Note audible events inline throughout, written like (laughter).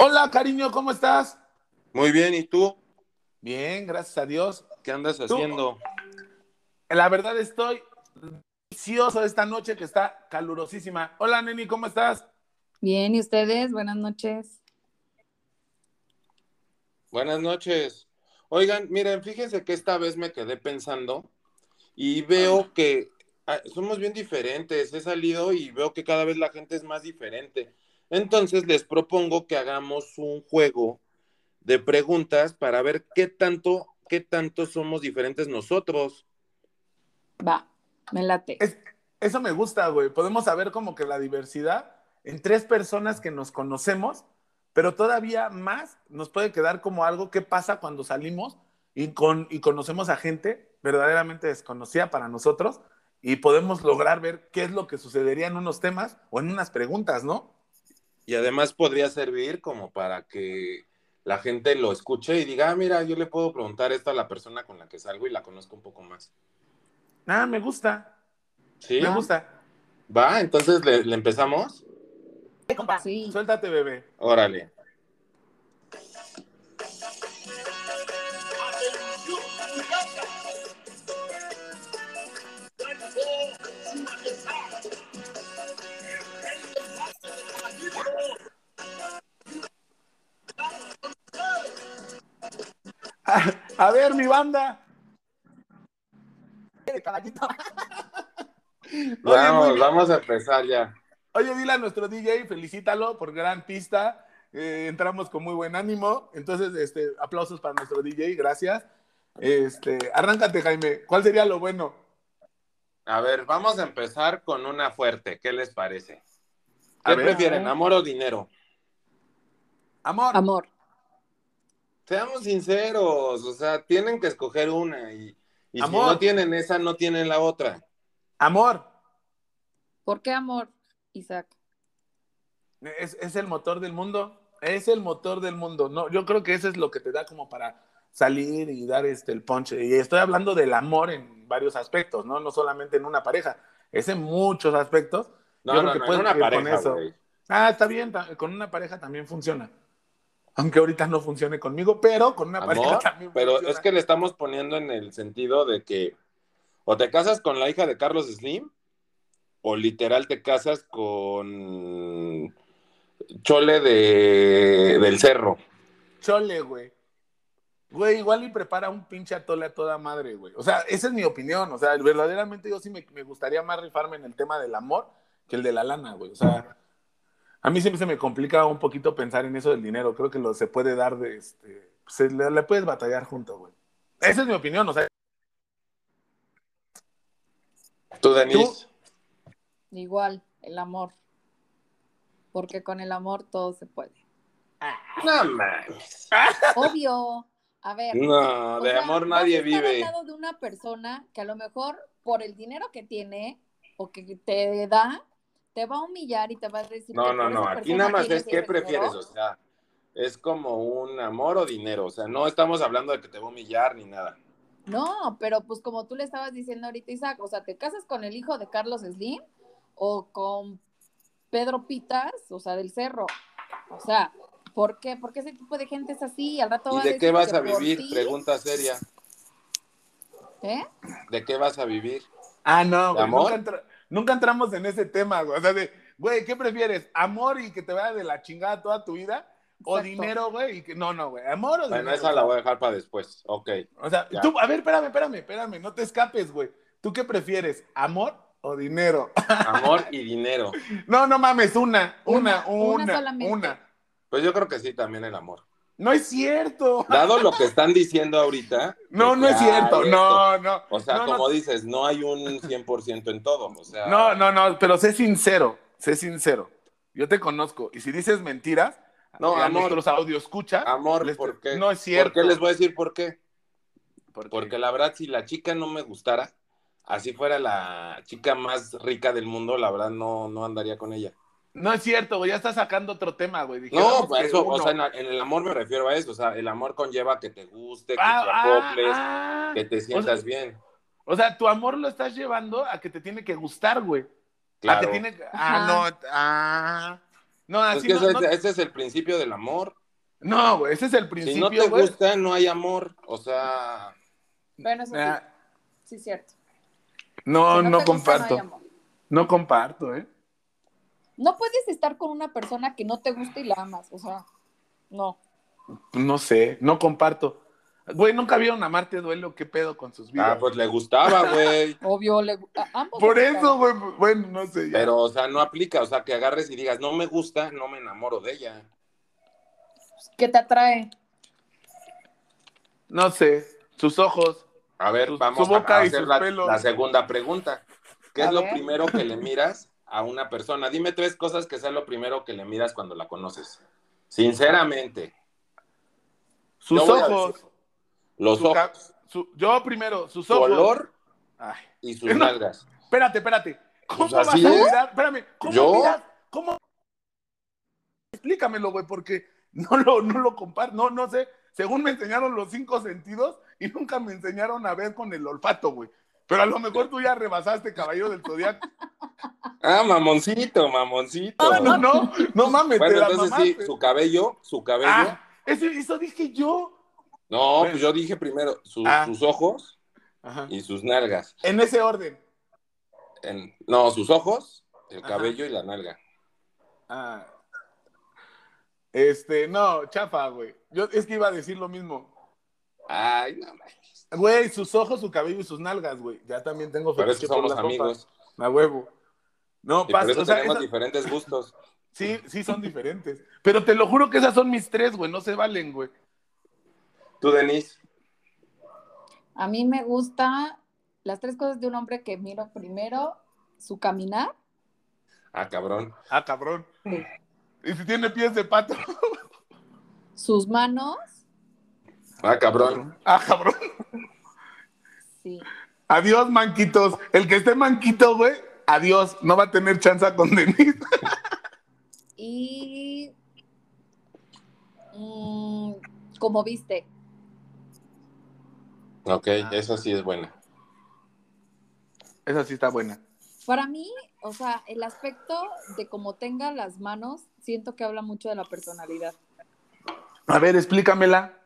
Hola, cariño, ¿cómo estás? Muy bien, ¿y tú? Bien, gracias a Dios. ¿Qué andas haciendo? La verdad estoy delicioso esta noche que está calurosísima. Hola, Neni, ¿cómo estás? Bien, ¿y ustedes? Buenas noches. Buenas noches. Oigan, miren, fíjense que esta vez me quedé pensando y veo que ah, somos bien diferentes. He salido y veo que cada vez la gente es más diferente. Entonces les propongo que hagamos un juego de preguntas para ver qué tanto, qué tanto somos diferentes nosotros. Va, me late. Es- eso me gusta, güey. Podemos saber como que la diversidad en tres personas que nos conocemos, pero todavía más nos puede quedar como algo que pasa cuando salimos y, con, y conocemos a gente verdaderamente desconocida para nosotros y podemos lograr ver qué es lo que sucedería en unos temas o en unas preguntas, ¿no? Y además podría servir como para que la gente lo escuche y diga, ah, mira, yo le puedo preguntar esto a la persona con la que salgo y la conozco un poco más. Ah, me gusta, ¿Sí? me gusta. Va, entonces le, le empezamos. Sí. Suéltate, bebé. Órale. A, a ver, mi banda. Vamos, vamos a empezar ya. Oye, dile a nuestro DJ, felicítalo por gran pista. Eh, entramos con muy buen ánimo. Entonces, este, aplausos para nuestro DJ, gracias. Este, arráncate, Jaime. ¿Cuál sería lo bueno? A ver, vamos a empezar con una fuerte. ¿Qué les parece? A ¿Qué ver. prefieren, amor o dinero? Amor. Amor. Seamos sinceros, o sea, tienen que escoger una y, y si no tienen esa, no tienen la otra. Amor. ¿Por qué amor, Isaac? Es, es el motor del mundo. Es el motor del mundo. No, yo creo que eso es lo que te da como para salir y dar este el punch. Y estoy hablando del amor en varios aspectos, ¿no? No solamente en una pareja, es en muchos aspectos. No, Yo no, creo que no, en puedes una ir con pareja, eso. güey. Ah, está bien, con una pareja también funciona. Aunque ahorita no funcione conmigo, pero con una pareja Amor, también pero funciona. es que le estamos poniendo en el sentido de que o te casas con la hija de Carlos Slim o literal te casas con Chole de, del Cerro. Chole, güey. Güey, igual y prepara un pinche atole a toda madre, güey. O sea, esa es mi opinión. O sea, verdaderamente yo sí me, me gustaría más rifarme en el tema del amor que el de la lana, güey. O sea, a mí siempre se me complica un poquito pensar en eso del dinero. Creo que lo se puede dar de este. Se le, le puedes batallar junto, güey. Esa es mi opinión, o sea. Tú, Denise. Igual, el amor. Porque con el amor todo se puede. No mames. Obvio. A ver. No, de sea, amor nadie estar vive. al lado de una persona que a lo mejor por el dinero que tiene o que te da, te va a humillar y te va a decir. No, no, no. Aquí nada más es qué prefieres, dinero. o sea, es como un amor o dinero. O sea, no estamos hablando de que te va a humillar ni nada. No, pero pues como tú le estabas diciendo ahorita, Isaac, o sea, ¿te casas con el hijo de Carlos Slim o con Pedro Pitas, o sea, del Cerro? O sea, ¿por qué? Porque ese tipo de gente es así, al rato va ¿Y a de qué vas a vivir? ti- Pregunta seria. ¿Eh? ¿De qué vas a vivir? Ah, no, ¿De güey. amor? Nunca, entra- nunca entramos en ese tema, güey. O sea, de, güey, ¿qué prefieres? ¿Amor y que te vaya de la chingada toda tu vida? ¿O dinero, güey? y que- No, no, güey. ¿Amor o Bueno, dinero? esa la voy a dejar para después. Ok. O sea, Ya. tú, a ver, espérame, espérame, espérame, no te escapes, güey. ¿Tú qué prefieres? ¿Amor o dinero? (laughs) Amor y dinero. No, no mames, una, una, Una, una una, solamente. una. Pues yo creo que sí, también el amor. No es cierto. Dado lo que están diciendo ahorita. No, no es cierto. esto, No, no. O sea, no, no, como dices, no hay un 100% en todo. O sea, No, no, no, pero sé sincero, sé sincero. Yo te conozco. Y si dices mentiras, No, a amor. nuestros audio escucha. Amor, les- ¿por qué? No es cierto. ¿Por qué les voy a decir por qué? Porque- Porque la verdad, si la chica no me gustara, así fuera la chica más rica del mundo, la verdad no, no andaría con ella. No es cierto, güey. Ya estás sacando otro tema, güey. No, pues eso, o sea, en, en el amor me refiero a eso. O sea, el amor conlleva que te guste, que Ah, te ah, acoples, ah. que te sientas bien. O sea, tu amor lo estás llevando a que te tiene que gustar, güey. A Claro. que tiene que- Ah, no. Ah. No, Es así que no, ese, no- ese es el principio del amor. no, güey, ese es el Si principio, no te güey. gusta, no hay amor. O sea, Bueno, eso sí, Ah, sí, cierto. No, Si no, comparto. hay amor. No comparto, ¿eh? No puedes estar con una persona que no te gusta y la amas, o sea, no. No sé, no comparto. Güey, nunca vieron a Marte Duelo, qué pedo con sus vidas. ah, pues le gustaba, güey. (laughs) Obvio, le, ambos Por eso, güey, bueno, no sé. ya. Pero, o sea, no aplica. O sea, que agarres y digas, no me gusta, no me enamoro de ella. ¿Qué te atrae? No sé, sus ojos. A ver, Su- vamos su boca a y hacer la, segunda pregunta. ¿Qué A es lo primero que le miras a una persona? Dime tres cosas que sea lo primero que le miras cuando la conoces. Sinceramente. Sus ojos. decir, Los su ojos, su- yo primero, sus su ojos. olor Ay, y sus No. nalgas. espérate, espérate. ¿Cómo Pues vas a mirar? Espérame, ¿cómo ¿Yo? miras? ¿Cómo? Explícamelo, güey, porque no lo, no lo comparto, no, no sé. Según me enseñaron los cinco sentidos y nunca me enseñaron a ver con el olfato, güey. Pero a lo mejor tú ya rebasaste, caballero del zodiaco. Ah, mamoncito, mamoncito. No, no, no, no mames, Bueno, te la entonces sí, su cabello, su cabello. Ah, eso, eso dije yo. No, Bueno. pues yo dije primero su- Ah. sus ojos Ajá. y sus nalgas. En ese orden. En- no, sus ojos, el Ajá. cabello y la nalga. Ah. Este, no, chafa, güey. Yo es que iba a decir lo mismo. Ay, no, man. Güey, sus ojos, su cabello y sus nalgas, güey. Ya también tengo Por fetiche eso somos amigos. A huevo. No, Y pasa, por eso o sea, tenemos esa- diferentes gustos. (laughs) sí, sí son diferentes. Pero te lo juro que esas son mis tres, güey. No se valen, güey. Tú, Denise. A mí me gusta las tres cosas de un hombre que miro primero, su caminar. Ah, cabrón. Ah, cabrón. Sí. Y si tiene pies de pato. Sus manos, Ah, cabrón. Ah, cabrón. sí. Adiós, manquitos. El que esté manquito, güey, adiós. No va a tener chance con Denise. (laughs) Y mm, como viste, Ok, Ah. esa sí es buena. Esa sí está buena. para mí, o sea, el aspecto de cómo tenga las manos, siento que habla mucho de la personalidad. A ver, explícamela.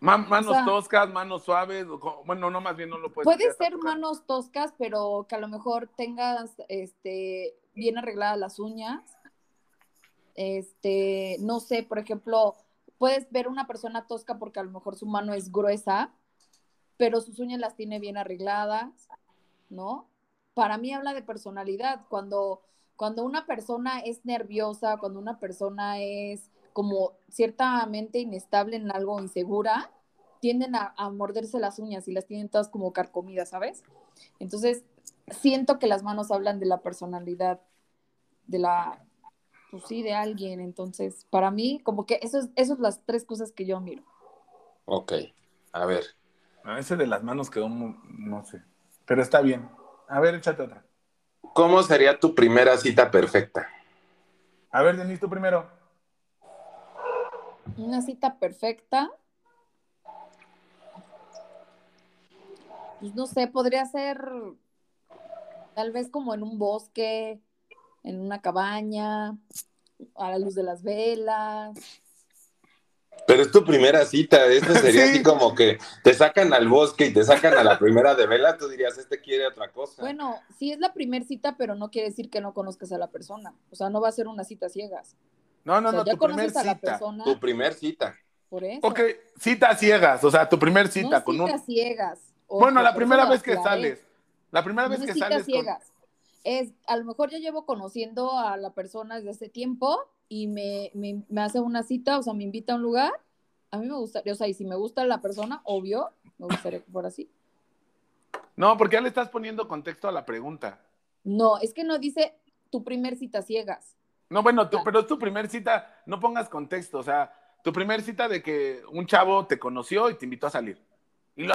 Ma- manos O sea- toscas, manos suaves. Bueno, no, más bien no lo puedes Puede ser manos toscas, pero que a lo mejor tengas este bien arregladas las uñas. Este, no sé, por ejemplo, puedes ver una persona tosca porque a lo mejor su mano es gruesa, pero sus uñas las tiene bien arregladas, ¿no? Para mí habla de personalidad. Cuando, cuando una persona es nerviosa, cuando una persona es como ciertamente inestable en algo, insegura, tienden a, a morderse las uñas y las tienen todas como carcomidas, ¿sabes? Entonces, siento que las manos hablan de la personalidad, de la, pues sí, de alguien. Entonces, para mí, como que eso es, eso es las tres cosas que yo miro. Ok, a ver. Ah, ese de las manos quedó, muy- no sé. Pero está bien. A ver, échate otra. ¿Cómo sería tu primera cita perfecta? A ver, Denise, tú primero. Una cita perfecta. Pues no sé, podría ser tal vez como en un bosque, en una cabaña, a la luz de las velas. Pero es tu primera cita, esto sería (laughs) Sí. así como que te sacan al bosque y te sacan a la primera de vela, tú dirías, este quiere otra cosa. Bueno, sí es la primer cita, pero no quiere decir que no conozcas a la persona. O sea, no va a ser una cita ciegas. No, no, o sea, no, tu primer conoces a la cita. persona, Tu primer cita. por eso. Ok, citas ciegas, o sea, tu primer cita no con un... citas ciegas. Bueno, la primera vez que sales. La primera No vez es que citas sales con... ciegas. Es, a lo mejor ya llevo conociendo a la persona desde hace tiempo y me, me, me hace una cita, o sea, me invita a un lugar. A mí me gustaría, o sea, y si me gusta la persona, obvio, me gustaría que fuera así. No, porque ya le estás poniendo contexto a la pregunta. No, es que no dice tu primer cita ciegas. No, bueno, tú- Ya. pero es tu primer cita, no pongas contexto, o sea, tu primer cita de que un chavo te conoció y te invitó a salir. Y lo-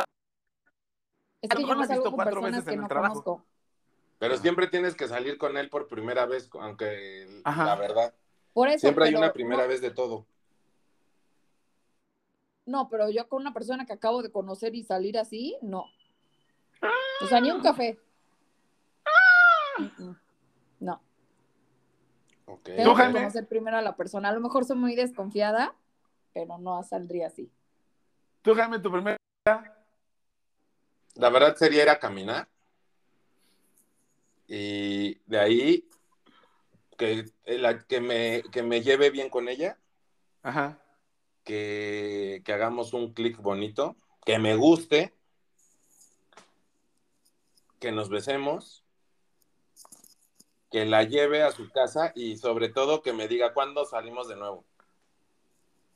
Es que yo salgo con cuatro personas veces que en el no trabajo. conozco. Pero siempre tienes que salir con él por primera vez, aunque Ajá. la verdad, Por eso, siempre hay una primera no- vez de todo. No, pero yo con una persona que acabo de conocer y salir así, no. O sea, ni un café. Mm, mm. No. Ok. Tengo ¿Tú, que conocer primero a la persona. A lo mejor soy muy desconfiada, pero no saldría así. Tú, Jaime, tu primera. La verdad sería ir a caminar. Y de ahí que, la, que, me, que me lleve bien con ella, Ajá. que, que hagamos un clic bonito, que me guste, que nos besemos, que la lleve a su casa y sobre todo que me diga cuándo salimos de nuevo.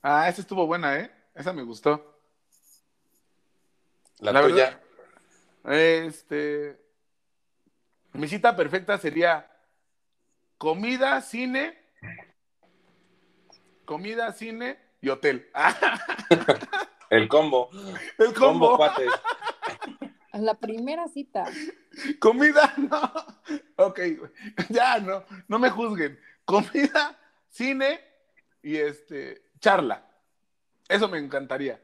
Ah, esa estuvo buena, ¿eh? Esa me gustó. La, La tuya. verdad- Este. Mi cita perfecta sería comida, cine, comida, cine y hotel. (laughs) El combo. el Combo combo. cuates. (laughs) La primera cita. Comida, (laughs) no. Ok, güey. ya no, no me juzguen. Comida, cine y este charla. Eso me encantaría.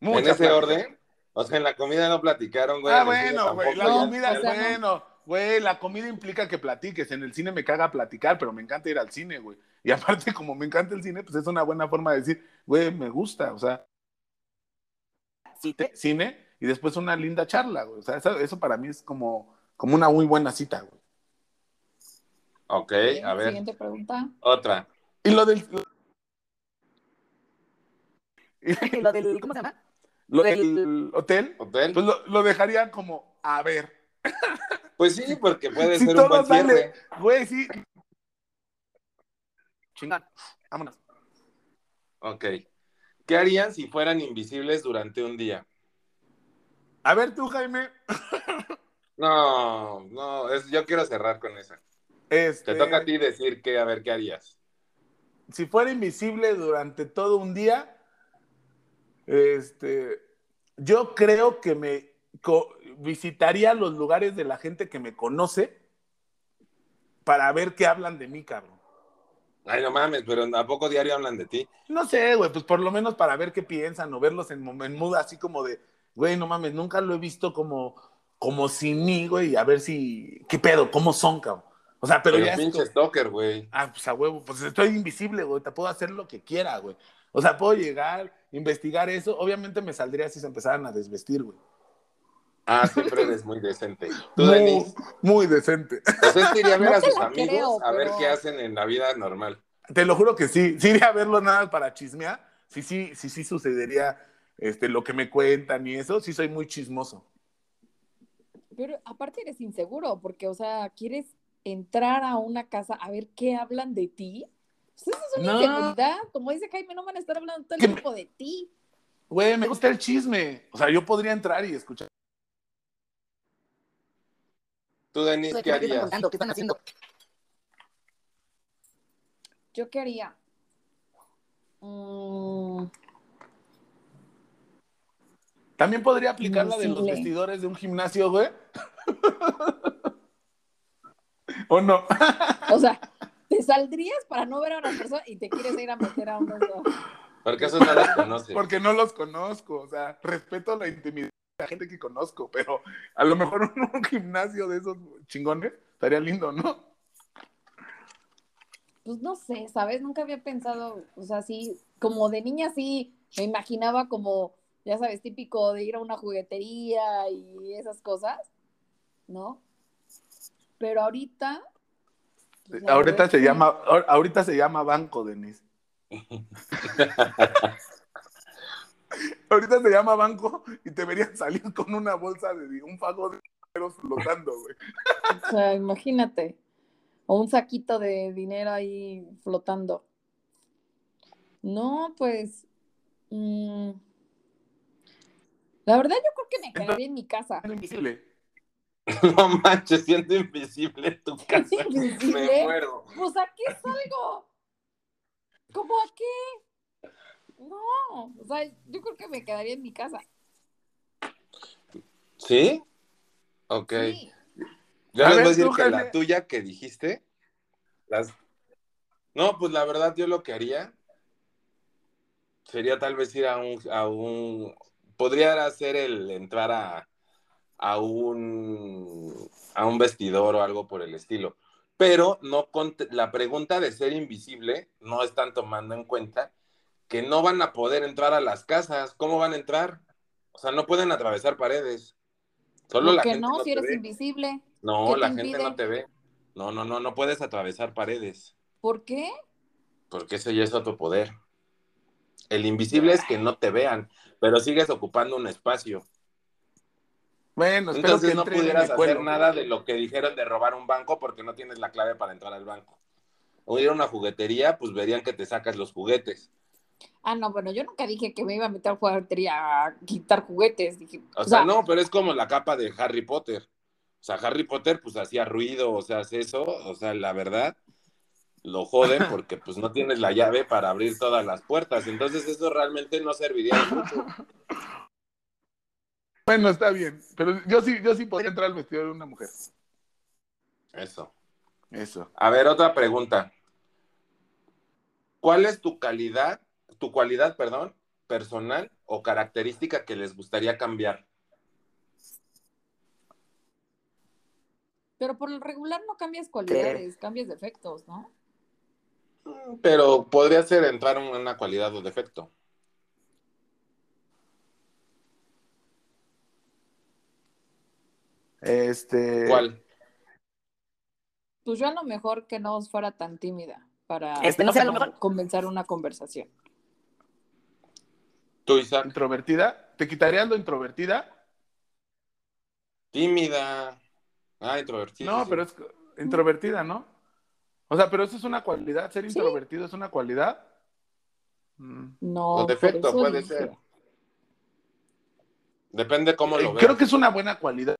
En Mucha ese plática. orden. O sea, en la comida no platicaron, güey. ah, en bueno, güey. La comida, o sea, no. bueno, güey, la comida implica que platiques. En el cine me caga platicar, pero me encanta ir al cine, güey. Y aparte, como me encanta el cine, pues es una buena forma de decir, güey, me gusta, o sea, cine, cine y después una linda charla, güey. O sea, eso, eso para mí es como, como una muy buena cita, güey. Ok, Bien, a ver. Siguiente pregunta. Otra. Y lo del. y (laughs) lo del ¿Cómo se llama? Lo del hotel, ¿Hotel? pues lo, lo dejaría como a ver. Pues sí, porque puede (laughs) Si ser un buen cierre. sale, güey, sí. Chingón, vámonos. Ok. ¿Qué harían si fueran invisibles durante un día? A ver tú, Jaime. (laughs) No, no, es, yo quiero cerrar con esa. Este, Te toca a ti decir que, a ver, ¿qué harías? Si fuera invisible durante todo un día, este, yo creo que me visitaría los lugares de la gente que me conoce para ver qué hablan de mí, cabrón. Ay, no mames, pero ¿a poco diario hablan de ti? No sé, güey, pues por lo menos para ver qué piensan o verlos en, en mood así como de, güey, no mames, nunca lo he visto como, como sin mí, güey, a ver si, qué pedo, cómo son, cabrón. O sea, pero, Pero, ya pinche stalker, güey. Ah, pues a huevo, pues estoy invisible, güey, te puedo hacer lo que quiera, güey. O sea, puedo llegar, investigar eso, obviamente me saldría si se empezaran a desvestir, güey. Ah, siempre eres muy decente. (laughs) Tú, Muy, muy decente. pues es que iría a ver No a te sus amigos creo, a ver pero- qué hacen en la vida normal. Te lo juro que sí, sí iría a verlo nada para chismear, sí, sí, sí, sí sucedería este, lo que me cuentan y eso, sí soy muy chismoso. Pero aparte eres inseguro, porque, o sea, quieres entrar a una casa a ver qué hablan de ti. Pues eso es una No. inseguridad. Como dice Jaime, no van a estar hablando todo el ¿Qué tiempo de ti. Güey, me gusta el chisme. O sea, yo podría entrar y escuchar. Tú, Denis, ¿qué harías? ¿Qué están haciendo? ¿Yo qué haría? Mm, También podría aplicar la de los vestidores de un gimnasio, güey. (laughs) ¿O no? o sea, te saldrías para no ver a una persona y te quieres ir a meter a unos dos. Porque eso no los conoce. Porque no los conozco. O sea, respeto la intimidad de la gente que conozco, pero a lo mejor un, un gimnasio de esos chingones estaría lindo, ¿no? Pues no sé, ¿sabes? Nunca había pensado, o sea, sí, como de niña sí, me imaginaba como, ya sabes, típico de ir a una juguetería y esas cosas, ¿no? Pero ahorita... pues, Ahorita se que- llama, ahor- ahorita se llama banco, Denis. (laughs) ahorita se llama banco y te verían salir con una bolsa de un fago de dinero flotando, güey. O sea, imagínate. O un saquito de dinero ahí flotando. No, pues. mm, la verdad, yo creo que me quedaría en mi casa. Invisible. (laughs) No manches, siendo invisible en tu (laughs) casa. invisible? Me muero. Pues a qué salgo. ¿Cómo a qué? No, o sea, yo creo que me quedaría en mi casa. ¿Sí? Ok. Sí. Yo A les voy ver, a decir que la tuya que dijiste, las... No, pues la verdad yo lo que haría sería tal vez ir a un, a un... Podría hacer el entrar a, a un a un vestidor o algo por el estilo. pero no la pregunta de ser invisible no están tomando en cuenta que no van a poder entrar a las casas. ¿Cómo van a entrar? O sea, no pueden atravesar paredes. Solo ¿Por la gente no? no si eres ve. invisible. No, ¿Qué te la gente impide? no te ve. No, no, no, no puedes atravesar paredes, ¿Por qué? porque ese ya es otro poder. El invisible es que no te vean, pero sigues ocupando un espacio. Bueno, espero Entonces que no pudieras hacer nada de lo que dijeron de robar un banco porque no tienes la clave para entrar al banco. O ir a una juguetería, pues verían que te sacas los juguetes. Ah, no, bueno, yo nunca dije que me iba a meter a juguetería a quitar juguetes. Dije, O, sea, no, pero es como la capa de Harry Potter. O sea, Harry Potter pues hacía ruido, o sea, hace eso, o sea, la verdad, lo joden (laughs) porque pues no tienes la llave para abrir todas las puertas. Entonces eso realmente no serviría de mucho. Bueno, está bien. Pero yo sí, yo sí podría entrar al vestido de una mujer. Eso. Eso. A ver, otra pregunta. ¿Cuál es tu calidad, tu cualidad, perdón, personal o característica que les gustaría cambiar? Pero por lo regular no cambias cualidades, cambias defectos, ¿no? Pero podría ser entrar en una cualidad o defecto. Este. ¿Cuál? Pues yo a lo mejor que no fuera tan tímida para Este, no sé, a lo como mejor- comenzar una conversación. ¿Tú, Isaac? Introvertida. ¿Te quitarías lo introvertida? Tímida. Ah, introvertida. no, sí. pero es introvertida, ¿no? O sea, pero eso es una cualidad. Ser Sí. introvertido es una cualidad. Mm. No. O por defecto, eso puede dije. ser. Depende cómo lo Eh, veas. Creo que es una buena cualidad.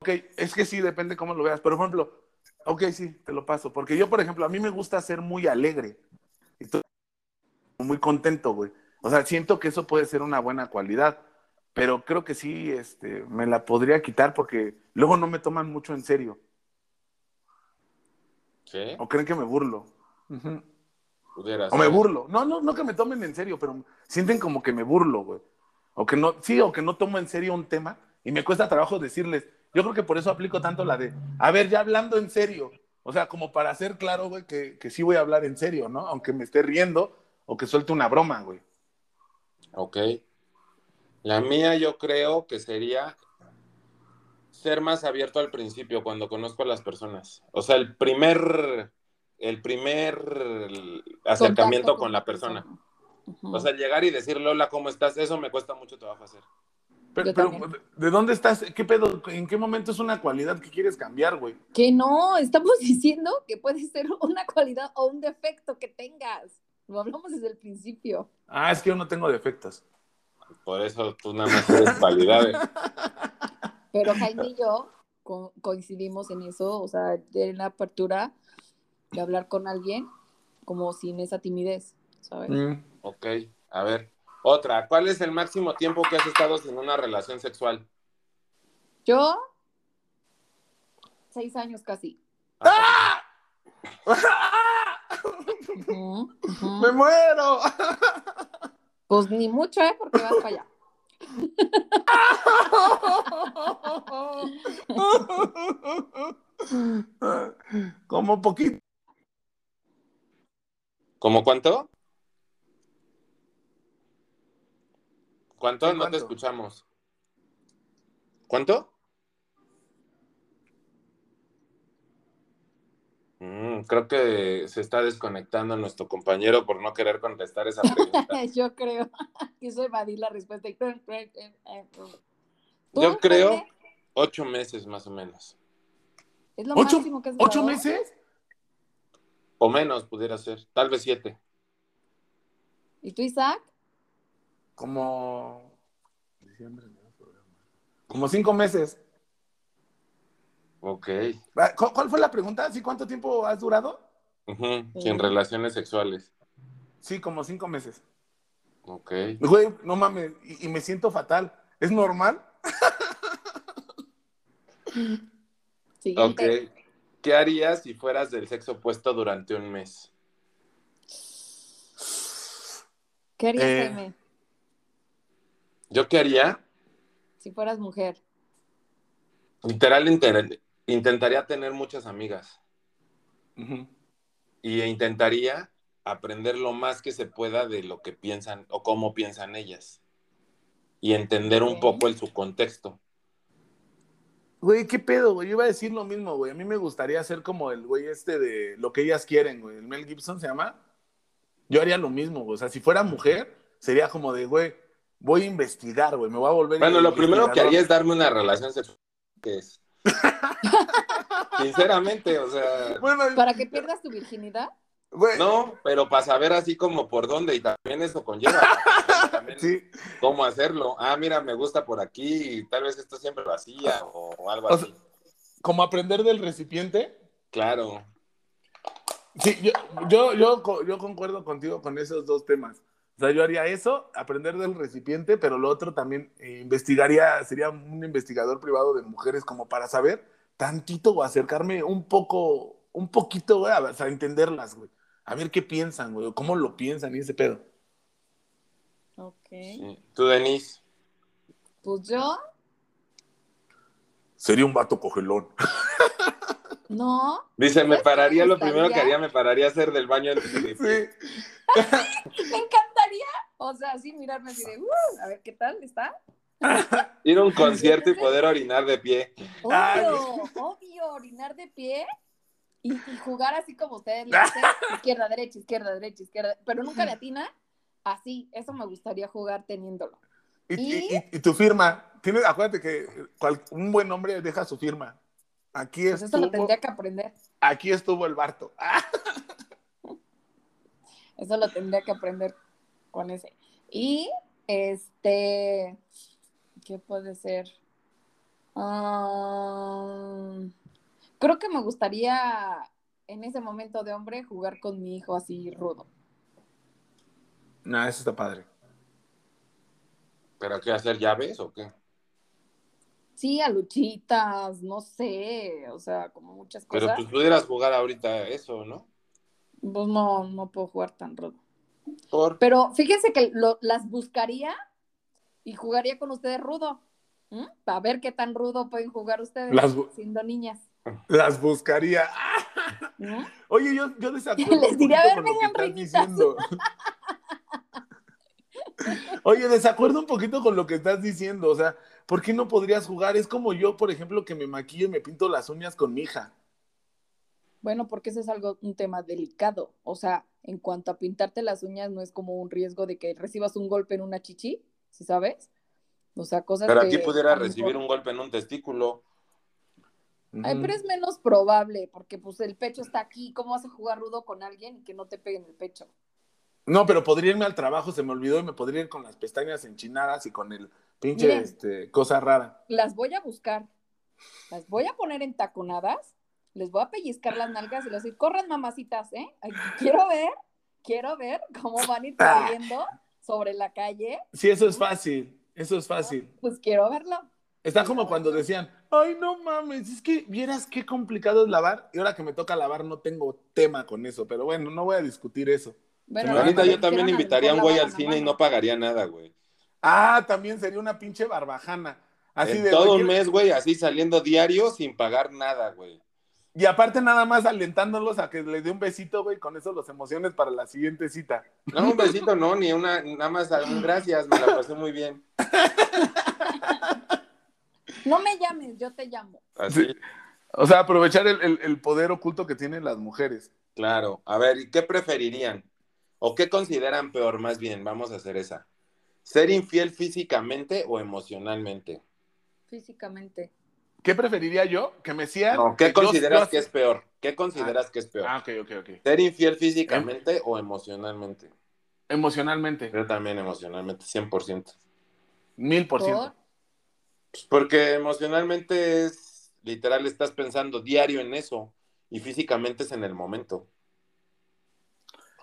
Ok, es que sí, depende cómo lo veas. Pero, por ejemplo, ok, sí, te lo paso. Porque yo, por ejemplo, a mí me gusta ser muy alegre. Y todo- muy contento, güey. O sea, siento que eso puede ser una buena cualidad. Pero creo que sí, este, me la podría quitar porque luego no me toman mucho en serio. Sí, O creen que me burlo. Pudiera O me ser. burlo. No, no, no que me tomen en serio, pero sienten como que me burlo, güey. O que no, sí, o que no tomo en serio un tema y me cuesta trabajo decirles. Yo creo que por eso aplico tanto la de, a ver, ya hablando en serio. O sea, como para hacer claro, güey, que, que sí voy a hablar en serio, ¿no? Aunque me esté riendo o que suelte una broma, güey. Ok. La mía yo creo que sería ser más abierto al principio cuando conozco a las personas. O sea, el primer, el primer acercamiento Contacto con la persona. O sea, llegar y decirle hola, ¿cómo estás? Eso me cuesta mucho trabajo hacer. Pero, pero. ¿de dónde estás? ¿Qué pedo? ¿En qué momento es una cualidad que quieres cambiar, güey? que no, estamos (laughs) diciendo que puede ser una cualidad o un defecto que tengas. Lo hablamos desde el principio. Ah, es que yo no tengo defectos. Por eso tú nada más eres cualidades. (laughs) Pero (laughs) Jaime y yo co- coincidimos en eso, o sea, en la apertura de hablar con alguien como sin esa timidez, ¿sabes? Mm. Ok, a ver. Otra, ¿cuál es el máximo tiempo que has estado sin una relación sexual? Yo, seis años casi. Ujú, ujú. (laughs) ¡Me muero! Pues ni mucho, ¿eh? Porque vas para allá. (laughs) Como poquito. ¿Cómo cuánto? ¿Cuánto? No te escuchamos. ¿Cuánto? Mm, creo que se está desconectando nuestro compañero por no querer contestar esa pregunta. (laughs) Yo creo. (laughs) Quiso evadir la respuesta. y- ¿Tú, Yo creo ocho meses más o menos. Es lo ¿Ocho, máximo que has ¿Ocho meses? O menos pudiera ser. Tal vez siete. ¿Y tú, Isaac? Como. Como cinco meses. Ok. Ah, ¿cu- ¿Cuál fue la pregunta? ¿Sí cuánto tiempo has durado? Sí. Sin relaciones sexuales. Sí, como cinco meses. Ok. Güey, no mames, y, y me siento fatal. ¿Es normal? Siguiente. Ok. ¿Qué harías si fueras del sexo opuesto durante un mes? ¿Qué harías, Eh. Jaime, ¿Yo qué haría? si fueras mujer? Literal, inter- intentaría tener muchas amigas. Y intentaría aprender lo más que se pueda de lo que piensan o cómo piensan ellas y entender un poco el su contexto. Güey, ¿qué pedo, güey? Yo iba a decir lo mismo, güey. A mí me gustaría ser como el güey este de lo que ellas quieren, güey. El Mel Gibson se llama. Yo haría lo mismo, güey. O sea, si fuera mujer, sería como de, güey, voy a investigar, güey. Me voy a volver Bueno, lo primero que haría es darme una relación sexual. que es? (laughs) Sinceramente, o sea, Bueno, Para que pierdas tu virginidad. güey. no, pero para saber así como por dónde y también eso conlleva también (laughs) Sí. cómo hacerlo. Ah, mira, me gusta por aquí y tal vez esto siempre vacía o algo O sea, así. Como aprender del recipiente. Claro. Sí, yo, yo, yo, yo concuerdo contigo con esos dos temas. O sea, yo haría eso, aprender del recipiente, pero lo otro también eh, investigaría, sería un investigador privado de mujeres como para saber tantito o acercarme un poco, un poquito, güey, a, o sea, entenderlas, güey. A ver qué piensan, güey, cómo lo piensan y ese pedo. Ok. Sí. Tú, Denise. Pues yo, Sería un vato cogelón. (laughs) no. Dice, me ¿Sabes qué pararía, lo primero que haría, me pararía a hacer del baño antes de Sí. (laughs) (laughs) Me O sea, así mirarme así de, "Uh, a ver qué tal está. (laughs) ir a un concierto y poder orinar de pie. Obvio, obvio, orinar de pie y, y jugar así como ustedes le (laughs) hacen, izquierda, derecha, izquierda, derecha, izquierda, pero nunca le atina. Así, eso me gustaría jugar teniéndolo. Y, ¿Y? y- y- y tu firma, tienes, acuérdate que cual- un buen hombre deja su firma. Aquí Pues eso lo estuvo, tendría que aprender. aquí estuvo el Barto. Ah, (laughs) Eso lo tendría que aprender con ese. Y este, ¿qué puede ser? Ah, creo que me gustaría en ese momento de hombre jugar con mi hijo así rudo. No, eso está padre. ¿Pero qué hacer llaves o qué? Sí, a luchitas, no sé, o sea, como muchas Pero cosas. pues pudieras jugar ahorita eso, ¿no? Pues no, no puedo jugar tan rudo. Por... Pero fíjense que lo- las buscaría y jugaría con ustedes rudo. Para ver qué tan rudo pueden jugar ustedes Las siendo niñas. Las buscaría. (laughs) ¿no? Oye, yo, yo desacuerdo Les un diré, poquito a ver, con lo que vengan, estás reinitas. diciendo. (laughs) Oye, desacuerdo un poquito con lo que estás diciendo. O sea, ¿por qué no podrías jugar? Es como yo, por ejemplo, que me maquillo y me pinto las uñas con mi hija. Bueno, porque eso es algo, un tema delicado. O sea, en cuanto a pintarte las uñas, no es como un riesgo de que recibas un golpe en una chichi, ¿sí sabes? O sea, cosas Pero que aquí pudiera recibir mejor- un golpe en un testículo. Ay, pero es menos probable, porque pues el pecho está aquí. ¿Cómo vas a jugar rudo con alguien y que no te pegue en el pecho? No, pero podría irme al trabajo, se me olvidó y me podría ir con las pestañas enchinadas y con el pinche Miren. este, cosa rara. Las voy a buscar, las voy a poner en taconadas, les voy a pellizcar las nalgas y les voy a decir, corran mamacitas, ¿eh? Ay, Quiero ver, quiero ver cómo van a ir Ah. corriendo sobre la calle, Sí, eso es fácil, eso es fácil. pues quiero verlo. Está como cuando decían, ay, no mames, es que vieras qué complicado es lavar. Y ahora que me toca lavar no tengo tema con eso, pero bueno, no voy a discutir eso. Bueno, no, Ahorita yo también invitaría a un güey al cine y no pagaría nada, güey. Ah, también sería una pinche barbajana. Así En de, todo "Oye, un mes, güey, así saliendo diario sin pagar nada, güey. Y aparte nada más alentándolos a que les dé un besito, güey, con eso los emociones para la siguiente cita. No, un besito no, ni una, nada más un gracias, me la pasé muy bien. No me llames, yo te llamo. Así, Sí. O sea, aprovechar el, el- el poder oculto que tienen las mujeres. claro. A ver, ¿y qué preferirían? ¿O qué consideran peor? Más bien, vamos a hacer esa. ¿Ser infiel físicamente o emocionalmente? Físicamente. ¿Qué preferiría yo? Que me. No, ¿qué que consideras yo- que es peor? ¿Qué consideras que es peor? Ah, ok, ok, ok. ¿Ser infiel físicamente o emocionalmente? Emocionalmente, Yo también emocionalmente, 100%. mil por ciento. ¿Por? Pues porque emocionalmente es, literal, estás pensando diario en eso y físicamente es en el momento.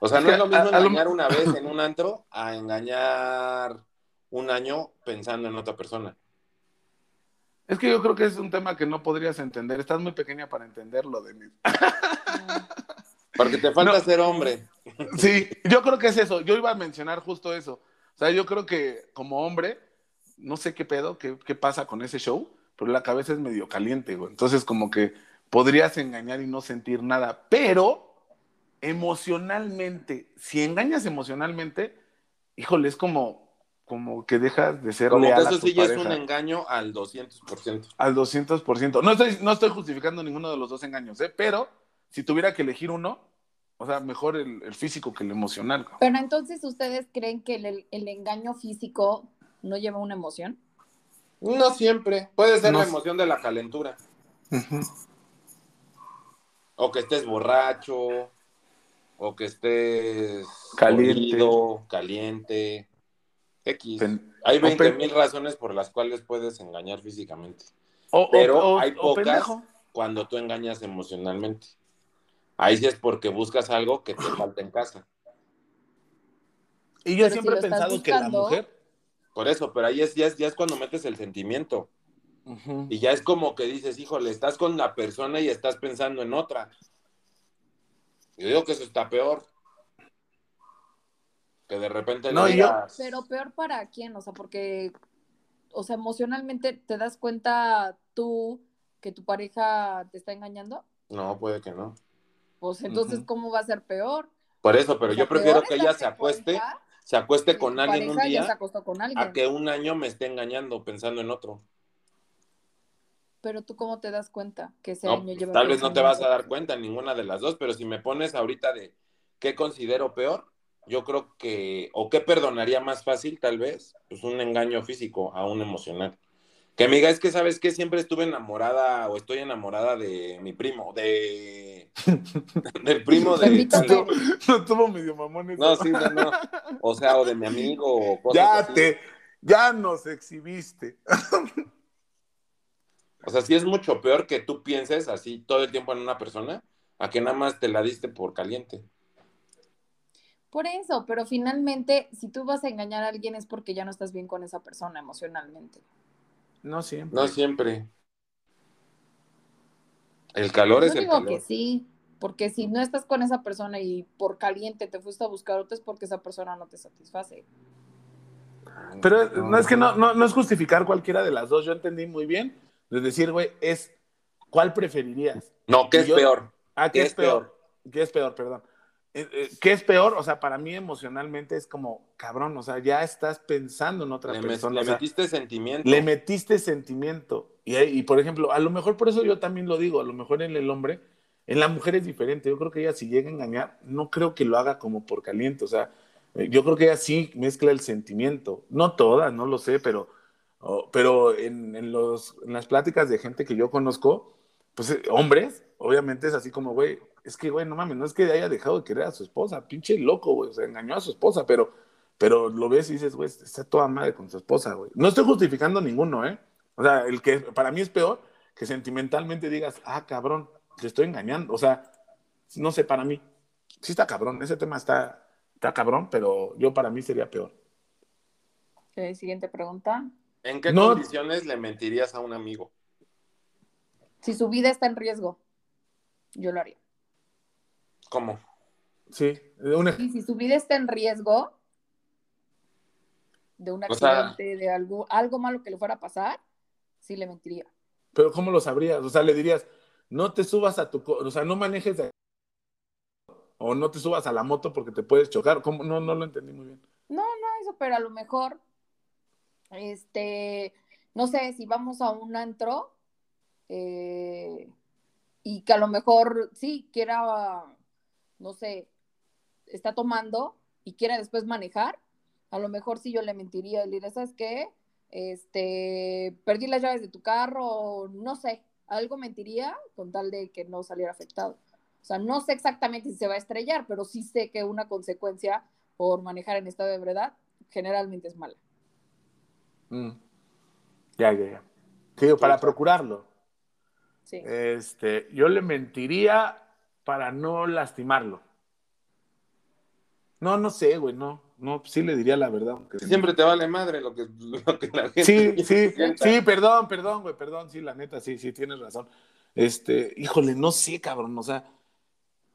O sea, Es no que es lo mismo a- a lo- engañar una vez en (coughs) un antro a engañar un año pensando en otra persona. Es que yo creo que es un tema que no podrías entender. Estás muy pequeña para entenderlo, Denise. (laughs) Porque te falta No. ser hombre. Sí, yo creo que es eso. Yo iba a mencionar justo eso. O sea, yo creo que como hombre, no sé qué pedo, qué, qué pasa con ese show, pero la cabeza es medio caliente, güey. Entonces, como que podrías engañar y no sentir nada, pero emocionalmente, si engañas emocionalmente, híjole, es como, como que dejas de ser Como que leal a eso tu sí ya es pareja. un engaño al 200%. Al 200%. No estoy, no estoy justificando ninguno de los dos engaños, ¿eh? pero si tuviera que elegir uno, o sea, mejor el, el físico que el emocional. Pero entonces, ¿ustedes creen que el, el engaño físico no lleva una emoción? No siempre. Puede ser No la emoción de la calentura. O que estés borracho. O que estés Caliente. caliente. X. Pen- Hay o 20 pen- mil razones por las cuales puedes engañar físicamente. O, Pero o- hay o pocas cuando tú engañas emocionalmente. Ahí sí es porque buscas algo que te falta en casa. Y yo Pero siempre he pensado que la mujer. Por eso, pero ahí es, ya, es, ya es cuando metes el sentimiento. Y ya es como que dices, híjole, estás con la persona y estás pensando en otra. Yo digo que eso está peor. Que de repente No, yo- Pero peor para quién, o sea, porque, o sea, emocionalmente te das cuenta tú que tu pareja te está engañando, No, puede que no. pues entonces. ¿cómo va a ser peor? Por eso, pero O sea, yo prefiero que ella se acueste, se acueste con alguien un se día acostó con alguien. a que un año me esté engañando pensando en otro. Pero tú, ¿cómo te das cuenta que ese No, año pues, lleva tal vez no te vas a dar cuenta en ninguna de las dos, pero si me pones ahorita de qué considero peor, yo creo que, o qué perdonaría más fácil, tal vez, pues un engaño físico a un emocional. Que amiga, es que sabes que siempre estuve enamorada o estoy enamorada de mi primo, de (laughs) del primo de. No estuvo medio mamón no, sí, no, no. O sea, o de mi amigo o cosas ya así. te, ya nos exhibiste. O sea, sí es mucho peor que tú pienses así todo el tiempo en una persona a que nada más te la diste por caliente. Por eso, pero finalmente, si tú vas a engañar a alguien es porque ya no estás bien con esa persona emocionalmente. No siempre. No siempre. El calor es Yo el digo calor. que sí, porque si no estás con esa persona y por caliente te fuiste a buscar otra es porque esa persona no te satisface. Pero no es que no, no, no es justificar cualquiera de las dos. Yo entendí muy bien. De decir, güey, es ¿cuál preferirías? No, ¿qué es yo- peor? Ah, ¿qué ¿Qué es es peor? ¿Qué es peor? Perdón. Eh, eh, ¿Qué es peor? O sea, para mí emocionalmente es como, cabrón, o sea, ya estás pensando en otra Le, me- persona. le o sea, metiste sentimiento. le metiste sentimiento. Y, y, por ejemplo, a lo mejor por eso yo también lo digo, a lo mejor en el hombre, en la mujer es diferente. Yo creo que ella si llega a engañar, no creo que lo haga como por caliente. O sea, eh, yo creo que ella sí mezcla el sentimiento. No todas, no lo sé, pero, oh, pero en, en los, en las pláticas de gente que yo conozco, pues eh, hombres, obviamente es así como, güey, es que, güey, no mames, no es que haya dejado de querer a su esposa, pinche loco, güey, o sea, engañó a su esposa, pero, pero lo ves y dices, güey, está toda madre con su esposa, güey. No estoy justificando ninguno, ¿eh? O sea, el que para mí es peor que sentimentalmente digas, ah, cabrón, te estoy engañando. O sea, no sé, para mí, sí está cabrón, ese tema está, está cabrón, pero yo para mí sería peor. Ok, siguiente pregunta. ¿En qué No- condiciones le mentirías a un amigo? Si su vida está en riesgo, yo lo haría. ¿Cómo? Sí, Y si su vida está en riesgo de un O sea- accidente, de algo, algo malo que le fuera a pasar, sí le mentiría. pero ¿cómo lo sabrías? O sea, le dirías, no te subas a tu, o sea, no manejes de- o no te subas a la moto porque te puedes chocar. ¿Cómo? No, no lo entendí muy bien. No, no eso, pero a lo mejor, este, no sé, si vamos a un antro eh, y que a lo mejor sí quiera, no sé, está tomando y quiera después manejar, a lo mejor sí yo le mentiría, le diría, ¿sabes qué? Este, perdí las llaves de tu carro, no sé, algo mentiría con tal de que no saliera afectado. O sea, no sé exactamente si se va a estrellar, pero sí sé que una consecuencia por manejar en estado de ebriedad generalmente es mala. Mm. Ya, ya, ya. Sí, para procurarlo. Sí. Este, yo le mentiría para no lastimarlo. No, no sé, güey, no. No, sí le diría la verdad. Siempre te vale madre lo que, lo que la gente Sí, (laughs) sí, sí, perdón, perdón, güey, perdón, sí, la neta, sí, sí, tienes razón. Este, híjole, no sé, cabrón, o sea,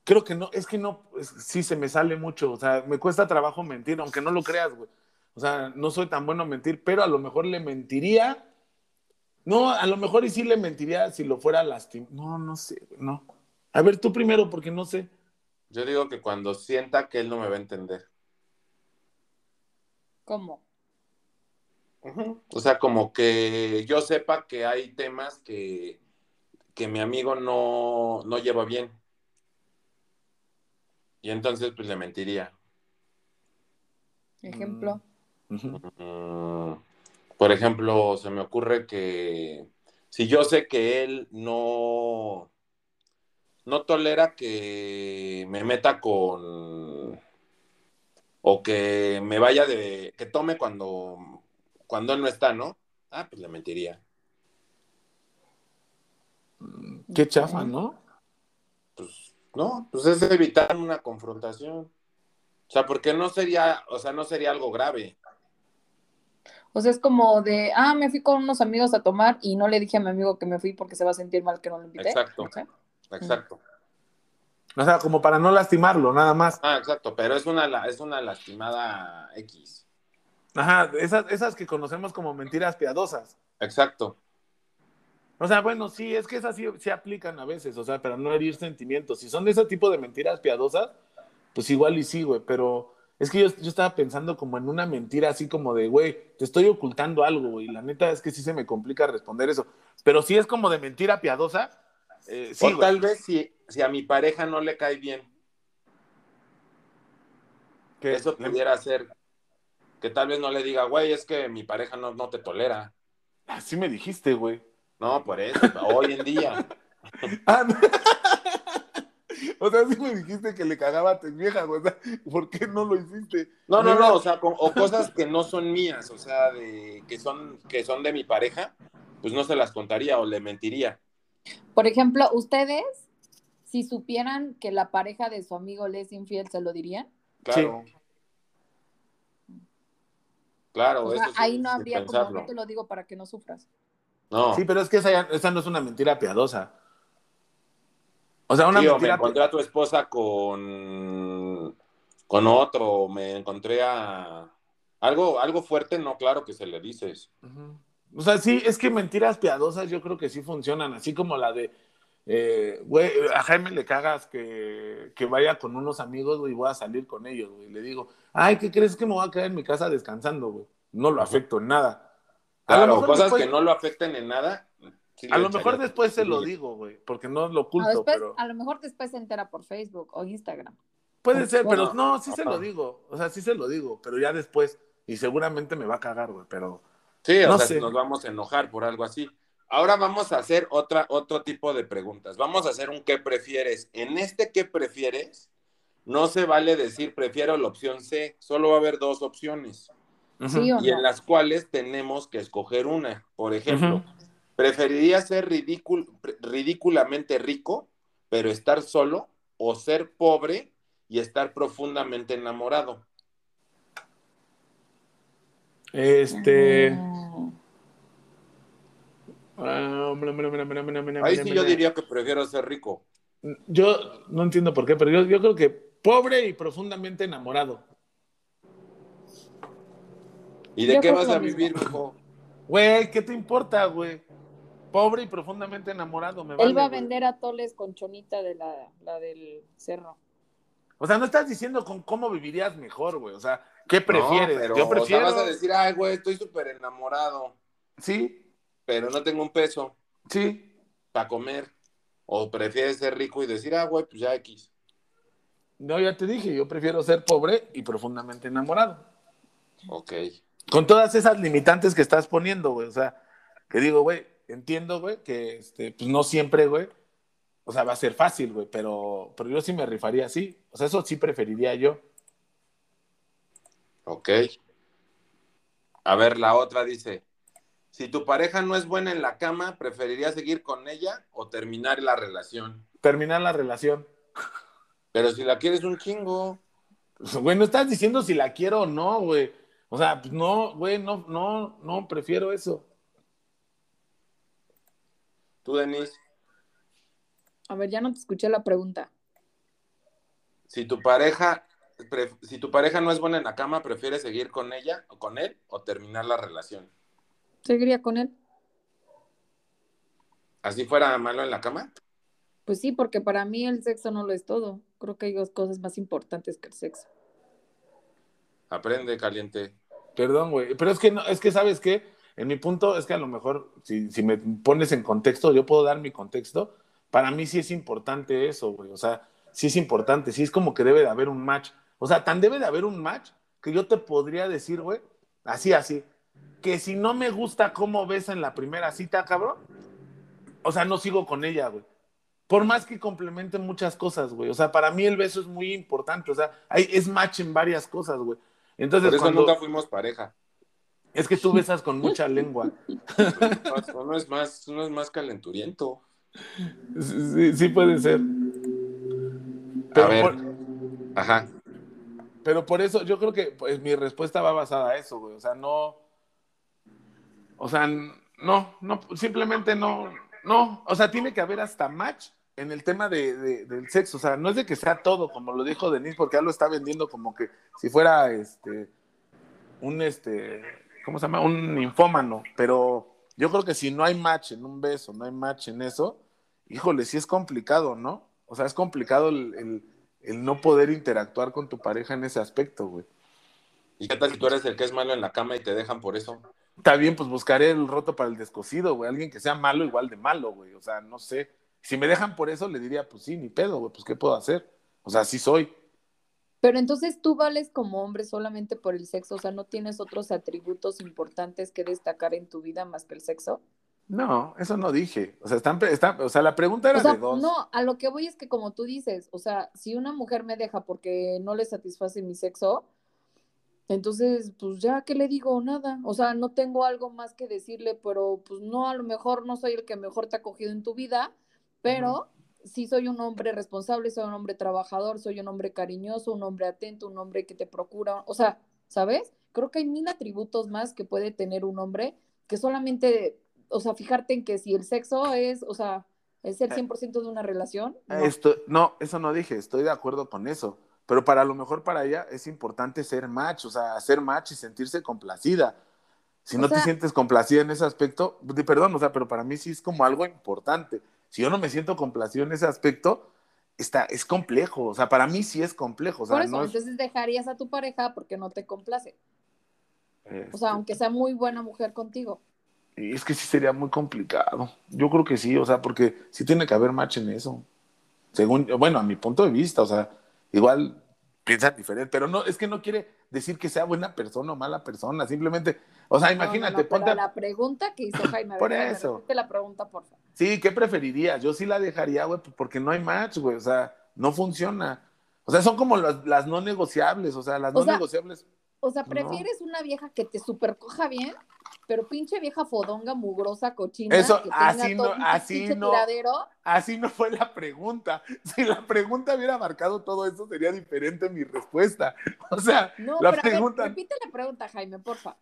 creo que no, es que no, es- sí se me sale mucho, o sea, me cuesta trabajo mentir, aunque no lo creas, güey. O sea, no soy tan bueno en mentir, pero a lo mejor le mentiría No, a lo mejor y sí le mentiría si lo fuera lastimar. No, no sé, no. A ver, tú primero, porque no sé. Yo digo que cuando sienta que él no me va a entender. ¿Cómo? O sea, como que yo sepa que hay temas que, que mi amigo no, no lleva bien. Y entonces, pues le mentiría. Ejemplo. Ujú. Mm, por ejemplo, se me ocurre que si yo sé que él no, no tolera que me meta con o que me vaya de que tome cuando cuando él no está, ¿no? Ah, pues le mentiría. Qué chafa, ¿no? Pues no, pues es evitar una confrontación. O sea, porque no sería, o sea, no sería algo grave. O sea, es como de, ah, me fui con unos amigos a tomar y no le dije a mi amigo que me fui porque se va a sentir mal que no lo invité. Exacto. O sea, Exacto. O sea, como para no lastimarlo, nada más. Ah, exacto, pero es una, es una lastimada X. Ajá, esas, esas que conocemos como mentiras piadosas. Exacto. O sea, bueno, sí, es que esas sí, sí aplican a veces, o sea, para no herir sentimientos. Si son de ese tipo de mentiras piadosas, pues igual y sí, güey, pero es que yo, yo estaba pensando como en una mentira así como de, güey, te estoy ocultando algo, güey, y la neta es que sí se me complica responder eso. Pero si es como de mentira piadosa, eh, sí, o tal vez si, si a mi pareja no le cae bien, que eso pudiera ser que tal vez no le diga, güey, es que mi pareja no, no te tolera. Así me dijiste, güey. No, por eso, hoy en día. (laughs) Ah, no. (laughs) O sea, sí me dijiste que le cagaba a tu vieja, güey. O sea, ¿por qué no lo hiciste? No, no, no, o sea, con- o cosas que no son mías, o sea, de, que, son, que son de mi pareja, pues no se las contaría o le mentiría. Por ejemplo, ustedes, si supieran que la pareja de su amigo le es infiel, ¿se lo dirían? Claro. Claro, O sea, eso sí, ahí no habría como, no te lo digo para que no sufras. No, Sí, pero es que esa, esa no es una mentira piadosa. O sea, una Sí, o me mentira encontré a tu esposa con, con otro, me encontré a algo, algo fuerte, no, claro que se le dices. Ujú. O sea, sí, es que mentiras piadosas yo creo que sí funcionan, así como la de, eh, güey, a Jaime le cagas que, que vaya con unos amigos, güey, y voy a salir con ellos, güey. Le digo, ay, ¿qué crees que me voy a quedar en mi casa descansando, güey? No lo afecto en nada. Claro, cosas después, que no lo afecten en nada. sí a lo mejor después se lo digo, güey, porque no lo A, oculto, después, pero a lo mejor después se entera por Facebook o Instagram. puede ser, pero no, sí se lo digo, o sea, sí se lo digo, pero ya después, y seguramente me va a cagar, güey, pero Sí, o No sea, sé. nos vamos a enojar por algo así. Ahora vamos a hacer otra, otro tipo de preguntas. Vamos a hacer un ¿qué prefieres? En este ¿qué prefieres? No se vale decir prefiero la opción C, solo va a haber dos opciones. ¿Sí o y en las cuales tenemos que escoger una. Por ejemplo, Ujú. ¿preferirías ser ridícul- ridículamente rico, pero estar solo, o ser pobre y estar profundamente enamorado? este... Mm. ah, mira, mira, mira, mira, mira, mira, Ahí mira, sí yo diría que prefiero ser rico. Yo no entiendo por qué, pero yo, yo creo que pobre y profundamente enamorado. ¿Y de Yo qué vas a vivir, mijo? Güey, ¿qué te importa, güey? Pobre y profundamente enamorado, me Él vale, va a güey. vender atoles con chonita de la, la del cerro. O sea, no estás diciendo con cómo vivirías mejor, güey. O sea, ¿qué prefieres? No, pero, yo o sea, vas a decir, ay, güey, estoy súper enamorado, Sí, pero no tengo un peso sí. para comer. O prefieres ser rico y decir, ah, güey, pues ya X. No, ya te dije, yo prefiero ser pobre y profundamente enamorado. Ok. Con todas esas limitantes que estás poniendo, güey. O sea, que digo, güey, entiendo, güey, que este, pues no siempre, güey. O sea, va a ser fácil, güey, pero, pero yo sí me rifaría así. O sea, eso sí preferiría yo. Ok. A ver, la otra dice, si tu pareja no es buena en la cama, ¿preferirías seguir con ella o terminar la relación? Terminar la relación. Pero si la quieres un chingo, (laughs) Güey, no estás diciendo si la quiero o no, güey. O sea, pues no, güey, no, no, no, prefiero eso. tú, Denise, A ver, ya no te escuché la pregunta. si tu pareja, si tu pareja no es buena en la cama, ¿prefieres seguir con ella o con él o terminar la relación? ¿Seguiría con él? ¿Así fuera malo en la cama? Pues sí, porque para mí el sexo no lo es todo. Creo que hay dos cosas más importantes que el sexo. Aprende, caliente. Perdón, güey. Pero es que no, es que sabes qué, en mi punto es que a lo mejor, si, si me pones en contexto, yo puedo dar mi contexto. Para mí sí es importante eso, güey. O sea, sí es importante, sí es como que debe de haber un match. O sea, tan debe de haber un match que yo te podría decir, güey, así, así, que si no me gusta cómo ves en la primera cita, cabrón, o sea, no sigo con ella, güey. Por más que complementen muchas cosas, güey. O sea, para mí el beso es muy importante. O sea, hay, es match en varias cosas, güey. Entonces, Por eso cuando- nunca fuimos pareja. es que tú besas con mucha (laughs) lengua. Uno es más, uno es más calenturiento. Sí, sí puede ser. Pero A ver. por, Ajá. Pero por eso yo creo que pues, mi respuesta va basada a eso, güey. O sea, no. O sea, no, no, simplemente no, no. O sea, tiene que haber hasta match en el tema de, de- del sexo. O sea, no es de que sea todo, como lo dijo Denise, porque ya lo está vendiendo como que si fuera este un este, ¿cómo se llama? Un infómano. Pero yo creo que si no hay match en un beso, no hay match en eso, híjole, sí es complicado, ¿no? O sea, es complicado el- el no poder interactuar con tu pareja en ese aspecto, güey. ¿Y qué tal si tú eres el que es malo en la cama y te dejan por eso? Está bien, pues buscaré el roto para el descosido, güey. Alguien que sea malo igual de malo, güey. O sea, no sé. Si me dejan por eso, le diría, pues sí, ni pedo, güey. Pues, ¿qué puedo hacer? O sea, sí soy. Pero entonces tú vales como hombre solamente por el sexo, o sea, no tienes otros atributos importantes que destacar en tu vida más que el sexo. No, eso no dije. O sea, están, están- o sea la pregunta era O sea, de dos. no, a lo que voy es que como tú dices, o sea, si una mujer me deja porque no le satisface mi sexo, entonces, pues ya, ¿qué le digo? Nada. O sea, no tengo algo más que decirle, pero pues no, a lo mejor no soy el que mejor te ha cogido en tu vida, pero sí soy un hombre responsable, soy un hombre trabajador, soy un hombre cariñoso, un hombre atento, un hombre que te procura, o sea, ¿sabes? Creo que hay mil atributos más que puede tener un hombre que solamente, o sea, fijarte en que si el sexo es, o sea, es el 100% de una relación. no. Esto, no, eso no dije. Estoy de acuerdo con eso. Pero para lo mejor para ella es importante ser match, o sea, hacer match y sentirse complacida. Si O no te sientes complacida en ese aspecto, perdón, o sea, pero para mí sí es como algo importante. Si yo no me siento complacido en ese aspecto, está, es complejo. O sea, para mí sí es complejo. O sea, Por eso, no es, entonces dejarías a tu pareja porque no te complace. O este, sea, aunque sea muy buena mujer contigo. Y es que sí sería muy complicado. Yo creo que sí, o sea, porque sí tiene que haber match en eso. Según, bueno, a mi punto de vista, o sea, igual piensa diferente, pero no, es que no quiere decir que sea buena persona o mala persona, simplemente, o sea, No, no, imagínate, no, pero ponte, la pregunta que hizo Jaime, (laughs) ver, Por eso. repite la pregunta, por favor. sí, ¿qué preferirías? Yo sí la dejaría, güey, porque no hay match, güey, o sea, no funciona. O sea, son como las, las no negociables, o sea, las O no sea, negociables. O sea, No. ¿prefieres una vieja que te supercoja bien, pero pinche vieja fodonga, mugrosa, cochina? Eso, que tenga así todo no- un así no. tiradero? Así no fue la pregunta. Si la pregunta hubiera marcado todo eso, sería diferente mi respuesta. (laughs) O sea, No, La pero ver, repite la pregunta, Jaime, porfa.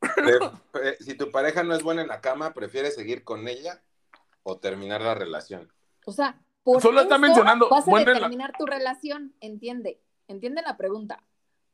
Eh, si tu pareja no es buena en la cama, ¿prefieres seguir con ella o terminar la relación? O sea, por Solo está mencionando, vas a en la- determinar tu relación, entiende, entiende la pregunta.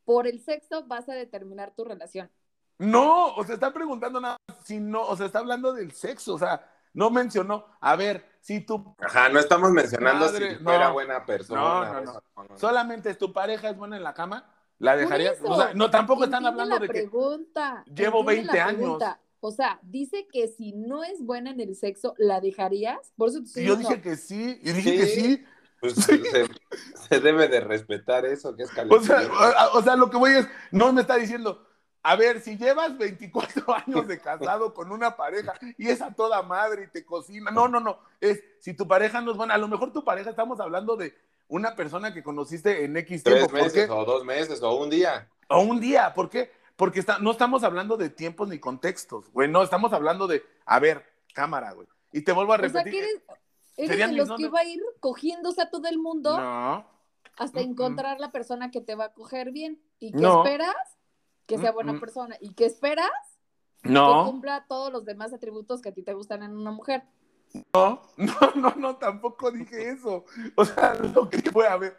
Por el sexo vas a determinar tu relación. no, o sea, está preguntando nada más si no, o sea, está hablando del sexo, o sea, no mencionó, a ver, si tu, Ajá, no estamos mencionando Madre, si fuera no. buena persona. No, no, no. solamente tu pareja es buena en la cama, la Por dejaría, eso, o sea, no, tampoco están hablando la de que, pregunta, llevo entiende 20 la años. pregunta. O sea, dice que si no es buena en el sexo, ¿la dejarías? Por eso te estoy yo diciendo, dije que sí, y dije Sí. que sí, Pues (laughs) se, se debe de respetar eso, que es (laughs) o sea, o, o sea, lo que voy es, no me está diciendo, a ver, si llevas 24 (laughs) años de casado con una pareja y es a toda madre y te cocina, no, no, no, es, si tu pareja no es buena, a lo mejor tu pareja, estamos hablando de una persona que conociste en X tiempo, Tres ¿por meses o dos meses o un día. O un día, ¿por qué? Porque está, no estamos hablando de tiempos ni contextos, güey, no, estamos hablando de, a ver, cámara, güey, y te vuelvo a o sea, repetir. Eres, de los que va a ir cogiéndose a todo el mundo no, hasta encontrar la persona que te va a coger bien. ¿Y que No. esperas? Que sea buena persona. ¿Y que esperas? Que no, cumpla todos los demás atributos que a ti te gustan en una mujer. no, no, no, no, tampoco dije eso. O sea, lo que fue, a ver,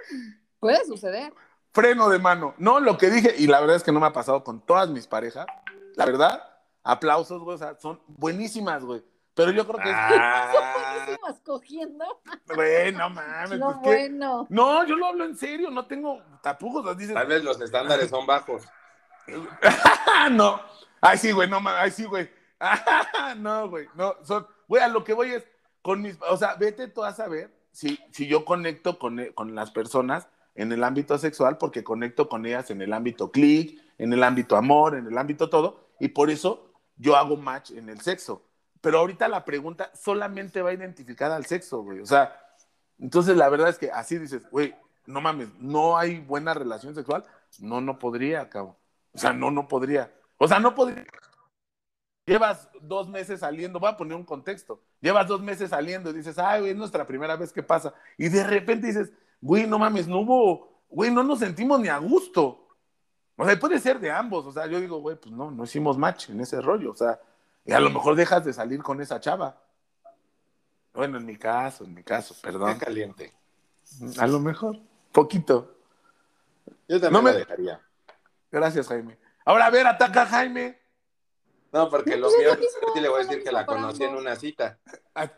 Puede suceder. freno de mano. No, lo que dije, y la verdad es que no me ha pasado con todas mis parejas, la verdad, aplausos, güey, o sea, son buenísimas, güey. Pero yo creo que es... (laughs) Ah, Buenísimas cogiendo. Güey, no mames. No, pues, bueno. No, yo lo hablo en serio, no tengo tapujos. dices, tal vez los estándares son bajos. (laughs) No. Ay, sí, güey, no mames. Ay, sí, güey. (laughs) No, güey. No, son. Güey, a lo que voy es con mis. O sea, vete tú a saber si, si yo conecto con, con las personas en el ámbito sexual, porque conecto con ellas en el ámbito click, en el ámbito amor, en el ámbito todo, y por eso yo hago match en el sexo. Pero ahorita la pregunta solamente va identificada al sexo, güey. O sea, entonces la verdad es que así dices, güey, no mames, no hay buena relación sexual. No, no podría, cabrón. O sea, no, no podría. O sea, no podría. Llevas dos meses saliendo, voy a poner un contexto. Llevas dos meses saliendo y dices, ay, es nuestra primera vez que pasa. Y de repente dices, güey, no mames, no hubo, güey, no nos sentimos ni a gusto. O sea, puede ser de ambos. O sea, yo digo, güey, pues no, no hicimos match en ese rollo. O sea, y a lo mejor dejas de salir con esa chava. Bueno, en mi caso, en mi caso, perdón. Qué caliente. A lo mejor, poquito. Yo también No me- la dejaría. Gracias, Jaime. Ahora, a ver, ataca a Jaime. No, porque lo es mío, sí le voy a decir que la conocí en una cita. Pues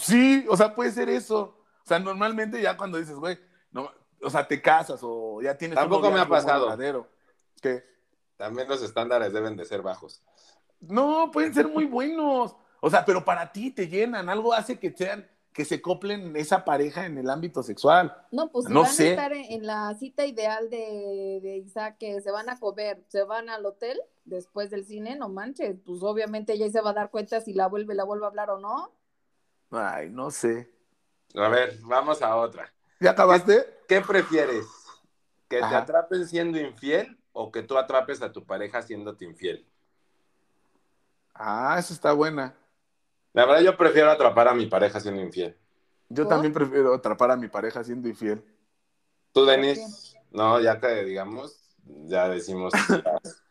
Sí, o sea, puede ser eso. O sea, normalmente ya cuando dices, güey, no, o sea, te casas o ya tienes un Tampoco me ha pasado. verdadero. ¿Qué? También los estándares deben de ser bajos. No, pueden ser muy buenos. O sea, pero para ti te llenan, algo hace que sean, que se coplen esa pareja en el ámbito sexual. No, pues si No van sé. a estar en, en la cita ideal de, de Isaac, que se van a comer, se van al hotel después del cine, no manches, pues obviamente ella se va a dar cuenta si la vuelve, la vuelve a hablar o no. Ay, no sé. A ver, vamos a otra. ¿Ya acabaste? ¿Qué prefieres? ¿Que te atrapen siendo infiel o que tú atrapes a tu pareja siéndote infiel? Ah, esa está buena. La verdad, yo prefiero atrapar a mi pareja siendo infiel. Yo ¿Por? también prefiero atrapar a mi pareja siendo infiel. ¿Tú, Denis? No, ya que digamos, ya decimos. (laughs)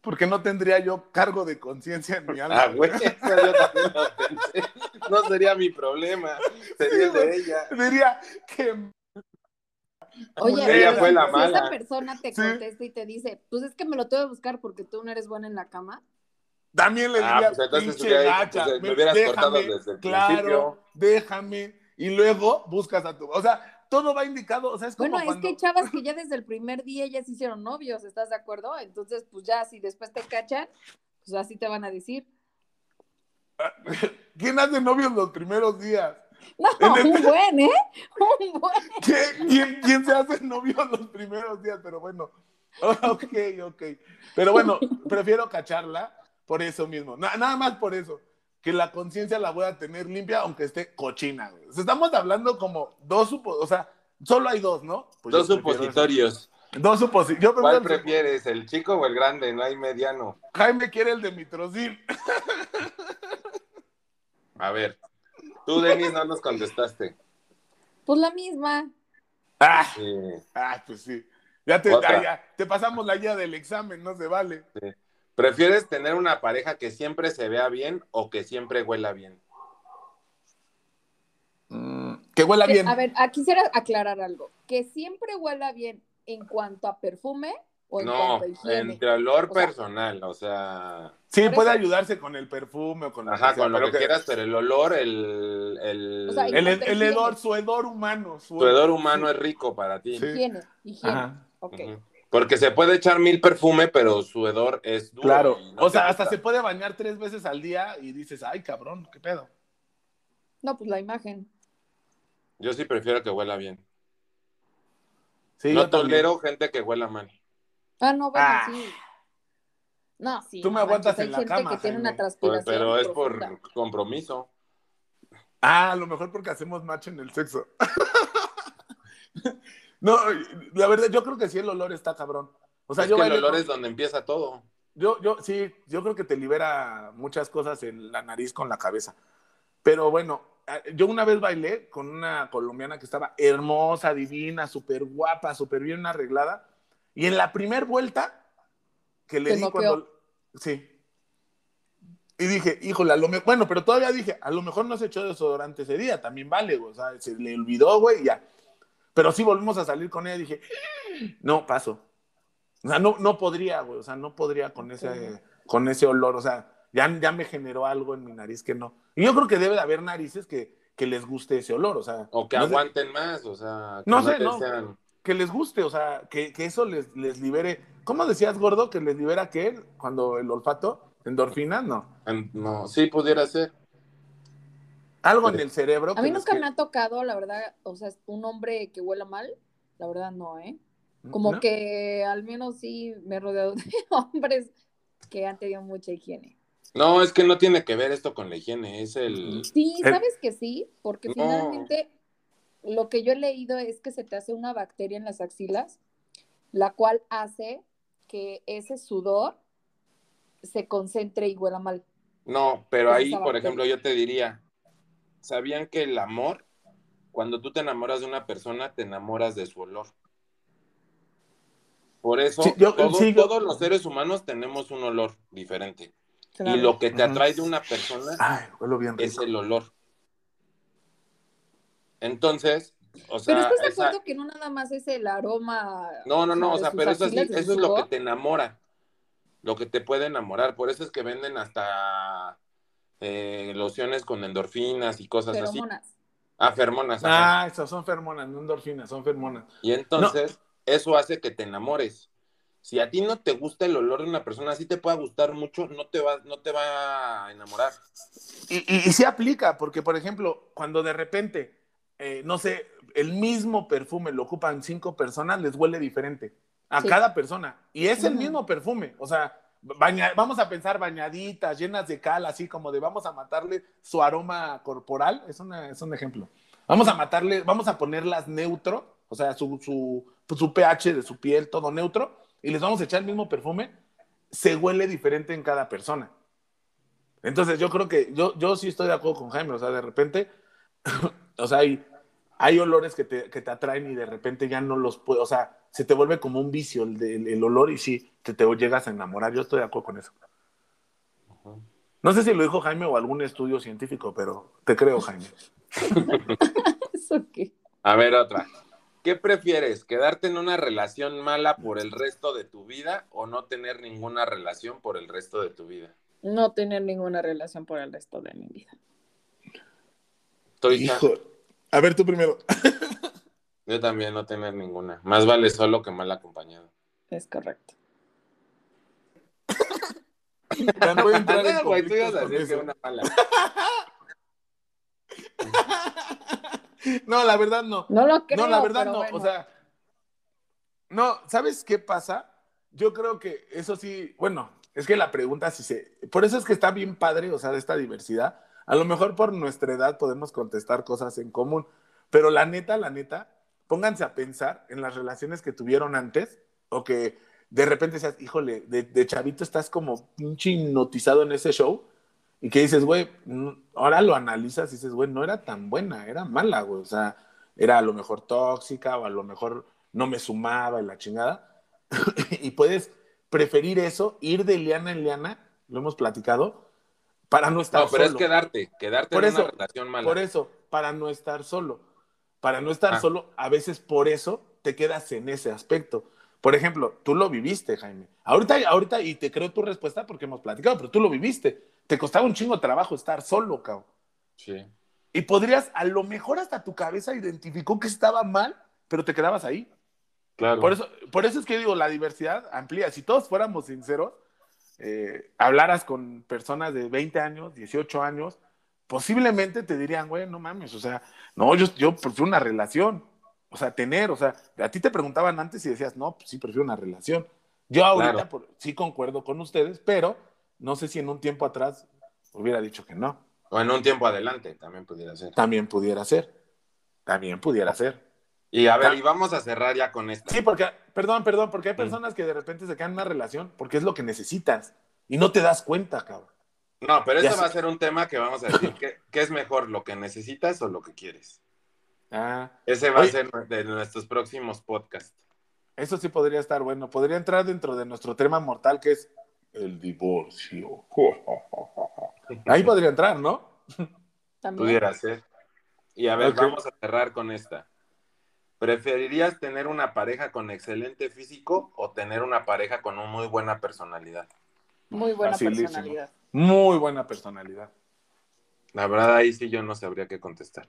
Porque no tendría yo cargo de conciencia en mi alma. ah, güey, eso (laughs) yo también lo pensé. No sería mi problema, sería el de ella. Diría que Oye, Ella fue si- la si mala. esa persona te Sí. contesta y te dice, pues es que me lo tengo que buscar porque tú no eres buena en la cama. también le Ah, diría, pues entonces pinche gacha, pues, me me- hubieras déjame, cortado desde el claro, principio. déjame, y luego buscas a tu, o sea, todo va indicado, o sea, es como Bueno, es cuando, que hay chavas que ya desde el primer día ya se hicieron novios, ¿estás de acuerdo? Entonces, pues ya, si después te cachan, pues así te van a decir. (laughs) ¿quién hace novios los primeros días? No, (laughs) un buen, ¿eh? Un buen. (laughs) ¿Qué- ¿Quién, quién se hace novios los primeros días? Pero bueno, (laughs) ok, ok, pero bueno, prefiero cacharla por eso mismo, Na- nada más por eso, que la conciencia la voy a tener limpia aunque esté cochina, güey. O sea, estamos hablando como dos, o sea, solo hay dos, ¿no? Pues Dos supositorios. Dos supositorios. ¿Cuál el prefieres, el chico o el grande? No hay mediano. Jaime quiere el de mitrocin. A ver, tú, Denis, no nos contestaste. Pues la misma. Ah, Sí. ah, pues sí. Ya te, Otra. ah, ya, te pasamos la guía del examen, no se vale. ¿Prefieres tener una pareja que siempre se vea bien o que siempre huela bien? Mm, que huela Que- bien. A ver, ah, quisiera aclarar algo. Que siempre huela bien en cuanto a perfume o en No, entre olor personal, o sea, Sí, puede ayudarse con el perfume o con lo ajá, con lo que quieras, pero el olor, el, el, O sea, El, el, hedor, su hedor humano. Su, tu hedor humano es rico para ti. Sí. Higiene, higiene. Ajá. Porque se puede echar mil perfume, pero su hedor es duro. claro. no o sea, hasta se puede bañar tres veces al día y dices, ay, cabrón, qué pedo. No, pues la imagen. Yo sí prefiero que huela bien. Sí, no tolero gente que huela mal. Ah, no, bueno, Ah. sí. No, sí. Tú me no aguantas manches, en la Hay gente cama, que tiene una Pues, transpiración pero es por profunda. compromiso. Ah, a lo mejor porque hacemos match en el sexo. (laughs) no, la verdad, yo creo que sí el olor está cabrón. O sea, es yo que el olor con- es donde empieza todo. Yo, yo, sí, yo creo que te libera muchas cosas en la nariz con la cabeza. Pero bueno, ah, yo una vez bailé con una colombiana que estaba hermosa, divina, súper guapa, súper bien arreglada. Y en la primer vuelta que le di cuando... Sí. Y dije, híjole, a lo mejor... Bueno, pero todavía dije, a lo mejor no se echó desodorante ese día, también vale, güey. O sea, se le olvidó, güey, y ya. Pero sí volvimos a salir con ella y dije, no, paso. O sea, no, no podría, güey. O sea, no podría con ese, con ese olor. O sea, ya, ya me generó algo en mi nariz que no. Y yo creo que debe de haber narices que, que les guste ese olor. O sea, O que no sé- aguanten más, o sea. que No sé, te no. sean- que les guste, o sea, que, que eso les, les libere. ¿Cómo decías, gordo? Que les libera qué? Cuando el olfato, endorfinas, no. No, sí pudiera ser. Algo en el cerebro. A mí nunca que- me ha tocado, la verdad, o sea, un hombre que huela mal, la verdad no, ¿eh? Como ¿no? que al menos sí me he rodeado de (laughs) hombres que han tenido mucha higiene. No, es que no tiene que ver esto con la higiene, es el. Sí, El- sabes que sí, porque No. finalmente lo que yo he leído es que se te hace una bacteria en las axilas, la cual hace que ese sudor se concentre y huela mal. No, pero Es ahí, por ejemplo, yo te diría, ¿sabían que el amor, cuando tú te enamoras de una persona, te enamoras de su olor? Por eso, Sí, yo- todo- sí, yo- todos los seres humanos tenemos un olor diferente. Claro. Y lo que te atrae de una persona Ay, huelo bien es el olor. Entonces, o sea, Pero estás de esa- acuerdo que no nada más es el aroma. no, no, no, o sea, pero eso, de eso es lo que te enamora, lo que te puede enamorar. Por eso es que venden hasta eh, lociones con endorfinas y cosas así. Feromonas. Ah, fermonas. Ah, esas son fermonas, no endorfinas, son fermonas. Y entonces, eso hace que te enamores. Si a ti no te gusta el olor de una persona, así te pueda gustar mucho, no te va, no te va a enamorar. Y, y, y sí aplica, porque por ejemplo, cuando de repente, eh, no sé, el mismo perfume lo ocupan cinco personas, les huele diferente a Sí. cada persona. Y es el mismo perfume, o sea, baña- vamos a pensar bañaditas, llenas de cal, así como de vamos a matarle su aroma corporal, es, una, es un ejemplo. Vamos a matarle, vamos a ponerlas neutro, o sea, su, su, su pH de su piel, todo neutro, y les vamos a echar el mismo perfume, se huele diferente en cada persona. Entonces yo creo que yo, yo sí estoy de acuerdo con Jaime, o sea, de repente, (laughs) o sea, hay, hay olores que te, que te atraen y de repente ya no los puedes, o sea, se te vuelve como un vicio el, el, el olor y sí, te, te llegas a enamorar, yo estoy de acuerdo con eso. No sé si lo dijo Jaime o algún estudio científico, pero te creo, Jaime. (laughs) ¿Eso qué? A ver, otra. ¿Qué prefieres? ¿Quedarte en una relación mala por el resto de tu vida o no tener ninguna relación por el resto de tu vida? No tener ninguna relación por el resto de mi vida. Estoy Hijo. A ver, tú primero. (laughs) Yo también no tener ninguna. Más vale solo que mal acompañado. Es correcto. (laughs) Ya no voy a entrar en (laughs) No, güey, tú ibas conflictos a con decir que eso. una mala. No, la verdad no. No lo creo. no, la verdad pero no. bueno. O sea, no, ¿sabes qué pasa? Yo creo que eso sí, bueno, es que la pregunta si se. Por eso es que está bien padre, o sea, de esta diversidad. A lo mejor por nuestra edad podemos contestar cosas en común, pero la neta, la neta, pónganse a pensar en las relaciones que tuvieron antes o que de repente seas, híjole, de, de chavito estás como pinche hipnotizado en ese show y que dices, güey, ahora lo analizas y dices, güey, no era tan buena, era mala, güey. O sea, era a lo mejor tóxica o a lo mejor no me sumaba y la chingada. (laughs) y puedes preferir eso, ir de liana en liana, lo hemos platicado, para no estar No, pero solo. es quedarte, quedarte Por en eso, una relación mala. Por eso, para no estar solo. Para no estar Ah. solo, a veces por eso te quedas en ese aspecto. Por ejemplo, tú lo viviste, Jaime. Ahorita, ahorita, y te creo tu respuesta porque hemos platicado, pero tú lo viviste. Te costaba un chingo de trabajo estar solo, cabrón. Sí. Y podrías, a lo mejor hasta tu cabeza identificó que estaba mal, pero te quedabas ahí. Claro. Por eso, por eso es que digo, la diversidad amplía. Si todos fuéramos sinceros, eh, hablaras con personas de 20 años, 18 años, posiblemente te dirían, güey, no mames, o sea, no, yo, yo prefiero una relación, o sea, tener, o sea, a ti te preguntaban antes y decías, no, pues sí, prefiero una relación. Yo ahorita Claro. por- sí concuerdo con ustedes, pero no sé si en un tiempo atrás hubiera dicho que no. O en un tiempo adelante también pudiera ser. También pudiera ser, también pudiera ser. Y a ver, y vamos a cerrar ya con esto. Sí, porque, perdón, perdón, porque hay Mm. personas que de repente se quedan en una relación porque es lo que necesitas y no te das cuenta, cabrón. No, pero eso va a ser un tema que vamos a decir. ¿Qué, qué es mejor, lo que necesitas o lo que quieres? Ah, Ese va Oye. a ser de nuestros próximos podcasts. eso sí podría estar bueno. Podría entrar dentro de nuestro tema mortal que es el divorcio. (laughs) Ahí podría entrar, ¿no? También. Pudiera ser. Y a ver, vamos a cerrar con esta. ¿Preferirías tener una pareja con excelente físico o tener una pareja con una muy buena personalidad? Muy buena Facilísimo. personalidad. Muy buena personalidad. La verdad, ahí sí yo no sabría qué contestar.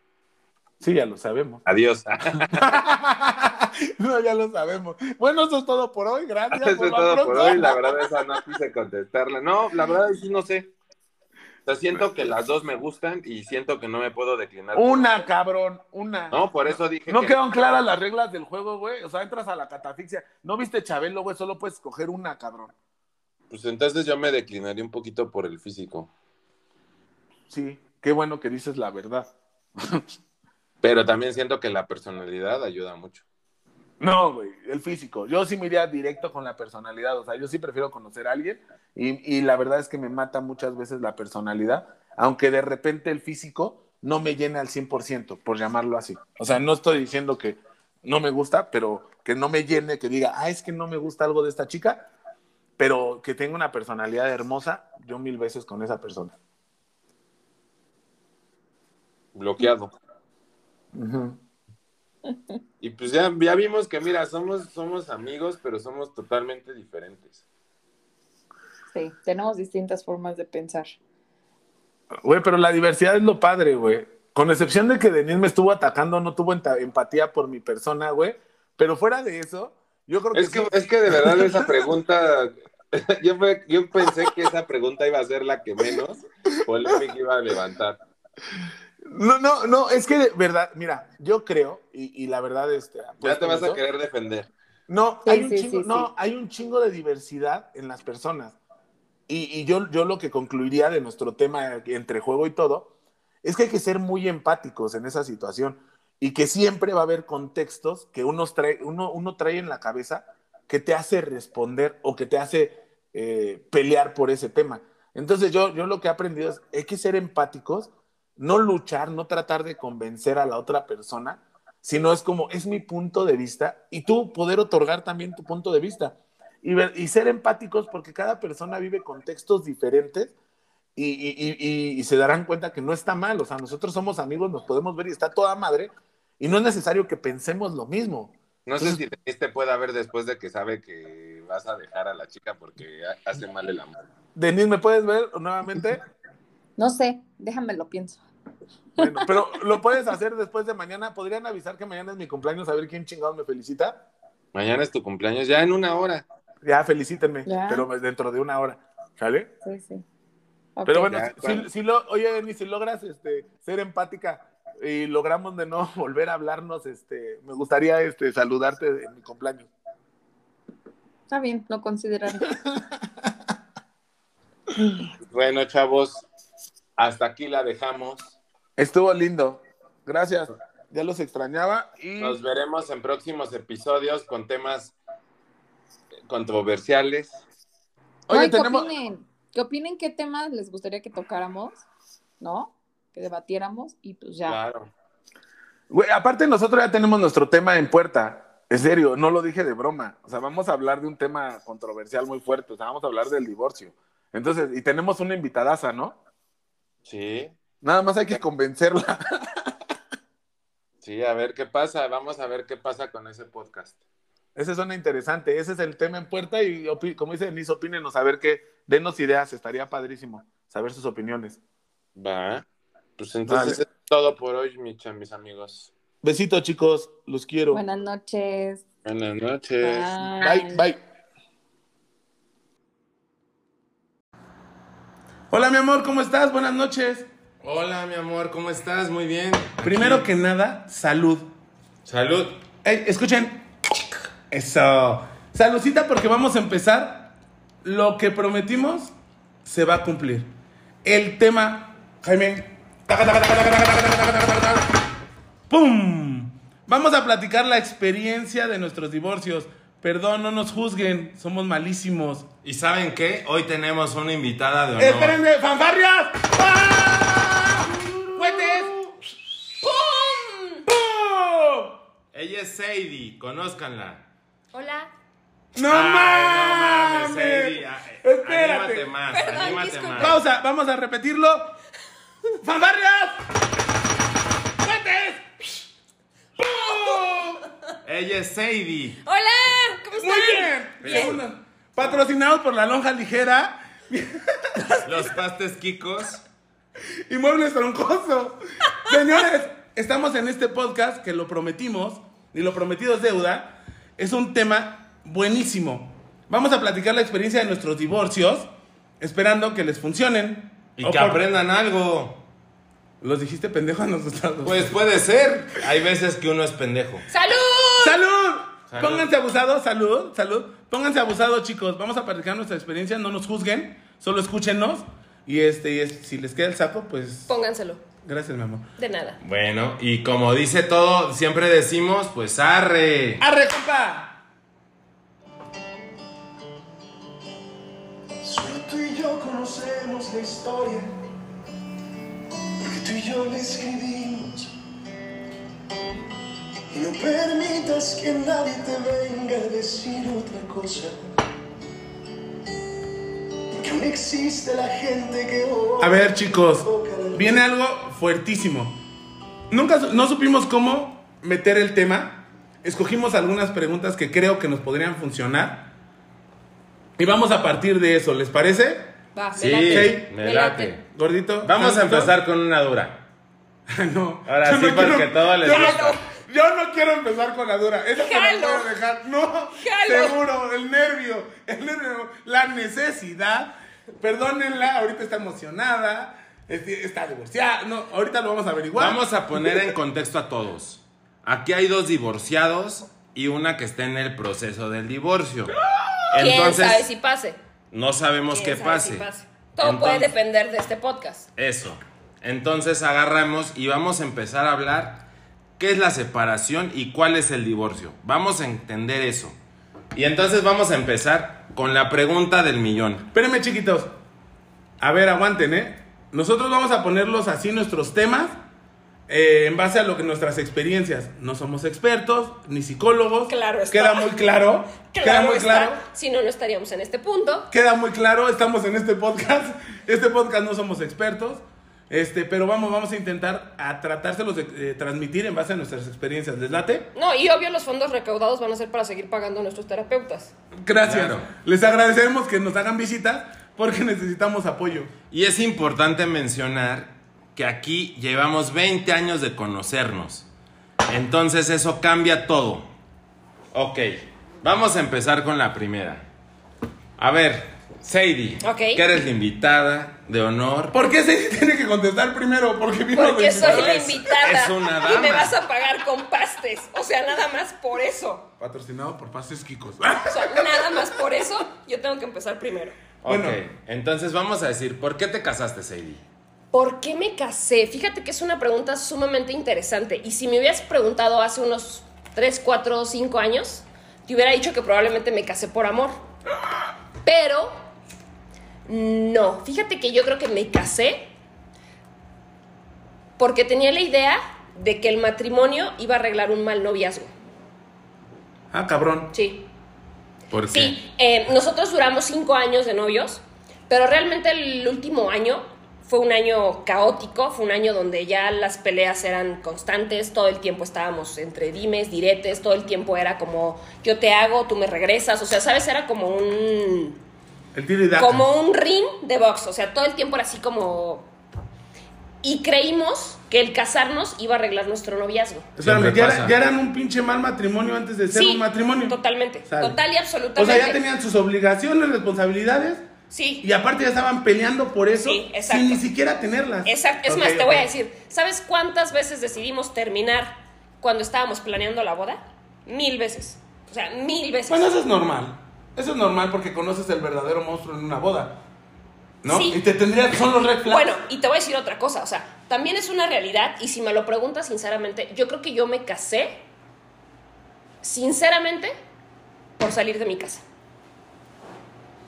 Sí, ya lo sabemos. Adiós. (laughs) (laughs) no, ya lo sabemos. Bueno, eso es todo por hoy. Gracias. Eso por es todo por hoy. La verdad, esa no quise contestarla. No, la verdad, sí no sé. O sea, siento que las dos me gustan y siento que no me puedo declinar. Una, cabrón, una. No, por eso dije ¿No que quedaron claras las reglas del juego, güey? O sea, entras a la catafixia. ¿No viste Chabelo, güey? Solo puedes escoger una, cabrón. Pues entonces yo me declinaría un poquito por el físico. Sí, qué bueno que dices la verdad. (laughs) Pero también siento que la personalidad ayuda mucho. No, güey, el físico. Yo sí me iría directo con la personalidad. O sea, yo sí prefiero conocer a alguien y, y la verdad es que me mata muchas veces la personalidad, aunque de repente el físico no me llene al 100%, por llamarlo así. O sea, no estoy diciendo que no me gusta, pero que no me llene, que diga, ah, es que no me gusta algo de esta chica, pero que tenga una personalidad hermosa, yo mil veces con esa persona. Bloqueado. Y pues ya, ya vimos que, mira, somos, somos amigos, pero somos totalmente diferentes. Sí, tenemos distintas formas de pensar. Güey, pero la diversidad es lo padre, güey. Con excepción de que Denis me estuvo atacando, no tuvo empatía por mi persona, güey. Pero fuera de eso, yo creo que, Es que, sí. es que de verdad esa pregunta, (laughs) yo, yo pensé que esa pregunta iba a ser la que menos polémica iba a levantar. No, no, no, es que de verdad, mira, yo creo, y, y la verdad, este. pues, Ya te vas a querer defender. No, Sí, hay un sí, chingo, sí, no, sí. hay un chingo de diversidad en las personas. Y, y yo, yo lo que concluiría de nuestro tema entre juego y todo, es que hay que ser muy empáticos en esa situación. Y que siempre va a haber contextos que uno trae, uno, uno trae en la cabeza que te hace responder o que te hace eh, pelear por ese tema. Entonces yo, yo lo que he aprendido es, hay que ser empáticos, no luchar, no tratar de convencer a la otra persona, sino es como, es mi punto de vista y tú poder otorgar también tu punto de vista y, ver- y ser empáticos porque cada persona vive contextos diferentes y, y- y- y- y se darán cuenta que no está mal, o sea, nosotros somos amigos, nos podemos ver y está toda madre y no es necesario que pensemos lo mismo. No sé si Denise te pueda ver después de que sabe que vas a dejar a la chica porque ha- hace mal el amor. Denise, ¿me puedes ver nuevamente? No sé, déjame lo pienso. Bueno, pero lo puedes hacer después de mañana. ¿Podrían avisar que mañana es mi cumpleaños a ver quién chingado me felicita? Mañana es tu cumpleaños, ya en una hora. Ya, felicítenme, Ya. pero dentro de una hora, ¿sale? Sí, sí. Pero bueno, Ya, si, claro. si- si lo, oye, Denis, si logras este, ser empática y logramos de no (laughs) volver a hablarnos, este, me gustaría este, saludarte en mi cumpleaños. Está bien, lo consideraré. (laughs) Bueno, chavos, hasta aquí la dejamos. Estuvo lindo. Gracias. Ya los extrañaba y Nos veremos en próximos episodios con temas controversiales. oye, Ay, ¿qué opinen? ¿Qué opinen qué temas les gustaría que tocáramos? ¿No? Que debatiéramos y pues ya. Claro. Güey, aparte nosotros ya tenemos nuestro tema en puerta. En serio, no lo dije de broma. O sea, vamos a hablar de un tema controversial muy fuerte. O sea, vamos a hablar del divorcio. Entonces, y tenemos una invitadaza, ¿no? Sí, Nada más hay que convencerla. sí, a ver qué pasa. Vamos a ver qué pasa con ese podcast. Ese suena interesante. Ese es el tema en puerta y como dice Denise, opínenos, a ver qué, denos ideas. Estaría padrísimo saber sus opiniones. Va. Pues entonces Vale. es todo por hoy, mis, mis amigos. Besitos, chicos. Los quiero. Buenas noches. Buenas noches. Bye, bye. Hola, mi amor, ¿cómo estás? Buenas noches. Hola, mi amor, ¿cómo estás? Muy bien. Primero que nada, salud. Salud. Hey, escuchen. Eso. Saludcita porque vamos a empezar. Lo que prometimos se va a cumplir. El tema, Jaime. ¡Pum! Vamos a platicar la experiencia de nuestros divorcios. Perdón, no nos juzguen, somos malísimos. ¿Y saben qué? Hoy tenemos una invitada de honor. ¡Espérenme, fanfarrias! ¡Ah! ¡Fuentes! ¡Pum! ¡Pum! Ella es Sadie, conózcanla. Hola. ¡No Ay, mames! no mames, Sadie. Ah, eh, Espérate. Anímate más, Perdón, anímate más. Pausa, vamos a repetirlo. ¡Fanfarrias! ¡Fuentes! ¡Pum! Ella es Sadie. Hola, ¿cómo están? Muy bien. Segundo. Patrocinados por la lonja ligera (laughs) Los pastes Kikos. y muebles troncoso. Señores, estamos en este podcast que lo prometimos y lo prometido es deuda. Es un tema buenísimo. Vamos a platicar la experiencia de nuestros divorcios, esperando que les funcionen. Y O que por- aprendan algo. Los dijiste pendejo a nosotros. Pues puede ser. Hay veces que uno es pendejo. ¡Salud! ¡Salud! Salud. Pónganse abusados, salud, salud. Pónganse abusados, chicos. Vamos a platicar nuestra experiencia, no nos juzguen, solo escúchenos. Y este, y si les queda el saco, pues Pónganselo. gracias, mi amor. De nada. Bueno, y como dice todo, siempre decimos, pues arre. ¡Arre, compa! Solo tú y yo conocemos la historia, porque tú y yo la escribimos. Y no permitas que nadie te venga a decir otra cosa. Porque aún existe la gente que hoy A ver, chicos, viene algo fuertísimo. Nunca no supimos cómo meter el tema. Escogimos algunas preguntas que creo que nos podrían funcionar. Y vamos a partir de eso, ¿les parece? Va, Sí, me late. me Me late. Gordito. Vamos a empezar con una dura. (laughs) no. Ahora yo sí, porque todo les no- gusta. Yo no quiero empezar con la dura. Esa te la puedo dejar. No, Jalo. seguro. El nervio. El nervio. La necesidad. Perdónenla. Ahorita está emocionada. este, Está divorciada. No, ahorita lo vamos a averiguar. Vamos a poner en contexto a todos. Aquí hay dos divorciados y una que está en el proceso del divorcio. ¿Quién Entonces, sabe si pase? no sabemos ¿Quién qué sabe pase. si pase? Todo puede depender de este podcast. Eso. Entonces agarramos y vamos a empezar a hablar qué es la separación y cuál es el divorcio. Vamos a entender eso. Y entonces vamos a empezar con la pregunta del millón. Espérenme, chiquitos. A ver, aguanten, ¿eh? Nosotros vamos a ponerlos así nuestros temas eh, en base a lo que nuestras experiencias. No somos expertos ni psicólogos. Claro está. Queda muy claro. (laughs) queda Claro muy está. claro. Si no, no estaríamos en este punto. Queda muy claro. Estamos en este podcast. Este podcast no somos expertos. Este, pero vamos, vamos a intentar a tratárselos de eh, transmitir en base a nuestras experiencias. ¿Les late? No, y obvio los fondos recaudados van a ser para seguir pagando a nuestros terapeutas. Gracias. Claro. Les agradecemos que nos hagan visitas porque necesitamos apoyo. Y es importante mencionar que aquí llevamos 20 años de conocernos. Entonces eso cambia todo. Ok, vamos a empezar con la primera. A ver, Sadie, Ok. que eres la invitada de honor. ¿Por qué se tiene que contestar primero? Porque vino Porque de soy la invitada. es una Y me dama. vas a pagar con pastes. O sea, nada más por eso. Patrocinado por Pastes Kikos. O sea, nada más por eso, yo tengo que empezar primero. Bueno. Ok, entonces vamos a decir, ¿por qué te casaste, Sadie? ¿Por qué me casé? Fíjate que es una pregunta sumamente interesante. Y si me hubieras preguntado hace unos 3, 4, 5 años, te hubiera dicho que probablemente me casé por amor. Pero no. Fíjate que yo creo que me casé porque tenía la idea de que el matrimonio iba a arreglar un mal noviazgo. Ah, cabrón. Sí. ¿Por qué? Sí, eh, nosotros duramos cinco años de novios, pero realmente el último año fue un año caótico, fue un año donde ya las peleas eran constantes, todo el tiempo estábamos entre dimes, diretes, todo el tiempo era como yo te hago, tú me regresas, o sea, sabes, era como un El tiro y daca. como un ring de box, o sea, todo el tiempo era así como y creímos que el casarnos iba a arreglar nuestro noviazgo. Espérame, ya, pasa. era- ya eran un pinche mal matrimonio antes de ser Sí, un matrimonio. totalmente, Sale. total y O absolutamente. sea, ya tenían sus obligaciones, responsabilidades. Sí. Y aparte ya estaban peleando por eso. Sí. Sin ni siquiera tenerlas. Exacto. Es más, te voy a decir, ¿sabes cuántas veces decidimos terminar cuando estábamos planeando la boda? Mil veces. O sea, mil veces. Bueno, eso es normal. Eso es normal porque conoces el verdadero monstruo en una boda. ¿No? Sí. Y te tendría. Son los red flags. Bueno, y te voy a decir otra cosa, o sea, también es una realidad y si me lo preguntas sinceramente, yo creo que yo me casé sinceramente por salir de mi casa.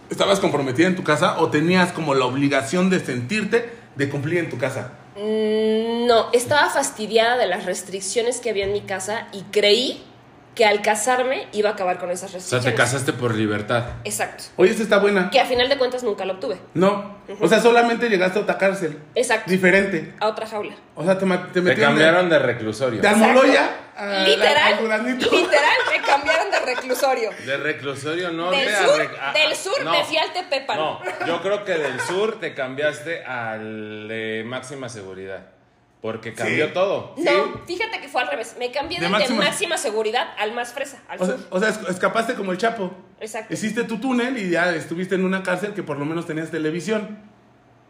¿Estabas comprometida en tu casa o tenías como la obligación de sentirte de cumplir en tu casa? Mm, No, estaba fastidiada de las restricciones que había en mi casa y creí que al casarme iba a acabar con esas O sea, restricciones. te casaste por libertad. Exacto. Oye, esta está buena. Que a final de cuentas nunca lo obtuve. No. O sea, solamente llegaste a otra cárcel. Exacto. Diferente. A otra jaula. O sea, te, te Te cambiaron de reclusorio. de, Almoloya a la- literal, al Duraznito. literal, (laughs) me cambiaron de reclusorio. De reclusorio no. Del de sur, a- a- del sur no. me fui al Tepepan. No, yo creo que del sur te cambiaste al de máxima seguridad. Porque cambió Sí. todo. No, fíjate que fue al revés. Me cambié De del de máxima- seguridad al más fresa, al O sea, o escapaste como el Chapo. Exacto. Hiciste tu túnel y ya estuviste en una cárcel que por lo menos tenías televisión.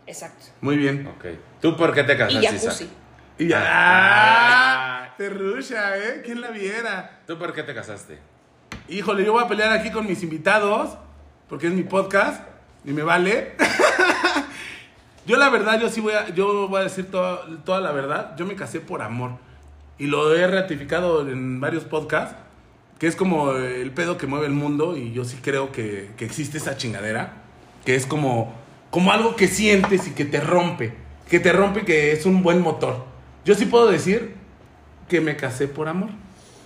Exacto. Muy bien. Ok. ¿Tú por qué te Y casaste, jacuzzi. Isaac? Y ya. Ah. ¡Ah! Te rusha, ¿eh? ¿Quién la viera? ¿Tú por qué te casaste? Híjole, yo voy a pelear aquí con mis invitados, porque es mi podcast y me vale. (laughs) yo la verdad, yo sí voy a, yo voy a decir toda, toda la verdad. Yo me casé por amor. Y lo he ratificado en varios podcasts, que es como el pedo que mueve el mundo y yo sí creo que, que existe esa chingadera, que es como, como algo que sientes y que te rompe, que te rompe que es un buen motor. Yo sí puedo decir que me casé por amor.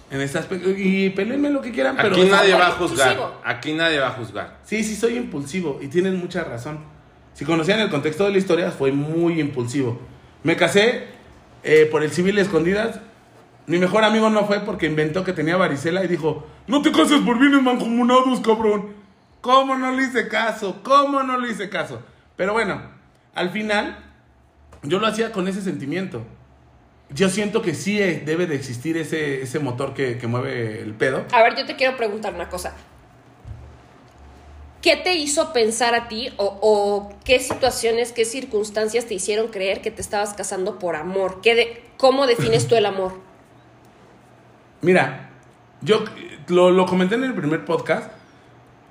En ese aspecto. Y peleenme lo que quieran, pero. Aquí nadie va a juzgar. impulsivo. Aquí nadie va a juzgar. Sí, sí, soy impulsivo. Y tienen mucha razón. Si conocían el contexto de la historia, fue muy impulsivo. Me casé eh, por el civil escondidas. Mi mejor amigo no fue porque inventó que tenía varicela y dijo: No te cases por bienes mancomunados, cabrón. ¿Cómo no le hice caso? ¿Cómo no le hice caso? Pero bueno, al final, yo lo hacía con ese sentimiento. Yo siento que sí eh, debe de existir ese, ese motor que, que mueve el pedo. A ver, yo te quiero preguntar una cosa. ¿Qué te hizo pensar a ti o, qué situaciones, qué circunstancias te hicieron creer que te estabas casando por amor? ¿Qué de- ¿Cómo defines tú el amor? (laughs) Mira, yo lo, lo comenté en el primer podcast.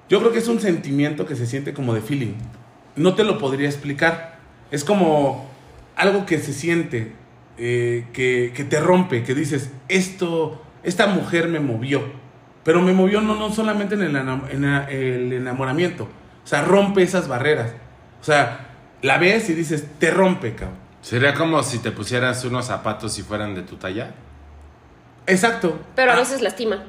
Yo creo que es un sentimiento que se siente como de feeling. No te lo podría explicar. Es como algo que se siente, eh, que, que te rompe, que dices, esto, esta mujer me movió. Pero me movió no, no solamente en el, enam- en la- el enamoramiento. O sea, rompe esas barreras. O sea, la ves y dices, te rompe, cabrón. Sería como si te pusieras unos zapatos y fueran de tu talla. Exacto. Pero a Ah, veces lastima.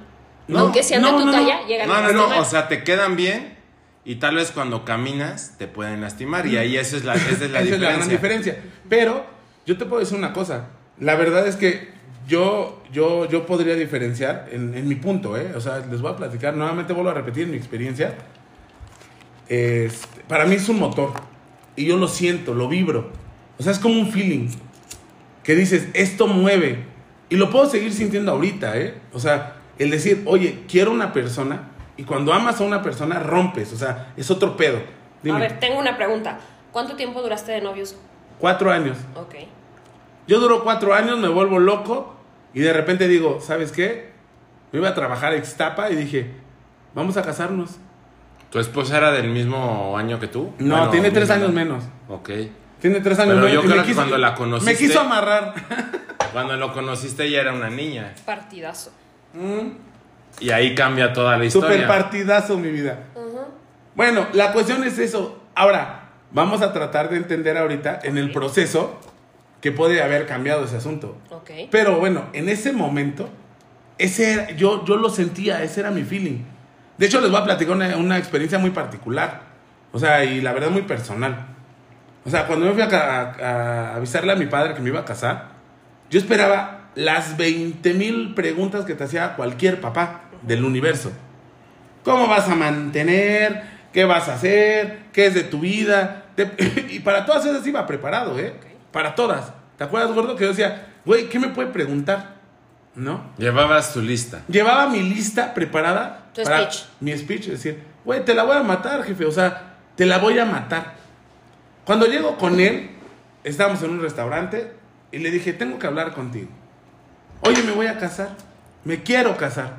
No, Aunque sean no, de tu no, no. talla, llegan No, a no, no. lastimar. O sea, te quedan bien y tal vez cuando caminas te pueden lastimar. Y ahí esa es la, esa es la (laughs) Esa es diferencia. la gran diferencia. Pero yo te puedo decir una cosa. La verdad es que yo, yo, yo podría diferenciar en, en mi punto, ¿eh? O sea, les voy a platicar. Nuevamente vuelvo a repetir mi experiencia. Este, para mí es un motor. Y yo lo siento, lo vibro. O sea, es como un feeling. Que dices, esto mueve. Y lo puedo seguir sintiendo ahorita, ¿eh? O sea, el decir, oye, quiero una persona. Y cuando amas a una persona, rompes. O sea, es otro pedo. Dime. A ver, tengo una pregunta. ¿Cuánto tiempo duraste de novios? Cuatro años. Ok. Yo duro cuatro años, me vuelvo loco y de repente digo, ¿sabes qué? Me iba a trabajar a Ixtapa y dije, vamos a casarnos. ¿Tu esposa era del mismo año que tú? No, Bueno, tiene tres años menos. Ok. Tiene tres años Pero menos. yo me creo que cuando la conociste- Me quiso amarrar. (laughs) Cuando lo conociste ella era una niña. Partidazo. Y ahí cambia toda la historia. Super partidazo, mi vida. Bueno, la cuestión es eso. Ahora, vamos a tratar de entender ahorita en el proceso que puede haber cambiado ese asunto. Ok. Pero bueno, en ese momento, ese era- yo, yo lo sentía, ese era mi feeling. De hecho, les voy a platicar una, una experiencia muy particular. O sea, y la verdad muy personal. O sea, cuando me fui a, ca- a avisarle a mi padre que me iba a casar, yo esperaba las 20 mil preguntas que te hacía cualquier papá del universo. ¿Cómo vas a mantener? ¿Qué vas a hacer? ¿Qué es de tu vida? Te- (laughs) y para todas esas iba preparado, ¿eh? Para todas. ¿Te acuerdas, gordo? Que yo decía, güey, ¿qué me puede preguntar? ¿No? Llevabas tu lista. Llevaba mi lista preparada. Tu para speech. Mi speech, es decir, güey, te la voy a matar, jefe. O sea, te la voy a matar. Cuando llego con él, estábamos en un restaurante y le dije, tengo que hablar contigo. Oye, me voy a casar. Me quiero casar.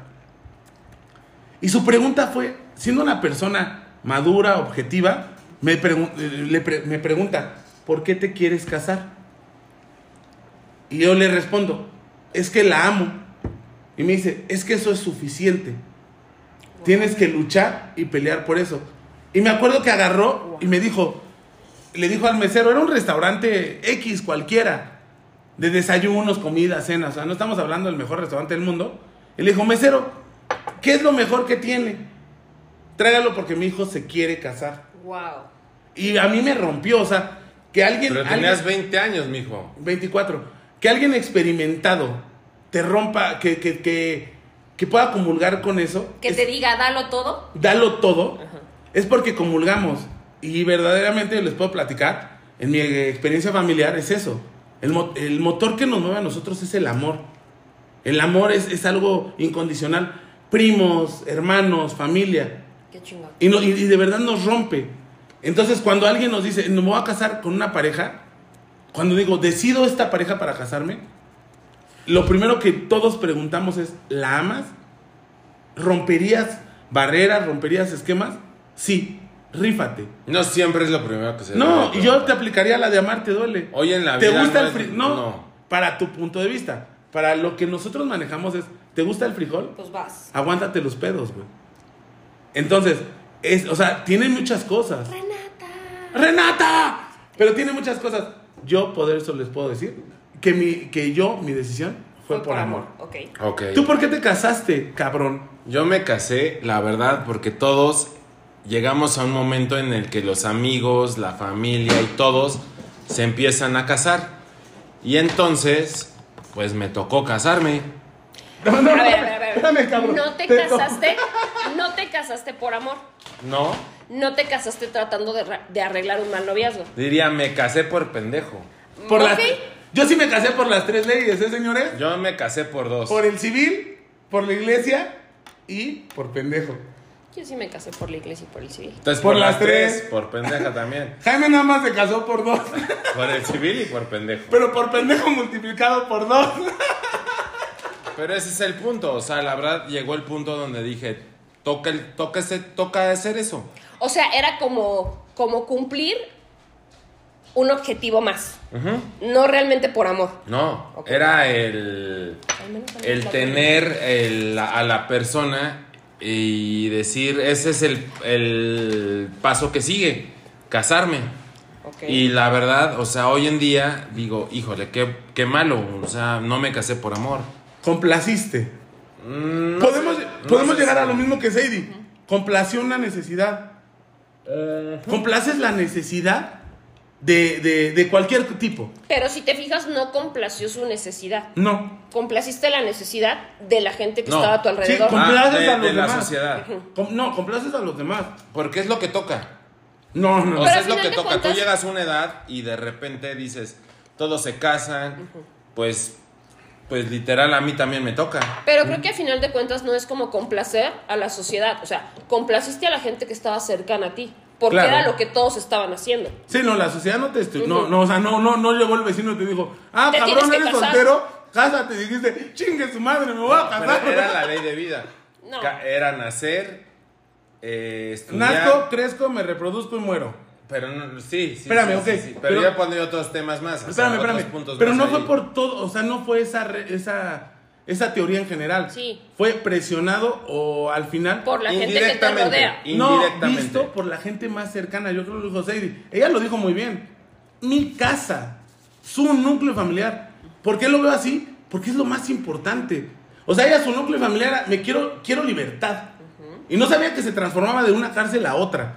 Y su pregunta fue, siendo una persona madura, objetiva, me, pregun- eh, le pre- me pregunta, ¿por qué te quieres casar? Y yo le respondo, es que la amo. Y me dice, es que eso es suficiente. Tienes que luchar y pelear por eso. Y me acuerdo que agarró y me dijo, le dijo al mesero, era un restaurante X cualquiera, de desayunos, comidas, cenas, o sea, no estamos hablando del mejor restaurante del mundo. Y le dijo, mesero, ¿qué es lo mejor que tiene? Tráigalo porque mi hijo se quiere casar. Wow. Y a mí me rompió, o sea, que alguien... Pero alguien- tenías 20 años, mijo. 24. Que alguien experimentado te rompa, que, que, que, que pueda comulgar con eso. Que es- te diga, dalo todo. dalo todo, es porque comulgamos. Y verdaderamente les puedo platicar, en mi experiencia familiar es eso. El, mo- el motor que nos mueve a nosotros es el amor. El amor es, es algo incondicional. Primos, hermanos, familia. Qué chingón. Y, no- y- y de verdad nos rompe. Entonces, cuando alguien nos dice, no me voy a casar con una pareja, cuando digo, decido esta pareja para casarme, lo primero que todos preguntamos es, ¿la amas? ¿Romperías barreras, romperías esquemas? Sí, rífate. No siempre es lo primero que se No, y yo te aplicaría la de amar te duele. Hoy en la ¿Te vida gusta no el es- frijol? No, no. para tu punto de vista. Para lo que nosotros manejamos es, ¿te gusta el frijol? Pues vas. aguántate los pedos, güey. Entonces, es, o sea, tiene muchas cosas. Renata. ¡Renata! Pero tiene muchas cosas. Yo, por eso les puedo decir que, mi, que yo, mi decisión fue, por, amor. Ok. Ok. ¿Tú por qué te casaste, cabrón? Yo me casé, la verdad, porque todos llegamos a un momento en el que los amigos, la familia y todos se empiezan a casar. Y entonces, pues me tocó casarme. No, no, A ver, a ver, a ver. Espérame, cabrón. No te casaste, (laughs) no te casaste por amor. ¿No? No te casaste tratando de, arreglar un mal noviazgo. Diría, me casé por pendejo. Por las- Ok. yo sí me casé por las tres leyes, ¿eh, señores? Yo me casé por dos. Por el civil, por la iglesia y por pendejo. Yo sí me casé por la iglesia y por el civil. Entonces, por por, las las tres, tres. por pendeja también. (laughs) Jaime nada más se casó por dos, Por el civil y por pendejo. pero por pendejo multiplicado por dos. (laughs) Pero ese es el punto, o sea, la verdad llegó el punto donde dije, toca, el, toca, ese, toca hacer eso. O sea, era como, como cumplir un objetivo más. No realmente por amor. No, era el, el tener el- a la persona y decir, ese es el, el paso que sigue, casarme. Y la verdad, o sea, hoy en día digo, híjole, qué, qué malo, o sea, no me casé por amor. Complaciste. Mm, no podemos no podemos llegar a lo mismo que Sadie. Complació una necesidad. Complaces la necesidad de, de- de cualquier tipo. Pero si te fijas, no complació su necesidad. No. Complaciste la necesidad de la gente que No. estaba a tu alrededor. Sí, Ah, Complaces de, a los de la demás. sociedad. Com- no, complaces a los demás. Porque es lo que toca. No, no. O Pero sea, es lo que toca. cuentas- Tú llegas a una edad y de repente dices, todos se casan, pues, pues literal a mí también me toca. Pero creo que a final de cuentas no es como complacer a la sociedad. O sea, complaciste a la gente que estaba cercana a ti. Porque Claro. era lo que todos estaban haciendo. Sí, no, la sociedad no te estu- no, no, o sea, no, no, no llegó el vecino y te dijo, ah, Te cabrón, eres casar. soltero, cásate. Y dijiste, chingue su madre, me voy a Pero casar. era la ley de vida. No. Era nacer, eh, estudiar. Nazco, crezco, me reproduzco y muero. Pero no, sí, sí. Espérame, sí, ok, sí, sí. Pero, pero- ya pondría otros temas más. o sea, Espérame, espérame. puntos Pero no ahí. fue por todo, o sea, no fue esa, re- esa, esa teoría en general. Sí. Fue presionado o al final. Por la gente que te rodea. no, visto por la gente más cercana. Yo creo que lo dijo Sadie. Ella lo dijo muy bien. Mi casa, su núcleo familiar. ¿Por qué lo veo así? Porque es lo más importante. O sea, ella, su núcleo familiar, era, me quiero, quiero libertad. Y no sabía que se transformaba de una cárcel a otra.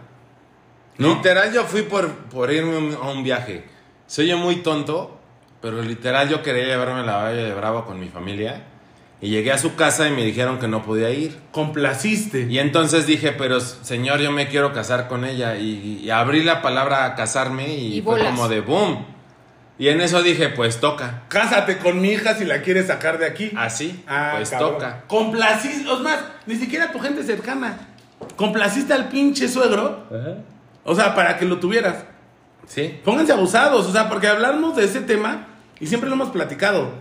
¿No? Literal, yo fui por, por irme a un viaje. Soy yo muy tonto, pero literal yo quería llevarme a la Valle de Bravo con mi familia. Y llegué a su casa y me dijeron que no podía ir. Complaciste. Y entonces dije, pero señor, yo me quiero casar con ella. Y, y abrí la palabra casarme y, Y fue bolas. como de boom. Y en eso dije, pues toca. Cásate con mi hija si la quieres sacar de aquí. Así, Ah, pues cabrón. toca. Complaciste, es más, ni siquiera tu gente cercana. Complaciste al pinche suegro. O sea, para que lo tuvieras. Sí. Pónganse abusados, o sea, porque hablamos de ese tema y siempre lo hemos platicado.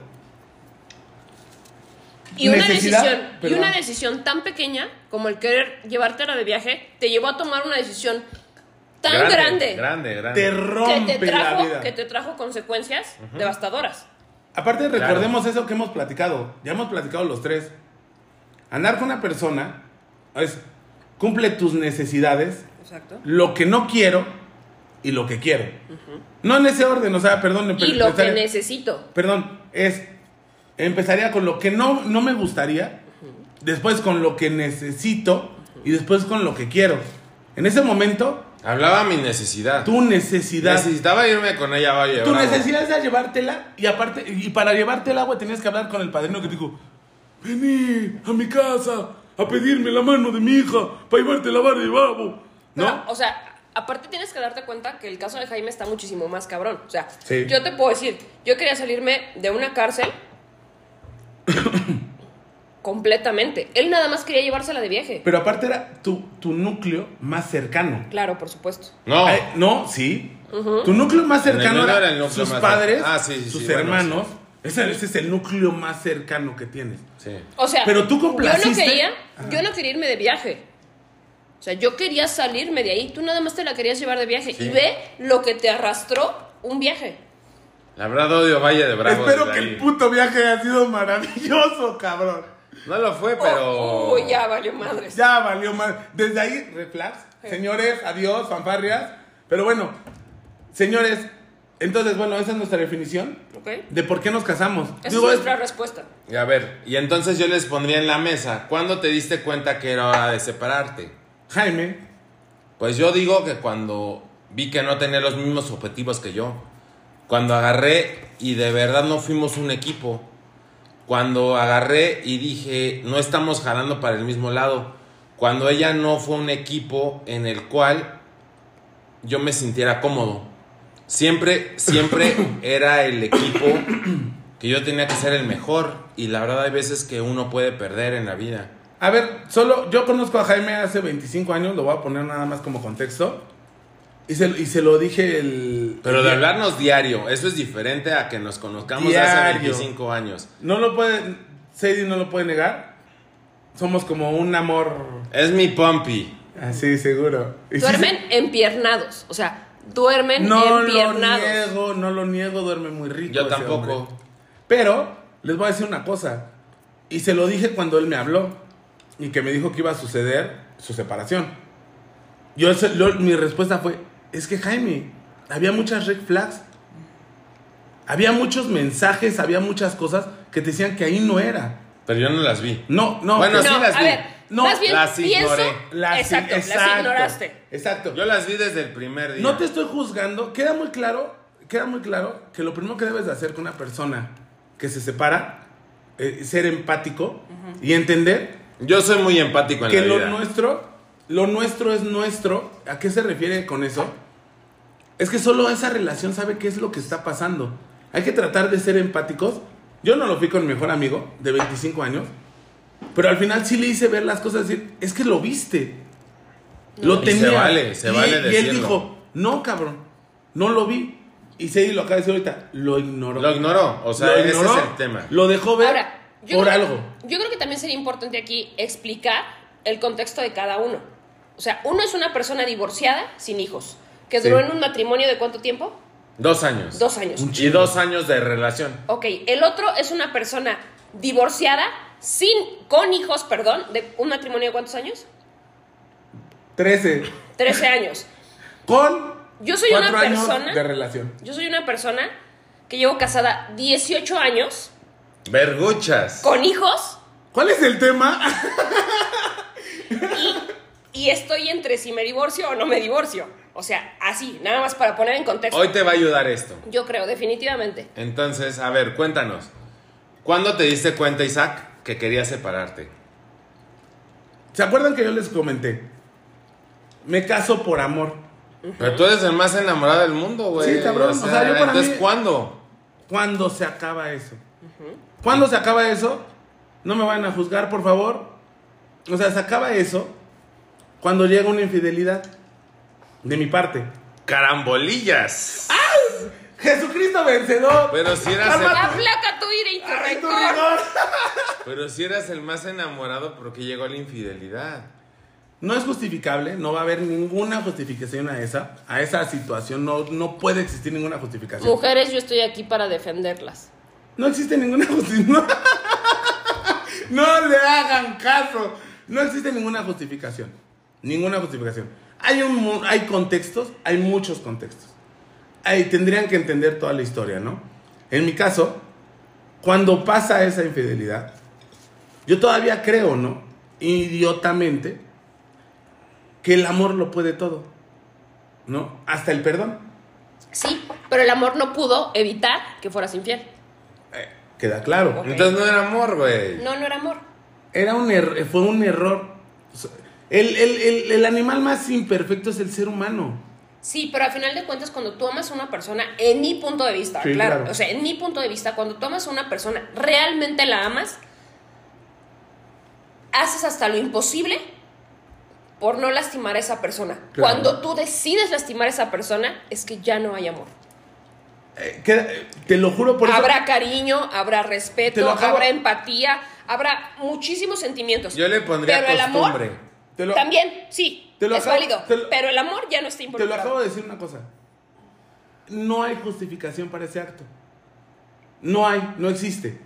Y una, Necesidad, decisión, y una decisión tan pequeña como el querer llevártela de viaje te llevó a tomar una decisión tan grande, Grande, grande. Te que, rompe te la trajo, vida. que te trajo consecuencias devastadoras. Aparte, Claro. recordemos eso que hemos platicado. Ya hemos platicado los tres. Andar con una persona es cumple tus necesidades, Exacto. lo que no quiero y lo que quiero. No en ese orden, o sea, perdón. Y lo que necesito. Perdón, es. Empezaría con lo que no, no me gustaría después con lo que necesito y después con lo que quiero. En ese momento, Hablaba mi necesidad. tu necesidad... Necesitaba irme con ella a Valle Tu Bravo. necesidad era llevártela y aparte, y para llevártela, güey, tenías que hablar con el padrino que te dijo, vení a mi casa a pedirme la mano de mi hija para llevarte la barra de babo. Pero, ¿No? o sea, aparte tienes que darte cuenta que el caso de Jaime está muchísimo más cabrón. O sea, Sí. yo te puedo decir, yo quería salirme de una cárcel (coughs) completamente. Él nada más quería llevársela de viaje. Pero aparte era tu, tu núcleo más cercano. Claro, por supuesto. No. Ay, no, sí. Tu núcleo más cercano era, era el núcleo sus más padres. Ah, sí, sí, sus sí, bueno, hermanos. Ese, ese es el núcleo más cercano que tienes. Sí. O sea, Pero tú yo no complaciste- quería, yo no quería irme de viaje. O sea, yo quería salirme de ahí. Tú nada más te la querías llevar de viaje. Sí. Y ve lo que te arrastró un viaje. La verdad odio Valle de Bravo. Espero que ahí. el puto viaje haya sido maravilloso, cabrón. No lo fue, pero. Uy, ya valió madres. Ya valió más. Desde ahí, reflex. Señores, adiós, fanfarrias. Pero bueno, señores, entonces, bueno, esa es nuestra definición ¿Ok? de por qué nos casamos. Esa Digo, es es- nuestra respuesta. Y a ver, y entonces yo les pondría en la mesa. ¿Cuándo te diste cuenta que era hora de separarte? Jaime, Pues yo digo que cuando vi que no tenía los mismos objetivos que yo. Cuando agarré y de verdad no fuimos un equipo. Cuando agarré y dije, no estamos jalando para el mismo lado. Cuando ella no fue un equipo en el cual yo me sintiera cómodo. Siempre, siempre (coughs) era el equipo que yo tenía que ser el mejor. Y la verdad hay veces que uno puede perder en la vida. A ver, solo yo conozco a Jaime hace 25 años, lo voy a poner nada más como contexto. Y se, y se lo dije el... Pero el de hablarnos diario, eso es diferente a que nos conozcamos hace Diario. 25 años. No lo puede, Sadie no lo puede negar. Somos como un amor Es mi Pompi. así, seguro. Y sí Duermen empiernados. O sea, duermen No lo empiernados. niego, no lo niego, duerme muy rico. Yo ese tampoco. hombre. Pero les voy a decir una cosa. Y se lo dije cuando él me habló. Y que me dijo que iba a suceder su separación. Yo, lo- mi respuesta fue, es que Jaime, había muchas red flags. Había muchos mensajes, había muchas cosas que te decían que ahí no era. Pero yo no las vi. No, no. Bueno, que- sí No, las a vi. ver, No, más bien las pienso. ignoré. las- exacto, las ignoraste. Exacto. Yo las vi desde el primer día. No te estoy juzgando. Queda muy claro, queda muy claro que lo primero que debes de hacer con una persona que se separa es ser empático y entender Yo soy muy empático en que la lo vida. nuestro, lo nuestro es nuestro. ¿A qué se refiere con eso? Es que solo esa relación sabe qué es lo que está pasando. Hay que tratar de ser empáticos. Yo no lo fui con mi mejor amigo de 25 años, pero al final sí le hice ver las cosas, decir, es que lo viste. Lo Y se tenía. vale, se y, vale y él decirlo. dijo, no, cabrón, no lo vi. Y Sadie lo acaba de decir ahorita, lo ignoró. Lo ignoró. O sea, Lo ese ignoró, es el tema. Lo dejó ver Ahora, yo por creo, algo. Yo creo que también sería importante aquí explicar el contexto de cada uno. O sea, uno es una persona divorciada sin hijos, que Sí. duró en un matrimonio de cuánto tiempo? Dos años. Dos años. Y dos años de relación. Ok, el otro es una persona divorciada sin, con hijos, perdón, de un matrimonio de cuántos años? 13. 13 años. Con Yo soy cuatro una años persona- de relación. Yo soy una persona que llevo casada 18 años, Verguchas. con hijos, ¿Cuál es el tema? (laughs) y, y estoy entre si me divorcio o no me divorcio. O sea, así, nada más para poner en contexto. Hoy te va a ayudar esto. Yo creo, definitivamente. Entonces, a ver, cuéntanos. ¿Cuándo te diste cuenta, Isaac, que querías separarte? ¿Se acuerdan que yo les comenté? Me caso por amor. Pero tú eres el más enamorado del mundo, güey. Sí, cabrón. O sea, yo para entonces, mí- ¿cuándo? ¿Cuándo se acaba eso? ¿Cuándo se acaba eso? No me van a juzgar, por favor. O sea, se acaba eso cuando llega una infidelidad de mi parte. Carambolillas. Jesucristo vencedor. Pero si eras el, La placa tu ira y tu Ay, tu rigor. pero si eras el más enamorado porque llegó la infidelidad. No es justificable, no va a haber ninguna justificación a esa, a esa situación, no, no puede existir ninguna justificación. Mujeres, yo estoy aquí para defenderlas. No existe ninguna justificación. (laughs) No, le hagan caso. No existe ninguna justificación. Ninguna justificación. Hay, un, hay contextos, hay muchos contextos. Tendrían que entender toda la historia, ¿no? En mi caso, cuando pasa esa infidelidad, yo todavía creo, ¿no? Idiotamente, que el amor lo puede todo, ¿no? Hasta el perdón. Sí, pero el amor no pudo evitar que fueras infiel. Queda claro. Entonces no era amor, güey. No, no era amor. Era un er- fue un error. El, el- el- el animal más imperfecto es el ser humano. Sí, pero al final de cuentas, cuando tú amas a una persona, en mi punto de vista, Sí, claro, claro. o sea, en mi punto de vista, cuando tú amas a una persona, realmente la amas, haces hasta lo imposible por no lastimar a esa persona. Claro. Cuando tú decides lastimar a esa persona, es que ya no hay amor. Eh, queda- te lo juro por eso. habrá cariño, habrá respeto, habrá empatía, habrá muchísimos sentimientos. Yo le pondría pero el amor costumbre. Te lo, también, sí, Te lo es acabo- válido, te lo- pero el amor ya no está te lo involucrado. acabo de decir una cosa. No hay justificación para ese acto. No hay, no existe.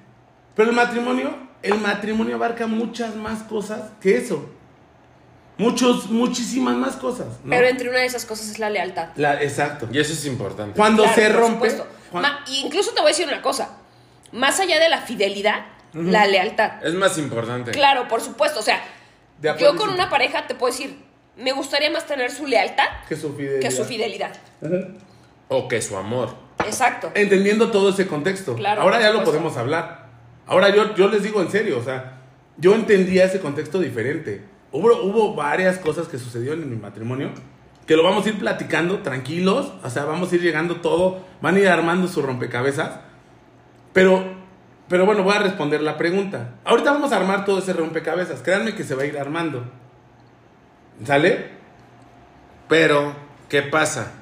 Pero el matrimonio, el matrimonio abarca muchas más cosas que eso. Muchos, muchísimas más cosas. ¿no? Pero entre una de esas cosas es la lealtad. La- exacto. Y eso es importante. Cuando Claro, se por rompe. supuesto. cuan- Ma- incluso te voy a decir una cosa. Más allá de la fidelidad, la lealtad. Es más importante. Claro, por supuesto. O sea, De yo con una pareja te puedo decir, me gustaría más tener su lealtad que su fidelidad. que su fidelidad. O que su amor. Exacto. Entendiendo todo ese contexto. Claro, Ahora ya lo podemos hablar. Ahora yo, yo les digo en serio, o sea, yo entendía ese contexto diferente. Hubo, hubo varias cosas que sucedieron en mi matrimonio que lo vamos a ir platicando tranquilos, o sea, vamos a ir llegando todo, van a ir armando su rompecabezas. Pero, pero bueno, voy a responder la pregunta. Ahorita vamos a armar todo ese rompecabezas, créanme que se va a ir armando. ¿Sale? Pero, ¿qué pasa?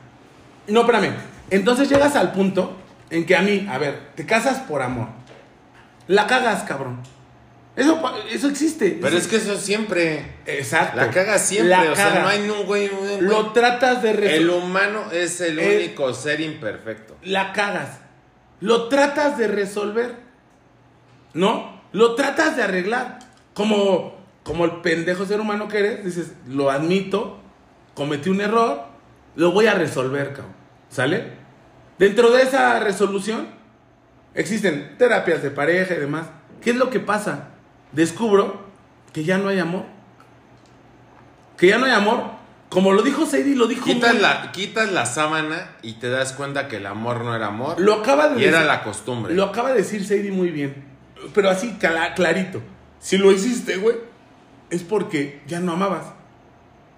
No, espérame. Entonces llegas al punto en que a mí, a ver, te casas por amor. La cagas, cabrón. Eso, eso existe. Pero es que eso siempre. Exacto. La caga siempre. La o sea, no hay un güey. un Lo tratas de El resolver. humano es el El- único ser imperfecto. La cagas. Lo tratas de resolver. ¿No? Lo tratas de arreglar. Como, como el pendejo ser humano que eres, dices, lo admito, cometí un error, lo voy a resolver, cabrón. ¿Sale? Dentro de esa resolución existen terapias de pareja y demás. ¿Qué es lo que pasa? Descubro que ya no hay amor. Que ya no hay amor. Como lo dijo Sadie, lo dijo Quitas muy- la, quitas la sábana y te das cuenta que el amor no era amor. Lo acaba de y era decir- la costumbre. Lo acaba de decir Sadie muy bien. Pero así, cla- clarito. Si lo hiciste, güey, es porque ya no amabas.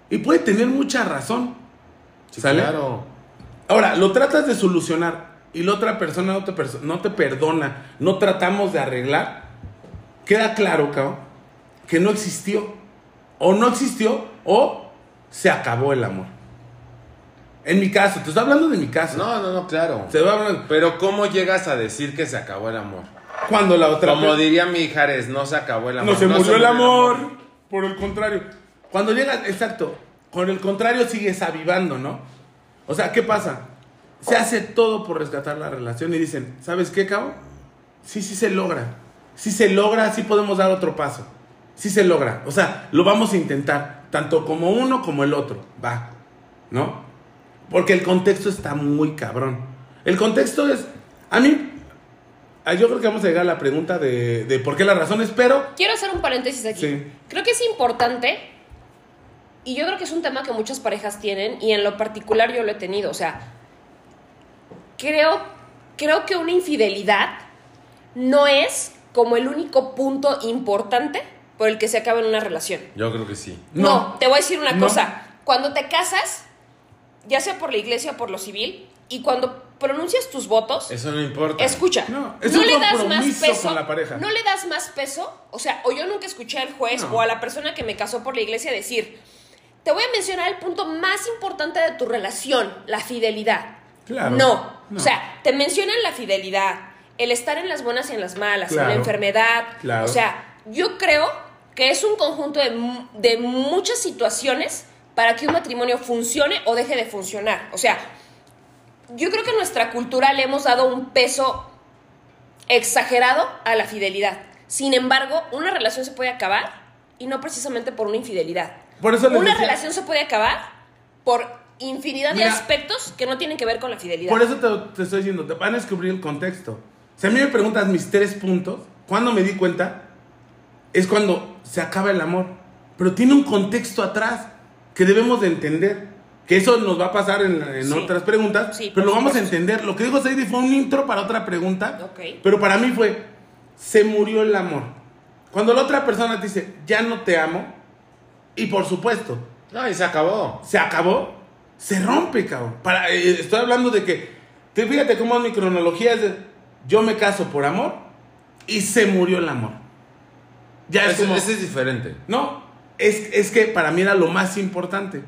Y puede tener mucha razón. Sí, ¿Sale? Claro. Ahora, lo tratas de solucionar y la otra persona no te, perso- no te perdona, no tratamos de arreglar. Queda claro, cabrón, que no existió. O no existió o se acabó el amor. En mi caso, te estoy hablando de mi caso. No, no, no, claro. Se va hablando- Pero ¿cómo llegas a decir que se acabó el amor? Cuando la otra Como diría mi Jares, no se acabó el amor. No se murió el amor. Por el contrario. Cuando llegas, exacto. Con el contrario sigues avivando, ¿no? O sea, ¿qué pasa? Se hace todo por rescatar la relación y dicen, ¿sabes qué, cabo? Sí, sí se logra. Sí se logra, sí podemos dar otro paso. Sí se logra. O sea, lo vamos a intentar. Tanto como uno como el otro. Va. ¿No? Porque el contexto está muy cabrón. El contexto es. A mí. Yo creo que vamos a llegar a la pregunta de, de por qué las razones, pero Quiero hacer un paréntesis aquí. Sí. Creo que es importante, y yo creo que es un tema que muchas parejas tienen, y en lo particular yo lo he tenido. O sea, creo, creo que una infidelidad no es como el único punto importante por el que se acaba en una relación. Yo creo que sí. No, No. te voy a decir una No. cosa. Cuando te casas, ya sea por la iglesia o por lo civil, y cuando pronuncias tus votos, Eso no importa. Escucha, No, no, es un le das más peso. con la pareja. No le das más peso. O sea, o yo nunca escuché al juez No. o a la persona que me casó por la iglesia decir: Te voy a mencionar el punto más importante de tu relación, la fidelidad. Claro. No. No. O sea, te mencionan la fidelidad, el estar en las buenas y en las malas, en la enfermedad. Claro. O sea, yo creo que es un conjunto de, de muchas situaciones para que un matrimonio funcione o deje de funcionar. O sea, yo creo que en nuestra cultura le hemos dado un peso exagerado a la fidelidad. Sin embargo, una relación se puede acabar y no precisamente por una infidelidad. Por eso una decía- relación se puede acabar por infinidad Mira, de aspectos que no tienen que ver con la fidelidad. por eso te, te estoy diciendo, te van a descubrir el contexto. Si a mí me preguntas mis tres puntos, ¿cuándo me di cuenta? es cuando se acaba el amor. Pero tiene un contexto atrás que debemos de entender. Que eso nos va a pasar en, en Sí. otras preguntas, Sí, pero lo vamos a supuesto. entender. Lo que dijo Sadie fue un intro para otra pregunta, Ok. pero para mí fue, se murió el amor. Cuando la otra persona te dice, ya no te amo, y por supuesto, No, y se acabó. se acabó, se rompe, cabrón. Para, eh, estoy hablando de que, te, fíjate cómo mi cronología es de, yo me caso por amor y se murió el amor. Ya es como, ese es diferente. no, es, es que para mí era lo más importante.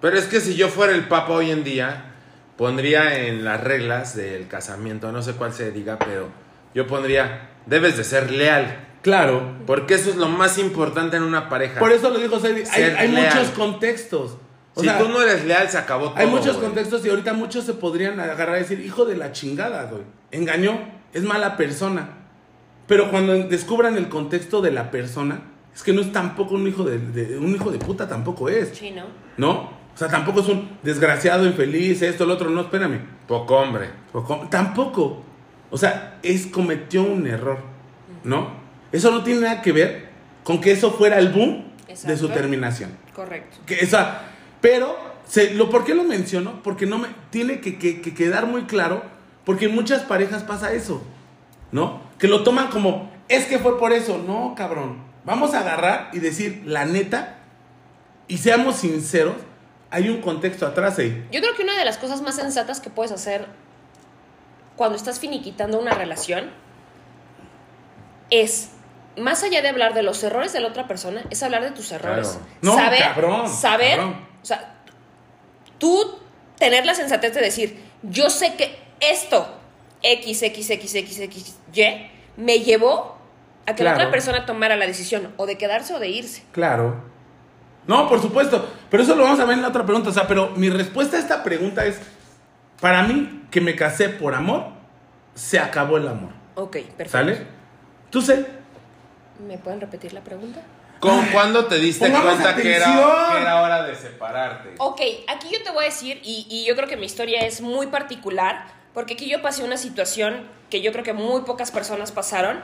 Pero es que si yo fuera el papa hoy en día, pondría en las reglas del casamiento, no sé cuál se diga, pero yo pondría, debes de ser leal. Claro. Porque eso es lo más importante en una pareja. Por eso lo dijo Sadie, hay, muchos contextos. O si sea, tú no eres leal, se acabó todo. hay muchos güey. contextos y ahorita muchos se podrían agarrar y decir, hijo de la chingada, güey. Engañó, es mala persona. Pero cuando descubran el contexto de la persona, es que no es tampoco un hijo de, de- un hijo de puta, tampoco es. Sí, ¿no? ¿No? O sea, tampoco es un desgraciado, infeliz, esto, lo otro, no, espérame. Poco hombre. O com- Tampoco. O sea, es cometió un error, ¿no? Eso no tiene nada que ver con que eso fuera el boom de su terminación. Correcto. Que esa, pero, se, lo, ¿por qué lo menciono? Porque no me, tiene que, que- que quedar muy claro, porque en muchas parejas pasa eso, ¿no? Que lo toman como, es que fue por eso. No, cabrón. Vamos a agarrar y decir la neta y seamos sinceros, hay un contexto atrás ahí. Yo creo que una de las cosas más sensatas que puedes hacer cuando estás finiquitando una relación es, más allá de hablar de los errores de la otra persona, es hablar de tus errores. Claro. No, saber, cabrón, saber, cabrón. o sea, tú tener la sensatez de decir, yo sé que esto, X, X, X, X, X, Y, me llevó a que la otra persona tomara la decisión o de quedarse o de irse. Claro. No, por supuesto. Pero eso lo vamos a ver en la otra pregunta. O sea, pero mi respuesta a esta pregunta es, para mí, que me casé por amor, se acabó el amor. Ok, perfecto. ¿Sale? ¿Tú sé? ¿Me pueden repetir la pregunta? ¿Con cuándo te diste Pongamos cuenta que era, que era hora de separarte? Ok, aquí yo te voy a decir, y, y yo creo que mi historia es muy particular, porque aquí yo pasé una situación que yo creo que muy pocas personas pasaron,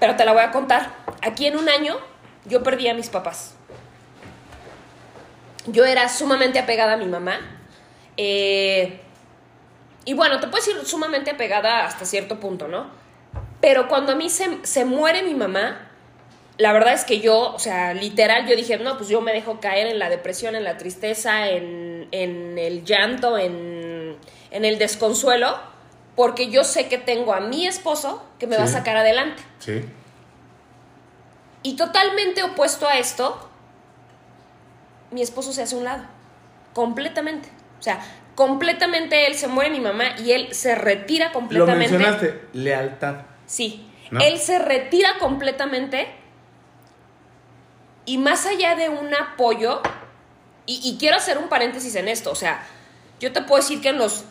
pero te la voy a contar. Aquí en un año yo perdí a mis papás. Yo era sumamente apegada a mi mamá. eh, y bueno, te puedo decir sumamente apegada hasta cierto punto, ¿no? Pero cuando a mí se, se muere mi mamá, la verdad es que yo, o sea, literal, yo dije, no, pues yo me dejo caer en la depresión, en la tristeza, en, en el llanto, en, en el desconsuelo, porque yo sé que tengo a mi esposo que me va a sacar adelante. Sí. Y totalmente opuesto a esto, mi esposo se hace a un lado. Completamente. O sea, completamente él se muere mi mamá y él se retira Lo completamente. mencionaste, lealtad. Sí. ¿No? Él se retira completamente y más allá de un apoyo, y, y quiero hacer un paréntesis en esto, o sea, yo te puedo decir que en los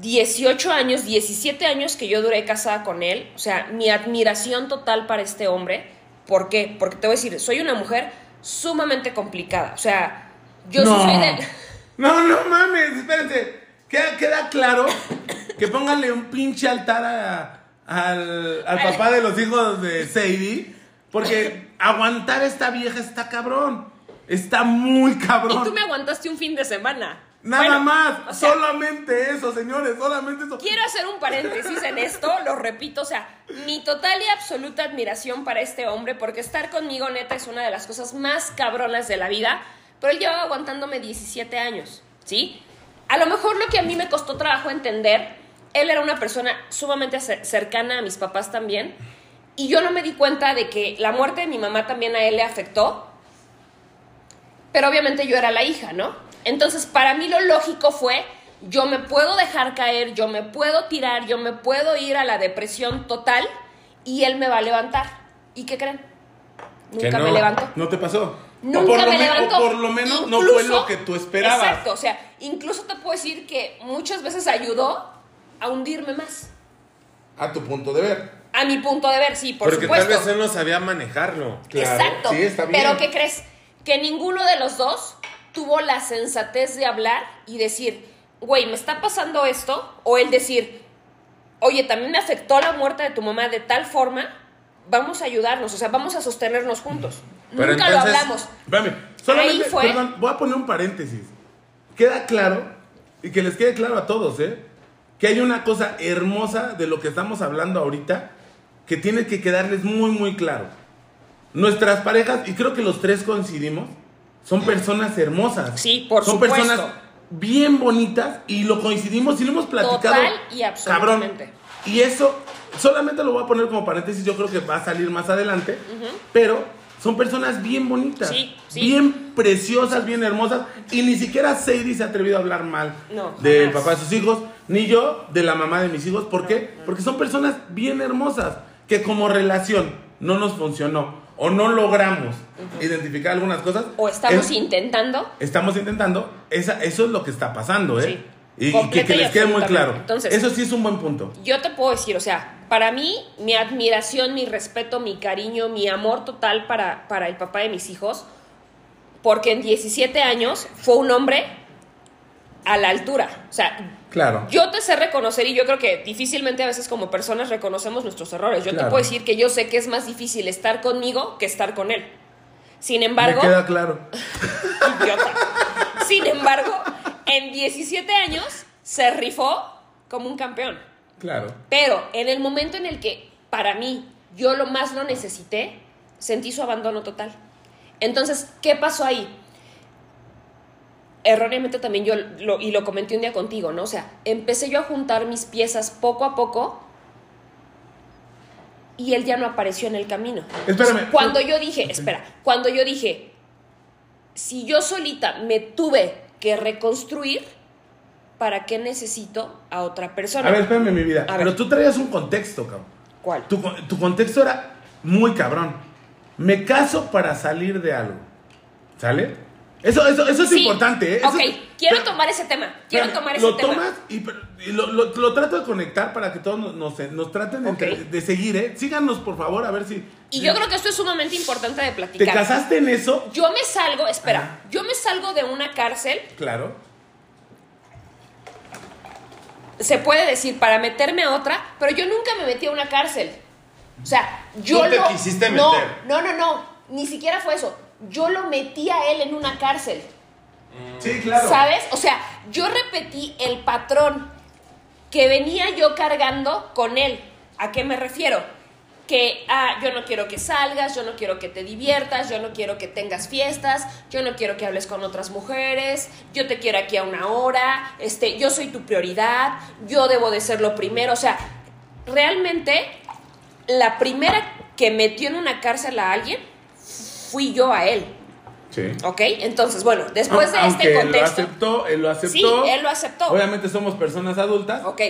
18 años, 17 años que yo duré casada con él, o sea, mi admiración total para este hombre, ¿por qué? Porque te voy a decir, soy una mujer sumamente complicada, o sea, yo no. soy de... (laughs) No, no mames, espérense. Queda, queda claro que pónganle un pinche altar a- al, al papá de los hijos de Sadie. Porque aguantar a esta vieja está cabrón. Está muy Y cabrón. tú me aguantaste un fin de semana. Nada Bueno, más. o sea, solamente eso, señores. Solamente eso. Quiero hacer un paréntesis en esto, lo repito, o sea, mi total y absoluta admiración para este hombre, porque estar conmigo neta es una de las cosas más cabronas de la vida, pero él llevaba aguantándome 17 años, ¿sí? A lo mejor lo que a mí me costó trabajo entender, él era una persona sumamente cer- cercana a mis papás también, y yo no me di cuenta de que la muerte de mi mamá también a él le afectó, pero obviamente yo era la hija, ¿no? Entonces, para mí lo lógico fue, yo me puedo dejar caer, yo me puedo tirar, yo me puedo ir a la depresión total y él me va a levantar. ¿Y qué creen? Nunca no. me levantó. No te pasó. Nunca o por lo me me- levantó. O por lo menos no fue lo que tú esperabas. Exacto, o sea, incluso te puedo decir que muchas veces ayudó a hundirme más. A tu punto de ver. A mi punto de ver, sí, por Porque supuesto. tal vez él no sabía manejarlo. Claro, Exacto. sí, está bien. Pero ¿qué crees? Que ninguno de los dos tuvo la sensatez de hablar y decir, güey, me está pasando esto. O el decir, oye, también me afectó la muerte de tu mamá de tal forma vamos a ayudarnos, o sea, vamos a sostenernos juntos. Pero Nunca lo hablamos. Espérame, solamente, Ahí fue- perdón, voy a poner un paréntesis. Queda claro, y que les quede claro a todos, ¿eh? Que hay una cosa hermosa de lo que estamos hablando ahorita, que tiene que quedarles muy, muy claro. Nuestras parejas, y creo que los tres coincidimos, son personas hermosas. Sí, por son supuesto. personas bien bonitas, y lo coincidimos y lo hemos platicado. Total y absolutamente. Cabrón. Y eso, solamente lo voy a poner como paréntesis, yo creo que va a salir más adelante, pero son personas bien bonitas, Sí, sí. bien preciosas, bien hermosas, y ni siquiera Sadie se ha atrevido a hablar mal No, del papá de sus hijos, ni yo de la mamá de mis hijos. ¿Por qué? Porque son personas bien hermosas, que como relación no nos funcionó, o no logramos identificar algunas cosas. O estamos es- intentando. estamos intentando, esa, eso es lo que está pasando, ¿eh? Sí. Y- que, les quede muy claro. Entonces- eso sí es un buen punto. Yo te puedo decir, o sea, para mí, mi admiración, mi respeto, mi cariño, mi amor total para, para el papá de mis hijos, porque en 17 años fue un hombre a la altura. O sea, Claro. yo te sé reconocer y yo creo que difícilmente a veces como personas reconocemos nuestros errores. Yo Claro. te puedo decir que yo sé que es más difícil estar conmigo que estar con él. Sin embargo, Me queda claro. (laughs) idiota. Sin embargo, en 17 años se rifó como un campeón. Claro. Pero en el momento en el que para mí yo lo más lo necesité, sentí su abandono total. Entonces, ¿qué pasó ahí? Erróneamente también yo, lo, y lo comenté un día contigo, ¿no? O sea, empecé yo a juntar mis piezas poco a poco y él ya no apareció en el camino. Espérame. Cuando yo dije, espera, cuando yo dije, si yo solita me tuve que reconstruir, ¿para qué necesito a otra persona? A ver, espérame, mi vida. A ver. Pero tú traías un contexto, cabrón. ¿Cuál? Tu, tu contexto era muy cabrón. Me caso para salir de algo. ¿Sale? Eso, eso, eso es Sí. importante, ¿eh? Eso Ok, es- quiero pero- tomar ese tema. Quiero tomar ese lo tema. tomas y, lo, lo- lo trato de conectar para que todos nos, nos, nos traten de- seguir, ¿eh? Síganos, por favor, a ver si... Y si- yo creo que esto es sumamente importante de ¿Te platicar. casaste en eso? Yo me salgo, espera, yo me salgo de una cárcel, Claro. se puede decir, para meterme a otra, pero yo nunca me metí a una cárcel. O sea, yo Tú te lo- quisiste no, meter. No, no, no, ni siquiera fue eso. Yo lo metí a él en una cárcel. Sí, claro. ¿Sabes? O sea, yo repetí el patrón que venía yo cargando con él. ¿A qué me refiero? Que ah, yo no quiero que salgas, yo no quiero que te diviertas, yo no quiero que tengas fiestas, yo no quiero que hables con otras mujeres, yo te quiero aquí a una hora, este, yo soy tu prioridad, yo debo de ser lo primero. O sea, realmente la primera que metió en una cárcel a alguien fui yo a él. Sí. ¿Ok? Entonces, bueno, después de Aunque este Él lo contexto. aceptó, él lo aceptó. Sí, él lo aceptó. Obviamente somos personas adultas. Ok.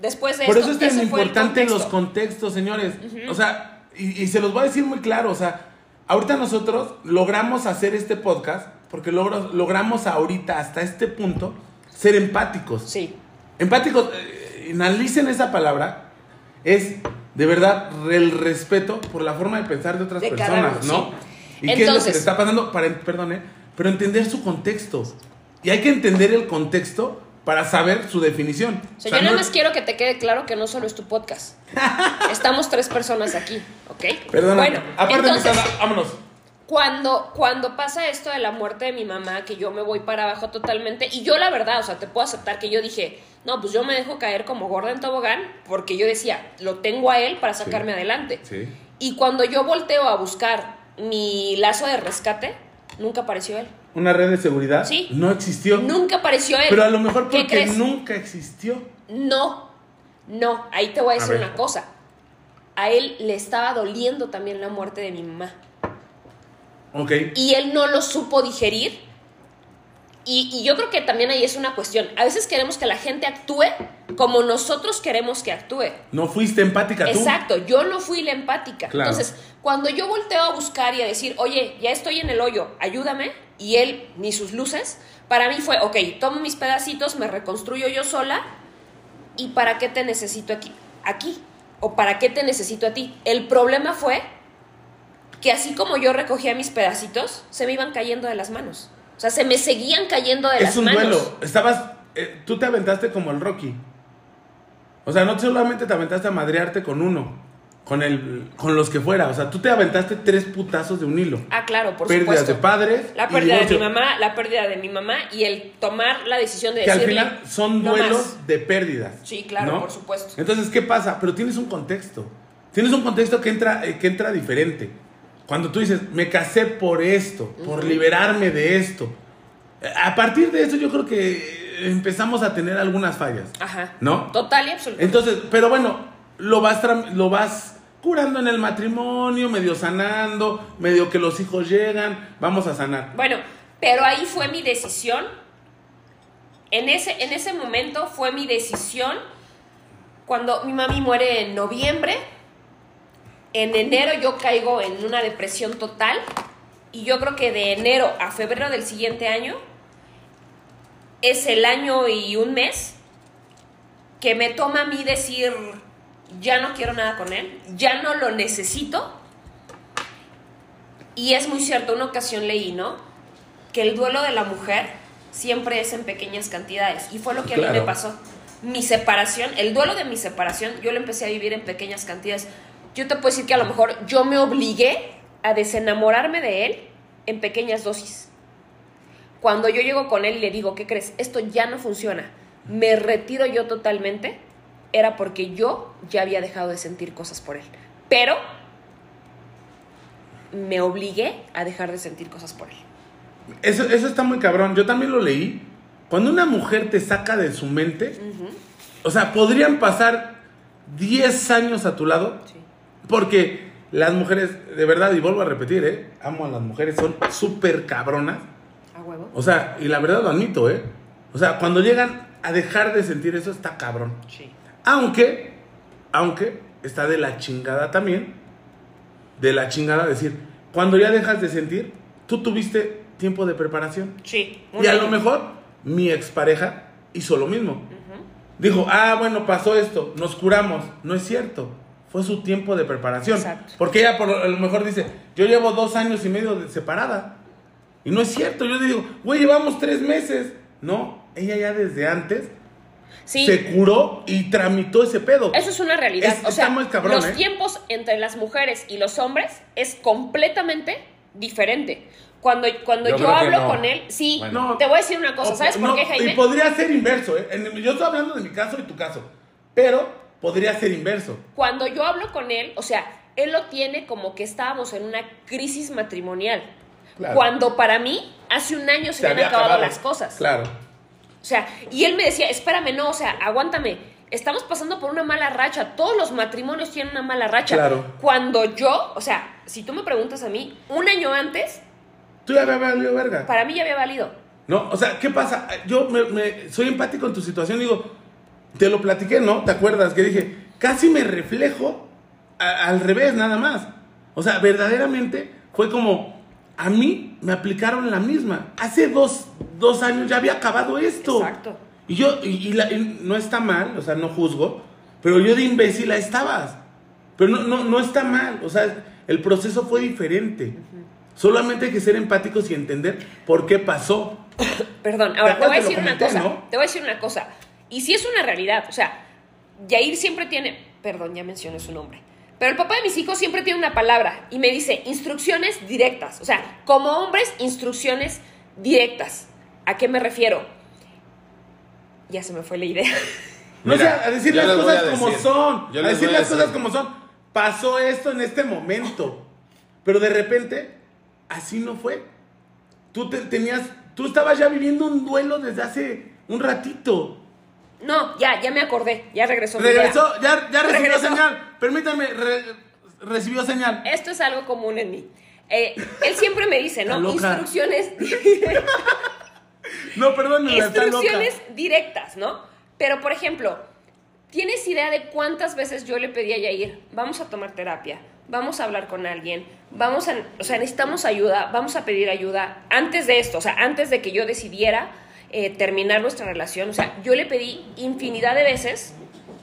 Después de Por esto, eso es tan importante los contexto. contextos, señores. O sea, y, y se los voy a decir muy claro. O sea, ahorita nosotros logramos hacer este podcast porque logramos ahorita, hasta este punto, ser empáticos. Sí. Empáticos, eh, analicen esa palabra. Es de verdad el respeto por la forma de pensar de otras De personas, ¿no? sí. Y qué es lo que le está pasando, para, perdone, pero entender su contexto. Y hay que entender el contexto para saber su definición. O sea, O sea, yo nada no- más quiero que te quede claro que no solo es tu podcast. (laughs) Estamos tres personas aquí, ¿ok? Perdona. Bueno, Aparte, entonces, mi cara, vámonos. Cuando, cuando pasa esto de la muerte de mi mamá, que yo me voy para abajo totalmente, y yo la verdad, o sea, te puedo aceptar que yo dije, no, pues yo me dejo caer como gorda en tobogán, porque yo decía, lo tengo a él para sacarme adelante. Sí. Y cuando yo volteo a buscar mi lazo de rescate, nunca apareció él. Una red de seguridad Sí. no existió. Nunca apareció él. Pero a lo mejor ¿Qué porque nunca existió. No, no, ahí te voy a decir una cosa. A él le estaba doliendo también la muerte de mi mamá. Y él no lo supo digerir. Y, y yo creo que también ahí es una cuestión. A veces queremos que la gente actúe como nosotros queremos que actúe. No fuiste empática tú. Exacto, yo no fui la empática. Claro. Entonces, cuando yo volteo a buscar y a decir, oye, ya estoy en el hoyo, ayúdame, y él ni sus luces, para mí fue, ok, tomo mis pedacitos, me reconstruyo yo sola, ¿y para qué te necesito aquí? Aquí. ¿O para qué te necesito a ti? El problema fue que así como yo recogía mis pedacitos, se me iban cayendo de las manos. O sea, se me seguían cayendo de las Es un manos. duelo. Estabas. eh, tú te aventaste como el Rocky. O sea, no solamente te aventaste a madrearte con uno, con, el, con los que fuera. O sea, tú te aventaste tres putazos de un hilo. Ah, claro, por Pérdidas supuesto. de padres. La pérdida de mi mamá, la pérdida de mi mamá y el tomar la decisión de Que al final son "No duelos más". de pérdidas. Sí, claro, ¿no? por supuesto. Entonces, ¿qué pasa? Pero tienes un contexto. Tienes un contexto que entra, eh, que entra diferente. Cuando tú dices, me casé por esto, por liberarme de esto. A partir de eso yo creo que empezamos a tener algunas fallas. Ajá. ¿No? Total y absoluto. Entonces, pero bueno, lo vas, lo vas curando en el matrimonio, medio sanando, medio que los hijos llegan, vamos a sanar. Bueno, pero ahí fue mi decisión. En ese, en ese momento fue mi decisión. Cuando mi mami muere en noviembre, en enero yo caigo en una depresión total. Y yo creo que de enero a febrero del siguiente año es el año y un mes que me toma a mí decir, ya no quiero nada con él, ya no lo necesito. Y es muy cierto, una ocasión leí, ¿no? Que el duelo de la mujer siempre es en pequeñas cantidades. Y fue lo que a mí me pasó. Mi separación, el duelo de mi separación, yo lo empecé a vivir en pequeñas cantidades. Yo te puedo decir que a lo mejor yo me obligué a desenamorarme de él en pequeñas dosis. Cuando yo llego con él y le digo, ¿qué crees? Esto ya no funciona. Me retiro yo totalmente. Era porque yo ya había dejado de sentir cosas por él. Pero me obligué a dejar de sentir cosas por él. Eso, eso está muy cabrón. Yo también lo leí. Cuando una mujer te saca de su mente, o sea, podrían pasar 10 años a tu lado, Sí. Porque las mujeres, de verdad, y vuelvo a repetir, ¿eh? amo a las mujeres, son súper cabronas. A huevo. O sea, y la verdad lo admito, ¿eh? O sea, cuando llegan a dejar de sentir eso, está cabrón. Sí. Aunque, aunque está de la chingada también, de la chingada decir, cuando ya dejas de sentir, tú tuviste tiempo de preparación. Sí. Y a lo mejor mi expareja hizo lo mismo. Dijo, ah, bueno, pasó esto, nos curamos. No es cierto. Fue su tiempo de preparación. Exacto. Porque ella por lo- a lo mejor dice, yo llevo dos años y medio de separada. Y no es cierto. Yo le digo, güey, llevamos tres meses. No, ella ya desde antes Sí. se curó y tramitó ese pedo. Eso es una realidad. Es- o sea, está muy cabrón, los ¿eh? tiempos entre las mujeres y los hombres es completamente diferente. Cuando, cuando Yo hablo no. con él, sí, Bueno. No. te voy a decir una cosa, O- ¿sabes por no, qué, Jaime? Y podría ser inverso, ¿eh? En- yo estoy hablando de mi caso y tu caso. Pero podría ser inverso. Cuando yo hablo con él, o sea, él lo tiene como que estábamos en una crisis matrimonial. Claro. Cuando para mí, hace un año se, habían acabado las cosas. Claro. O sea, y él me decía, espérame, no, o sea, aguántame. Estamos pasando por una mala racha. Todos los matrimonios tienen una mala racha. Claro. Cuando yo, o sea, si tú me preguntas a mí, un año antes, Tú ya me valido verga. para mí ya había valido. ¿No? O sea, ¿qué pasa? Yo me, me- soy empático en tu situación. Digo, te lo platiqué, ¿no? ¿Te acuerdas? Que dije, casi me reflejo a- al revés, nada más. O sea, verdaderamente fue como, a mí me aplicaron la misma. Hace dos, dos años ya había acabado esto. Exacto. Y yo, y, y la- y no está mal, o sea, no juzgo, pero yo de imbécil estabas. Pero no, no, no está mal, o sea, el proceso fue diferente. Solamente hay que ser empáticos y entender por qué pasó. (coughs) Perdón, ahora te voy a decir una cosa. ¿no? Te voy a decir una cosa. Y si es una realidad, o sea, Yair siempre tiene, perdón, ya mencioné su nombre. Pero el papá de mis hijos siempre tiene una palabra y me dice instrucciones directas. O sea, como hombres, instrucciones directas. ¿A qué me refiero? Ya se me fue la idea. (laughs) No Mira, sé, a decir las cosas a como decir. son. Yo A decir voy a las cosas decir. como son. Pasó esto en este momento. Pero de repente, así no fue. Tú te- tenías, tú estabas ya viviendo un duelo desde hace un ratito. No, ya, ya me acordé. Ya regresó. mi. Regresó, ya, ya recibió Regresó. señal. Permítame, re- recibió señal. Esto es algo común en mí. Eh, él siempre me dice, ¿no? Instrucciones, (laughs) No, perdón, loca. instrucciones directas, ¿no? Pero, por ejemplo, ¿tienes idea de cuántas veces yo le pedí a Yair, vamos a tomar terapia, vamos a hablar con alguien, vamos a, o sea, necesitamos ayuda, vamos a pedir ayuda antes de esto, o sea, antes de que yo decidiera eh, terminar nuestra relación, o sea, yo le pedí infinidad de veces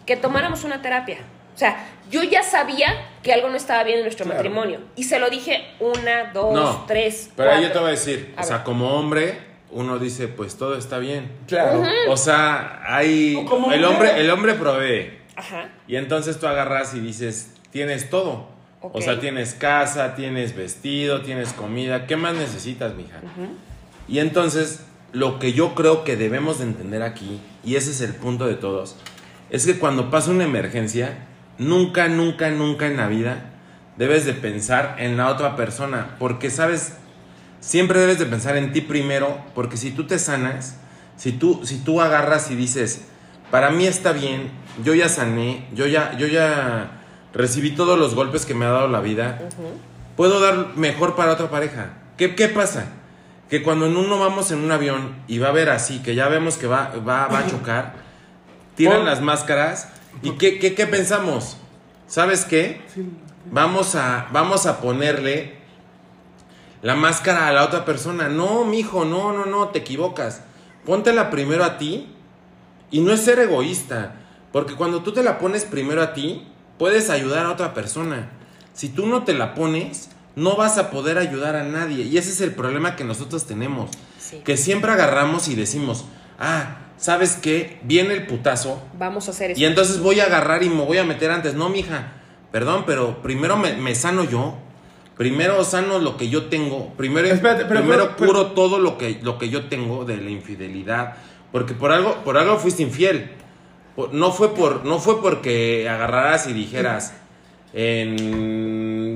que tomáramos una terapia. O sea, yo ya sabía que algo no estaba bien en nuestro Claro. matrimonio. Y se lo dije una, dos, No, tres, Pero ahí yo te voy a decir, A o sea, ver. como hombre, uno dice, pues todo está bien. Claro. O sea, hay O como el hombre, el hombre provee. Ajá. Y entonces tú agarras y dices, tienes todo. O sea, tienes casa, tienes vestido, tienes comida. ¿Qué más necesitas, mija? Y entonces, lo que yo creo que debemos de entender aquí, y ese es el punto de todos, es que cuando pasa una emergencia, nunca, nunca, nunca en la vida debes de pensar en la otra persona, porque sabes, siempre debes de pensar en ti primero, porque si tú te sanas, si tú, si tú agarras y dices, para mí está bien, yo ya sané, yo ya, yo ya recibí todos los golpes que me ha dado la vida, puedo dar mejor para otra pareja. ¿Qué, qué pasa? Que cuando en uno vamos en un avión y va a ver así, que ya vemos que va, va, va a chocar, tiran las máscaras y ¿qué, qué, qué pensamos? ¿Sabes qué? Vamos a, vamos a ponerle la máscara a la otra persona. No, mijo, no, no, no, te equivocas. Póntela primero a ti y no es ser egoísta, porque cuando tú te la pones primero a ti, puedes ayudar a otra persona. Si tú no te la pones, no vas a poder ayudar a nadie. Y ese es el problema que nosotros tenemos. Sí. Que siempre agarramos y decimos, ah, ¿sabes qué? Viene el putazo, Vamos a hacer esto. y entonces voy a agarrar y me voy a meter antes. No, mija, perdón, pero primero me, me sano yo. Primero sano lo que yo tengo. Primero, Espérate, pero- primero pero- curo todo lo que, lo que yo tengo de la infidelidad. Porque por algo, por algo fuiste infiel. Por- no, fue por, no fue porque agarraras y dijeras, en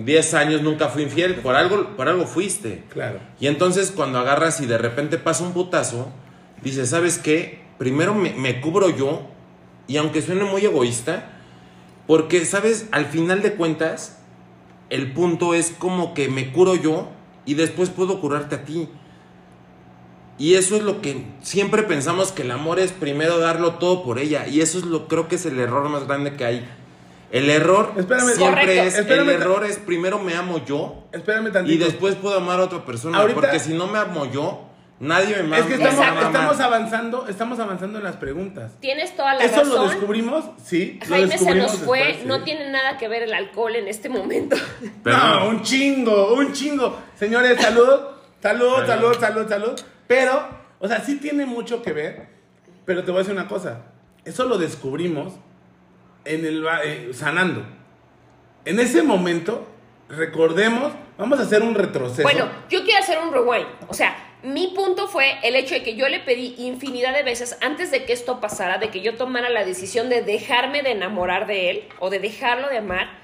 10 años nunca fui infiel. Por algo, por algo fuiste. Claro. Y entonces cuando agarras y de repente pasa un putazo, dices, ¿sabes qué? Primero me, me cubro yo, y aunque suene muy egoísta, porque, ¿sabes? Al final de cuentas, el punto es como que me curo yo y después puedo curarte a ti. Y eso es lo que siempre pensamos que el amor es primero darlo todo por ella. Y eso es lo creo que es el error más grande que hay. El error Espérame, siempre Correcto. es, Espérame, el error es primero me amo yo Espérame tantito. y después puedo amar a otra persona. Ahorita- porque si no me amo yo, nadie me ama. Es que estamos, avanzando, estamos avanzando en las preguntas. Tienes toda la Eso lo razón. descubrimos, sí. lo Jaime se nos fue, después, no sí. tiene nada que ver el alcohol en este momento. (laughs) Pero no, un chingo, un chingo. Señores, salud, salud, salud, salud, salud. Pero, o sea, sí tiene mucho que ver. Pero te voy a decir una cosa. Eso lo descubrimos en el eh, sanando. En ese momento, recordemos, vamos a hacer un retroceso. Bueno, yo quiero hacer un rewind. O sea, mi punto fue el hecho de que yo le pedí infinidad de veces antes de que esto pasara, de que yo tomara la decisión de dejarme de enamorar de él o de dejarlo de amar.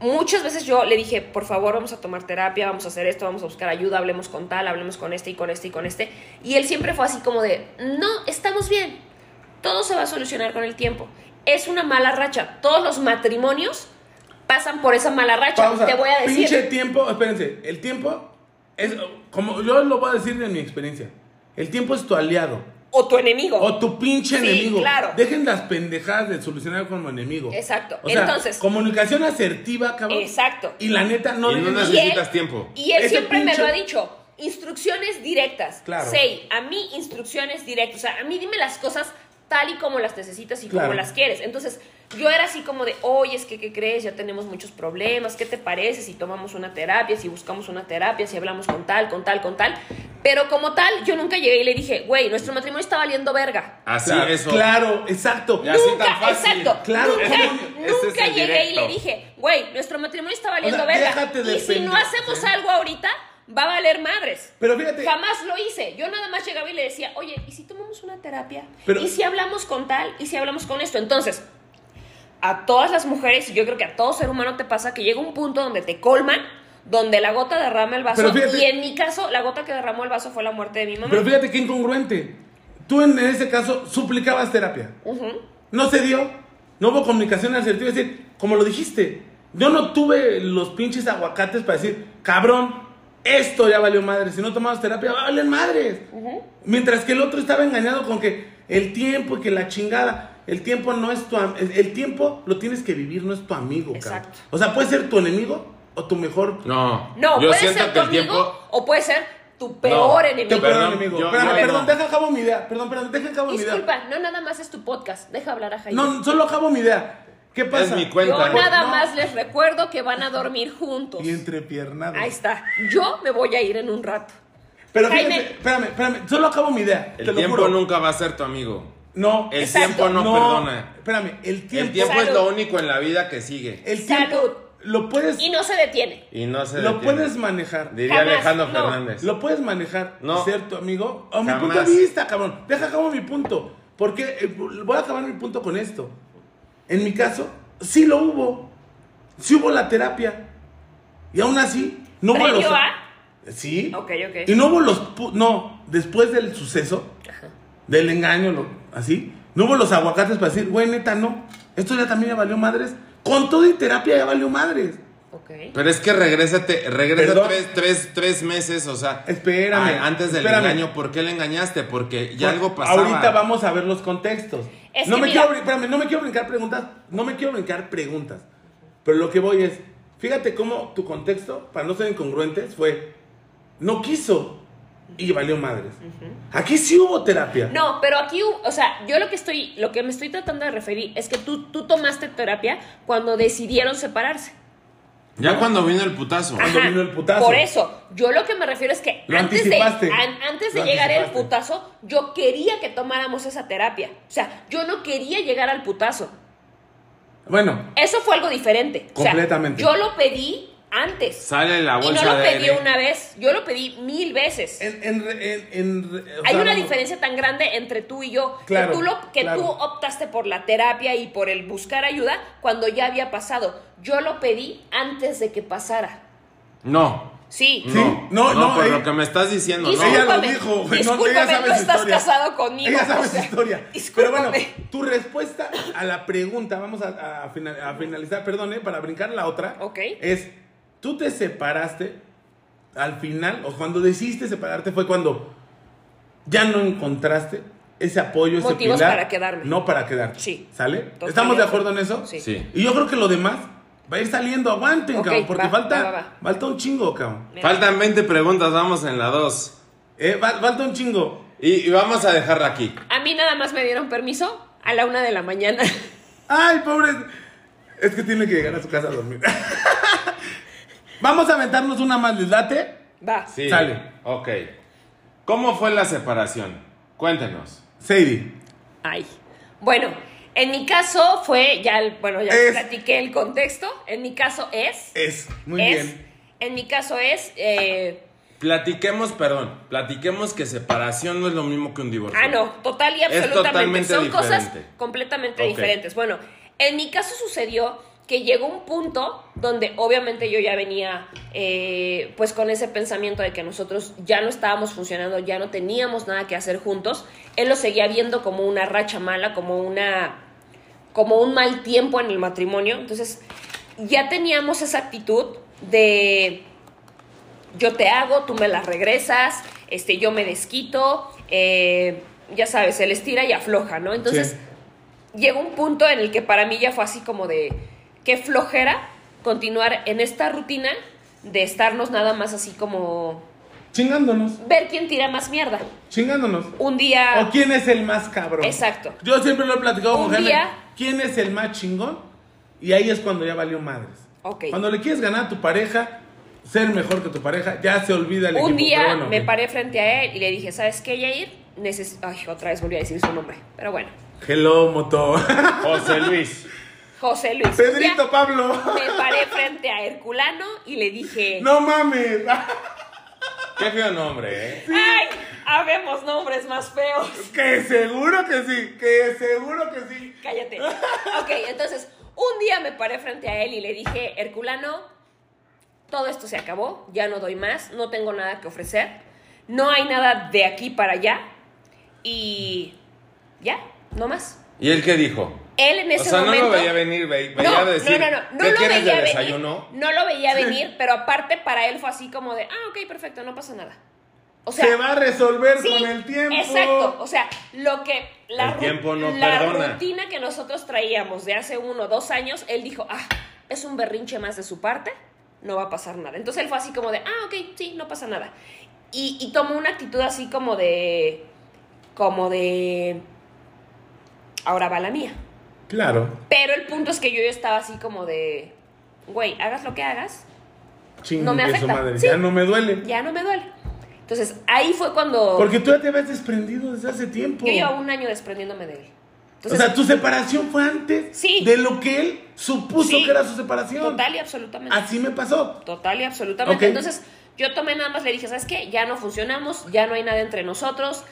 Muchas veces yo le dije, por favor, vamos a tomar terapia, vamos a hacer esto, vamos a buscar ayuda, hablemos con tal, hablemos con este y con este y con este. Y él siempre fue así como de, no, estamos bien, todo se va a solucionar con el tiempo. Es una mala racha. Todos los matrimonios pasan por esa mala racha. Pausa. Te voy a decir. Pinche tiempo, espérense, el tiempo es, como yo lo voy a decir de mi experiencia, el tiempo es tu aliado. O tu enemigo. O tu pinche Sí, enemigo. claro. Dejen las pendejadas de solucionar como enemigo. Exacto. O sea, Entonces- comunicación asertiva, cabrón. Exacto. Y la neta, no y no dejen- necesitas él- tiempo. Y él Ese siempre me lo ha dicho. Instrucciones directas. Claro. Sei, a mí instrucciones directas. O sea, a mí dime las cosas tal y como las necesitas y Claro. como las quieres. Entonces, yo era así como de, oye, es que, ¿qué crees? Ya tenemos muchos problemas. ¿Qué te parece si tomamos una terapia, si buscamos una terapia, si hablamos con tal, con tal, con tal? Pero como tal, yo nunca llegué y le dije, güey, nuestro matrimonio está valiendo verga. Así, Claro, eso. Claro, exacto. Y así nunca, tan fácil. exacto. Claro, nunca, ese- nunca es llegué y le dije, güey, nuestro matrimonio está valiendo O sea, verga. déjate de Y si no hacemos sí. algo ahorita, va a valer madres. Pero fíjate, Jamás lo hice. Yo nada más llegaba y le decía, oye, ¿y si tomamos una terapia? Pero- ¿Y si hablamos con tal? ¿Y si hablamos con esto? Entonces, a todas las mujeres, y yo creo que a todo ser humano te pasa que llega un punto donde te colman, donde la gota derrama el vaso. Fíjate- y en mi caso, la gota que derramó el vaso fue la muerte de mi mamá. pero fíjate qué incongruente. Tú en ese caso suplicabas terapia. No se dio. No hubo comunicación asertiva. Es decir, como lo dijiste, yo no tuve los pinches aguacates para decir, cabrón, esto ya valió madre. Si no tomabas terapia, valen madres. Mientras que el otro estaba engañado con que el tiempo y que la chingada. El tiempo no es tu el, el tiempo lo tienes que vivir, no es tu amigo, cabrón. Exacto. O sea, puede ser tu enemigo o tu mejor. No, No, yo puede siento ser tu que el amigo tiempo. o puede ser tu peor No, enemigo. Tu peor Perdón, enemigo. yo- Espérame, yo perdón, no. deja acabo mi idea. Perdón, perdón, deja acabo mi idea. Disculpa, no nada más es tu podcast. Deja hablar a Jaime. No, solo acabo mi idea. ¿Qué pasa? Es mi cuenta. Yo nada No. más les recuerdo que van a dormir juntos. Y entrepiernados. Ahí está. Yo me voy a ir en un rato. Pero Jaime. fíjate, espérame, espérame, solo acabo mi idea. El te lo tiempo juro. nunca va a ser tu amigo. No. El Exacto. tiempo no, perdona. Espérame, el tiempo. El tiempo es Salud. lo único en la vida que sigue. el tiempo Salud. lo puedes, Y no se detiene. Y no se lo detiene. puedes manejar. Diría Jamás, Alejandro no. Fernández. Lo puedes manejar, No. ser tu amigo. A mi Jamás. punto de vista, cabrón. Deja acabo mi punto. Porque eh, voy a acabar mi punto con esto. En mi caso, sí lo hubo. Sí hubo la terapia. Y aún así, no hubo ¿Previo los. a? Sí. Ok, ok. Y no hubo los. No, después del suceso, del engaño, lo- así, no hubo los aguacates para decir, güey, neta, no. Esto ya también ya valió madres. Con todo y terapia ya valió madres. Pero es que regrésate, regresa tres, tres, tres meses, o sea. Espérame, a- antes del espérame. engaño, ¿por qué le engañaste? Porque ya Pues, algo pasaba. Ahorita vamos a ver los contextos. Es no que me mira- quiero, espérame, no me quiero brincar preguntas, no me quiero brincar preguntas. Pero lo que voy es, fíjate cómo tu contexto, para no ser incongruentes, fue no quiso y valió madres. Aquí sí hubo terapia. No, pero aquí, o sea, yo lo que estoy, lo que me estoy tratando de referir es que tú, tú tomaste terapia cuando decidieron separarse. Ya cuando vino el putazo. Cuando Ajá, vino el putazo. Por eso, yo lo que me refiero es que Lo antes de, an- antes de Lo llegar el anticipaste. putazo, yo quería que tomáramos esa terapia. O sea, yo no quería llegar al putazo. Bueno, Eso fue algo diferente. O sea, Completamente. yo lo pedí antes. Sale la Y bolsa no lo de pedí aire. una vez, yo lo pedí mil veces. en, en, en- en- o Hay sea, una no- diferencia tan grande entre tú y yo Claro, que, tú, lo, que claro. tú optaste por la terapia y por el buscar ayuda cuando ya había pasado. Yo lo pedí antes de que pasara. No. Sí. Sí, No, no, no, no, por lo que me estás diciendo, no. Ella lo Discúlpame, dijo, güey, no, ella discúlpame, sabe no su estás historia. casado conmigo. Ella sabe o su sea, historia. Pero discúlpame. bueno, tu respuesta a la pregunta, vamos a, a fina- a finalizar, perdón, eh, para brincar la otra, Ok. es, tú te separaste al final, o cuando decidiste separarte fue cuando ya no encontraste ese apoyo, ese Motivos pilar. para quedarme. No para quedarte. Sí. ¿Sale? Totalmente. ¿Estamos de acuerdo en eso? Sí. Sí. Y yo creo que lo demás va a ir saliendo, aguanten, cabrón, porque va, falta, va, va, va. falta un chingo, cabrón. Faltan 20 preguntas, vamos en la 2. Eh, falta un chingo. Y, y vamos a dejarla aquí. A mí nada más me dieron permiso a la una de la mañana. Ay, pobre. Es que tiene que llegar a su casa a dormir. (laughs) Vamos a aventarnos una más, ¿les late? Va. Sí. Sale. Ok. ¿Cómo fue la separación? Cuéntenos. Sadie. Ay. Bueno, en mi caso fue, ya, el- bueno, ya Es. platiqué el contexto. En mi caso es. Es. Muy es, bien. En mi caso es. eh, Platiquemos, perdón, platiquemos que separación no es lo mismo que un divorcio. ah, no, total y Es absolutamente. totalmente Son cosas diferente. completamente Ok. diferentes. Bueno, en mi caso sucedió que llegó un punto donde obviamente yo ya venía eh, pues con ese pensamiento de que nosotros ya no estábamos funcionando, ya no teníamos nada que hacer juntos. Él lo seguía viendo como una racha mala, como una como un mal tiempo en el matrimonio. Entonces, ya teníamos esa actitud de yo te hago, tú me las regresas, este, yo me desquito, eh, ya sabes, él estira y afloja, ¿no? Entonces, llegó un punto en el que para mí ya fue así como de qué flojera continuar en esta rutina de estarnos nada más así como Chingándonos. ver quién tira más mierda. Chingándonos. Un día... ¿O quién es el más cabrón? Exacto. Yo siempre lo he platicado Un con Jaime. día- ¿Quién es el más chingón? Y ahí es cuando ya valió madres. Ok. Cuando le quieres ganar a tu pareja, ser mejor que tu pareja, ya se olvida el Un equipo. día bueno, me paré frente a él y le dije, ¿sabes qué, Yair? Neces Ay, otra vez volví a decir su nombre, pero bueno. Hello, moto. José Luis. José Luis. Pedrito Pablo. Me paré frente a Herculano y le dije, No mames. Qué feo nombre, ¿eh? ¡ay! Habemos nombres más feos. Que seguro que sí, que seguro que sí. Cállate. Ok, entonces, un día me paré frente a él y le dije, Herculano, todo esto se acabó, ya no doy más, no tengo nada que ofrecer, no hay nada de aquí para allá y ya, no más. ¿Y él qué dijo? Él en O ese sea, momento... no lo veía venir, ve- veía no, decir, no, no, no, no ¿qué lo quieres veía de venir, no lo veía (laughs) venir, pero aparte para él fue así como de, ah, ok, perfecto, no pasa nada. O sea, se va a resolver sí, con el tiempo. Exacto, o sea, lo que la, El ru- tiempo no la rutina que nosotros traíamos de hace uno o dos años, él dijo, ah, es un berrinche más de su parte, no va a pasar nada. Entonces él fue así como de, ah, ok, sí, no pasa nada. Y, y tomó una actitud así como de, como de, ahora va la mía. Claro. Pero el punto es que yo, yo estaba así como de, güey, hagas lo que hagas, Chingue No me afecta. madre. Sí. Ya no me duele. ya no me duele. Entonces, ahí fue cuando Porque tú ya te habías desprendido desde hace tiempo. yo llevaba un año desprendiéndome de él. o sea, tu separación fue antes Sí. de lo que él supuso Sí. que era su separación. total y absolutamente. Así me pasó. Total y absolutamente. Entonces, yo tomé nada más, le dije, ¿sabes qué? Ya no funcionamos, ya no hay nada entre nosotros.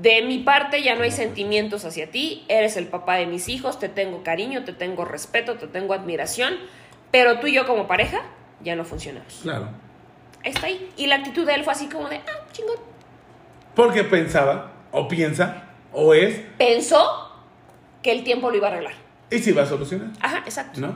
De mi parte ya no hay sentimientos hacia ti, eres el papá de mis hijos, te tengo cariño, te tengo respeto, te tengo admiración, pero tú y yo como pareja ya no funcionamos. Claro. Está ahí. Y la actitud de él fue así como de, ah, chingón. Porque pensaba, o piensa, o es, Pensó que el tiempo lo iba a arreglar. y si va a solucionar. Ajá, exacto. ¿No?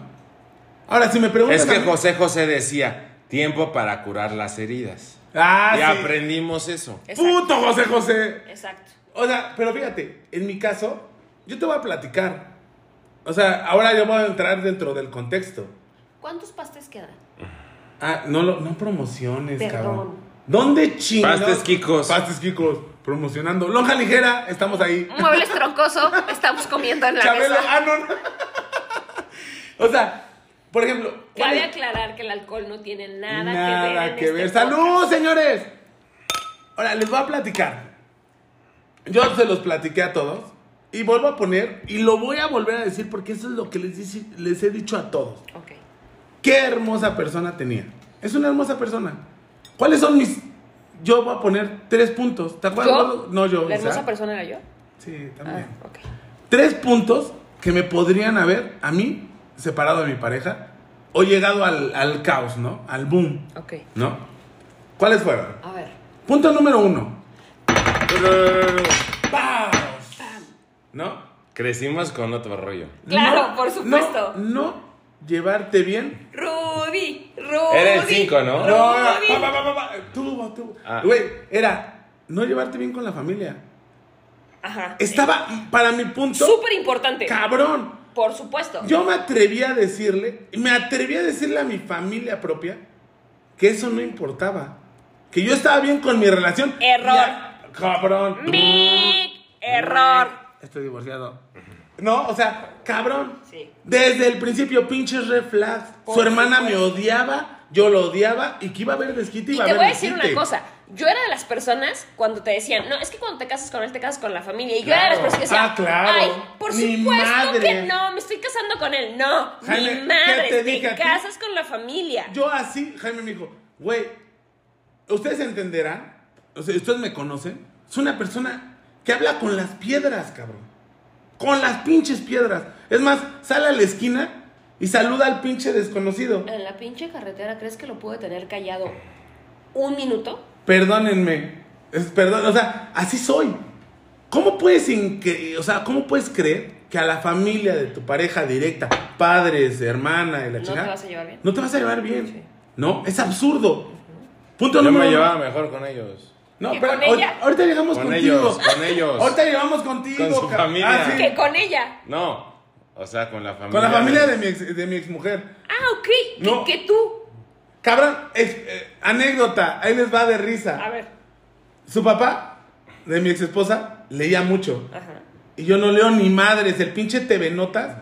Ahora, si me preguntas. Es que José José decía, tiempo para curar las heridas. Ah, y sí. aprendimos eso. Exacto. Puto José José. Exacto. O sea, pero fíjate, en mi caso, yo te voy a platicar. O sea, ahora yo voy a entrar dentro del contexto. ¿Cuántos pastes quedan? Ah, no, lo- no promociones, Perdón. cabrón. ¿Dónde chingados? Pastes Kikos. Pastes Kikos, promocionando. Lonja ligera, estamos ahí. Muebles troncoso, estamos comiendo en la Chabelo, mesa. ah, no, no. (laughs) o sea, por ejemplo. ¿cuál Cabe es? aclarar que el alcohol no tiene nada, Nada que ver. en que este ver. podcast. ¡Salud, señores! Ahora, les voy a platicar. Yo se los platiqué a todos. Y vuelvo a poner, y lo voy a volver a decir porque eso es lo que les, dice- les he dicho a todos. Ok. Qué hermosa persona tenía. Es una hermosa persona. ¿Cuáles son mis...? Yo voy a poner tres puntos. ¿Te acuerdas? ¿Yo? No, yo. ¿La hermosa persona era yo? Sí, Ah, también. ok. Tres puntos que me podrían haber, a mí, separado de mi pareja, o llegado al, al caos, ¿no? Al boom, Ok. ¿no? ¿Cuáles fueron? A ver. Punto número uno. ¡Pam! ¿No? Crecimos con otro rollo. Claro, No, por supuesto. No, no llevarte bien. Rudy, Rudy. Era el cinco, ¿no? No, era, Rudy. pa, pa, pa, pa, pa, tú, tú. Ah. Güey, era no llevarte bien con la familia. Ajá. Estaba, para mi punto, Súper importante. cabrón. Por supuesto. Yo me atreví a decirle, me atreví a decirle a mi familia propia que eso no importaba. Que yo estaba bien con mi relación. Error. Ya, cabrón. Mic. Error. Estoy divorciado. No, o sea, cabrón. Sí. Desde el principio, pinches red flags. Su hermana me odiaba, yo lo odiaba y que iba a haber desquite. Y iba te a voy a haber decir una cosa. Yo era de las personas cuando te decían, no, es que cuando te casas con él, te casas con la familia. Y yo era de las personas que decían, Ah, claro. ay, por Mi supuesto madre. que no, me estoy casando con él. No, Jaime, mi ¿qué madre, te te, casas con la familia. Yo así, Jaime me dijo, güey, ustedes entenderán, o sea, ustedes me conocen, es una persona que habla con las piedras, cabrón. Con las pinches piedras. Es más, sale a la esquina y saluda al pinche desconocido. En la pinche carretera, ¿crees que lo pude tener callado un minuto? Perdónenme. Es, perdón, o sea, así soy. ¿Cómo puedes, o sea, ¿cómo puedes creer que a la familia de tu pareja directa, padres, hermana y la ¿No chingada, te vas a llevar bien? no te vas a llevar bien? Sí. No, es absurdo. Punto Yo número me uno. llevaba mejor con ellos. No, ¿Que pero con ella? ahorita llegamos Con contigo. ellos, con ellos. Ahorita llegamos contigo. Con su familia. Ah, sí. Que con ella. No, o sea, con la familia. Con la familia de mi, ex, de mi exmujer. Ah, ok. Que, No. que tú. Cabrón, eh, anécdota, ahí les va de risa. A ver. Su papá, de mi ex esposa, leía mucho. Ajá. Y yo no leo ni madres, el pinche TV Notas.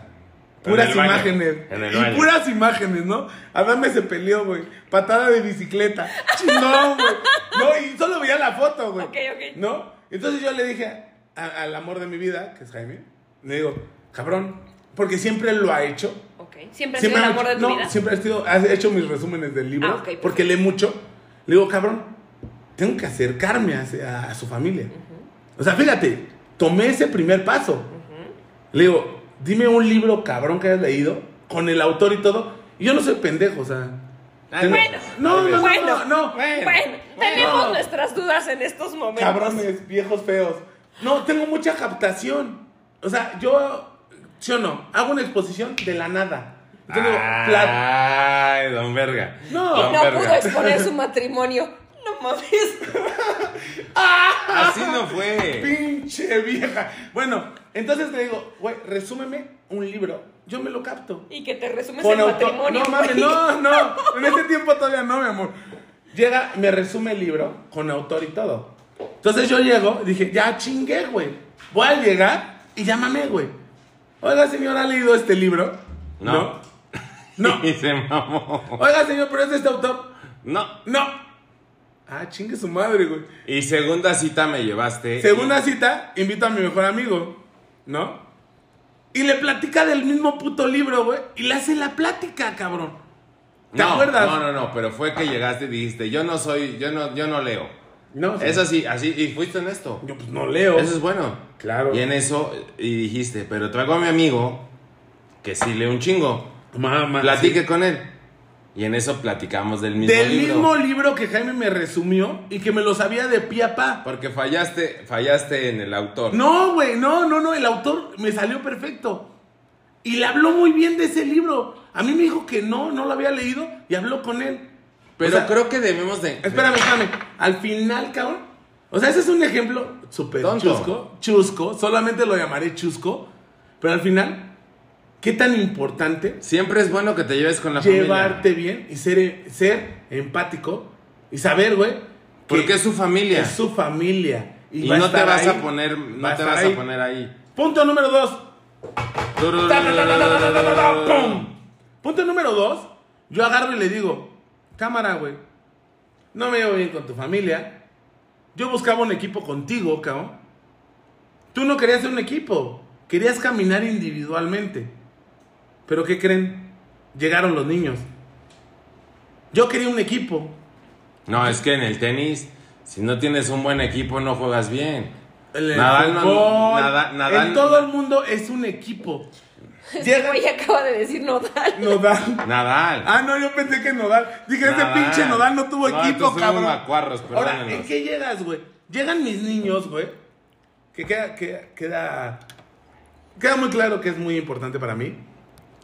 Puras baño, imágenes. y baño. puras imágenes, ¿no? Adame se peleó, güey. Patada de bicicleta. (laughs) Chingón, güey. No, y solo veía la foto, güey. Ok, ok. ¿No? Entonces yo le dije a- al amor de mi vida, que es Jaime, le digo, cabrón, porque siempre lo ha hecho. Ok. Siempre ha sido el amor de tu no, vida. siempre ha sido, ha hecho mis resúmenes del libro, Ah, porque lee mucho. Le digo, cabrón, tengo que acercarme a, a su familia. O sea, fíjate, tomé ese primer paso. Le digo, dime un libro cabrón que hayas leído, con el autor y todo. Y yo no soy pendejo, o sea. Ay, tengo- bueno, no, no, no, bueno, no, no. bueno. Bueno, tenemos No. nuestras dudas en estos momentos. Cabrones, viejos feos. No, tengo mucha captación. O sea, yo, ¿sí o no? Hago una exposición de la nada. Entonces, digo, Ay, don Verga. No. Y Don no Verga. pudo exponer su (laughs) matrimonio. No mames. Así no fue. pinche vieja. Bueno, entonces le digo, güey, resúmeme un libro. Yo me lo capto. Y que te resumes Con el autor- matrimonio. No mames, no, no. (laughs) En ese tiempo todavía no, mi amor. Llega, me resume el libro con autor y todo. Entonces yo llego, dije, ya chingué, güey. Voy a llegar y llámame, güey. Oiga, señor, ¿ha leído este libro? No. No. Y (laughs) se mamó. Oiga, señor, pero es este autor. No. No. Ah, chingue su madre, güey. Y segunda cita me llevaste. Segunda cita, invito a mi mejor amigo, ¿no? Y le platica del mismo puto libro, güey. Y le hace la plática, cabrón. ¿Te no, acuerdas? No, no, no, pero fue que llegaste y dijiste, yo no soy, yo no, yo no leo. No, sí. Es así, así, y fuiste en esto. Yo pues no leo. Eso es bueno. Claro. Y en eso, y dijiste, pero traigo a mi amigo que sí lee un chingo. Mamá. Platique sí. con él. Y en eso platicamos del mismo Del libro. mismo libro que Jaime me resumió y que me lo sabía de pie a pa. Porque fallaste, fallaste en el autor. No, güey, no, no, no, el autor me salió perfecto. Y le habló muy bien de ese libro. A mí me dijo que no, no lo había leído y habló con él. Pero creo que debemos de. Espérame, espérame. Al final, cabrón. O sea, ese es un ejemplo súper chusco. Chusco. Solamente lo llamaré chusco. Pero al final, ¿qué tan importante? Siempre es bueno que te lleves con la llevarte familia. Llevarte bien y ser, ser empático. Y saber, güey. Porque es su familia. Es su familia. Y, no te vas a poner. No te vas a poner ahí. Punto número dos. Punto número dos. Yo agarro y le digo, cámara, güey. No me llevo bien con tu familia. Yo buscaba un equipo contigo, cabrón. Tú no querías ser un equipo. Querías caminar individualmente. Pero ¿qué creen? Llegaron los niños. Yo quería un equipo. No, es que en el tenis, si no tienes un buen equipo, no juegas bien. El Nadal no- Nadal- en todo el mundo es un equipo. (laughs) Este Llega güey acaba de decir nodal. Nodal. Nadal. Ah, no, yo pensé que Nodal. Dije, este Nadal. pinche Nodal no tuvo No, equipo, cabrón. macuarros, Ahora. ¿en qué llegas, güey? Llegan mis niños, güey. Que queda, queda, queda, queda muy claro que es muy importante para mí.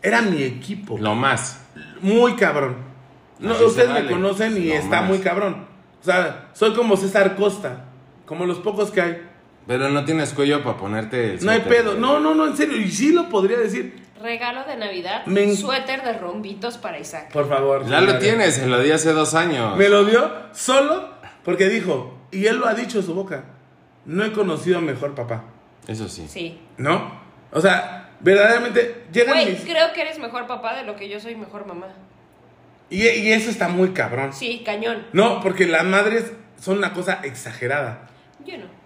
Era mi equipo. Lo más. Muy cabrón. No, Así ustedes me conocen y No está más. muy cabrón. O sea, soy como César Costa. Como los pocos que hay. Pero no tienes cuello para ponerte el No hay pedo. No, no, no, en serio. Y sí lo podría decir. Regalo de Navidad, Me suéter de rombitos para Isaac. Por favor. Ya lo tienes, se lo di hace dos años. Me lo dio solo porque dijo, y él lo ha dicho en su boca, no he conocido a mejor papá, Eso sí. Sí. ¿no? O sea, verdaderamente llegan Güey, mis... creo que eres mejor papá de lo que yo soy mejor mamá. Y, y eso está muy cabrón. Sí, cañón. No, porque las madres son una cosa exagerada. Yo no.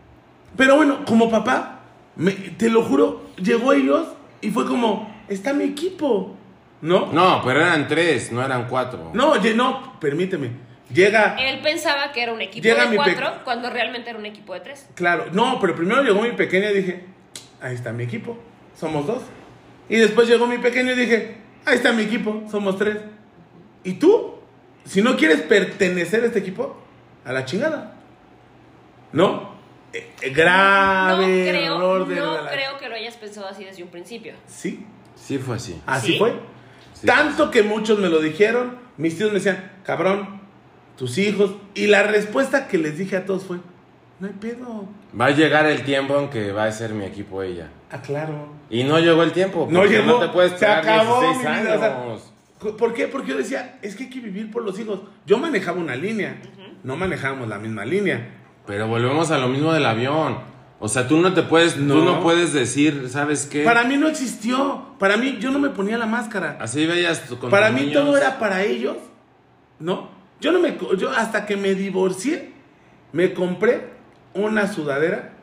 Pero bueno, como papá, me- te lo juro, llegó ellos y fue como, está mi equipo, ¿no? No, pero eran tres, no eran cuatro. No, oye, no, permíteme. Llega, Él pensaba que era un equipo Llega de cuatro cuando realmente era un equipo de tres. Claro, no, pero primero llegó mi pequeña y dije, ahí está mi equipo, somos dos. Y después llegó mi pequeño y dije, ahí está mi equipo, somos tres. ¿Y tú? Si no quieres pertenecer a este equipo, a la chingada. ¿No? Eh, eh, No grave creo, error de no la- creo que lo hayas pensado así desde un principio. Sí, Sí fue así. así ¿Sí? fue. Sí. Tanto que muchos me lo dijeron, mis tíos me decían, cabrón, tus hijos. Y la respuesta que les dije a todos fue, no hay pedo. Va a llegar el tiempo en que va a ser mi equipo ella. Ah, claro. Y no llegó el tiempo. No llegó. No te puedes se acabó 16 mi vida, o sea, años. ¿Por qué? Porque yo decía, es que hay que vivir por los hijos. Yo manejaba una línea, no manejábamos la misma línea. Pero volvemos a lo mismo del avión. O sea, tú no te puedes, tú No. puedes decir, ¿sabes qué? Para mí no existió. Para mí, yo no me ponía la máscara. Así veías tú con Para mí niños. todo era para ellos, ¿no? Yo no me, yo hasta que me divorcié, me compré una sudadera.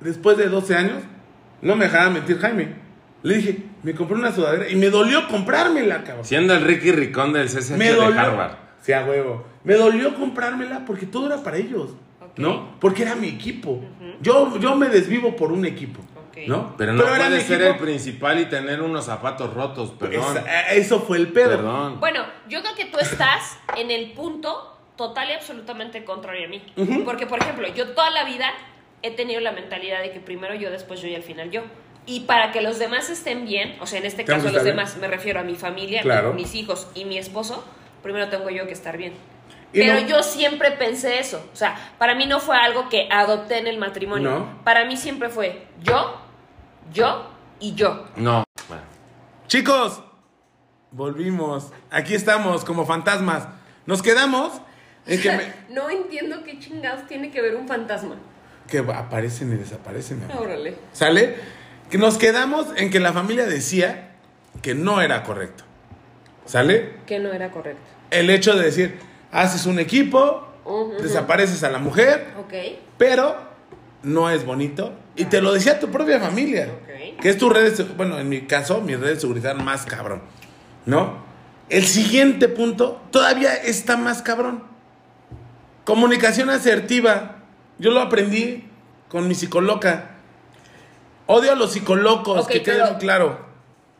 Después de 12 años, no me dejaba mentir Jaime. Le dije, me compré una sudadera y me dolió comprármela, cabrón. Siendo el Ricky Ricón del me de dolió. Harvard. Sí, a huevo. Me dolió comprármela porque todo era para ellos. ¿No? Porque era mi equipo. yo, yo me desvivo por un equipo. ¿No? Pero no era mi puedes ser equipo. el principal y tener unos zapatos rotos, perdón. Esa- eh, eso fue el pedo. Perdón. Bueno, yo creo que tú estás en el punto total y absolutamente contrario a mí. Porque, por ejemplo, yo toda la vida he tenido la mentalidad de que primero yo, después yo y al final yo. Y para que los demás estén bien, o sea, en este caso los demás, me refiero a mi familia, Claro. mis hijos y mi esposo, primero tengo yo que estar bien. Y Pero no- yo siempre pensé eso. O sea, para mí no fue algo que adopté en el matrimonio. No. Para mí siempre fue yo, yo y yo. No. Bueno. Chicos, volvimos. Aquí estamos como fantasmas. Nos quedamos en que, me- (laughs) No entiendo qué chingados tiene que ver un fantasma. que aparecen y desaparecen. amor. Órale. ¿Sale? Que nos quedamos en que la familia decía que no era correcto. ¿Sale? Que no era correcto. El hecho de decir, haces un equipo. Desapareces a la mujer, pero no es bonito. Y te lo decía tu propia familia. Que es tu red de bueno, en mi caso, mi red de seguridad más cabrón. ¿No? El siguiente punto todavía está más cabrón. Comunicación asertiva. Yo lo aprendí con mi psicóloga. Odio a los psicolocos, que quede claro.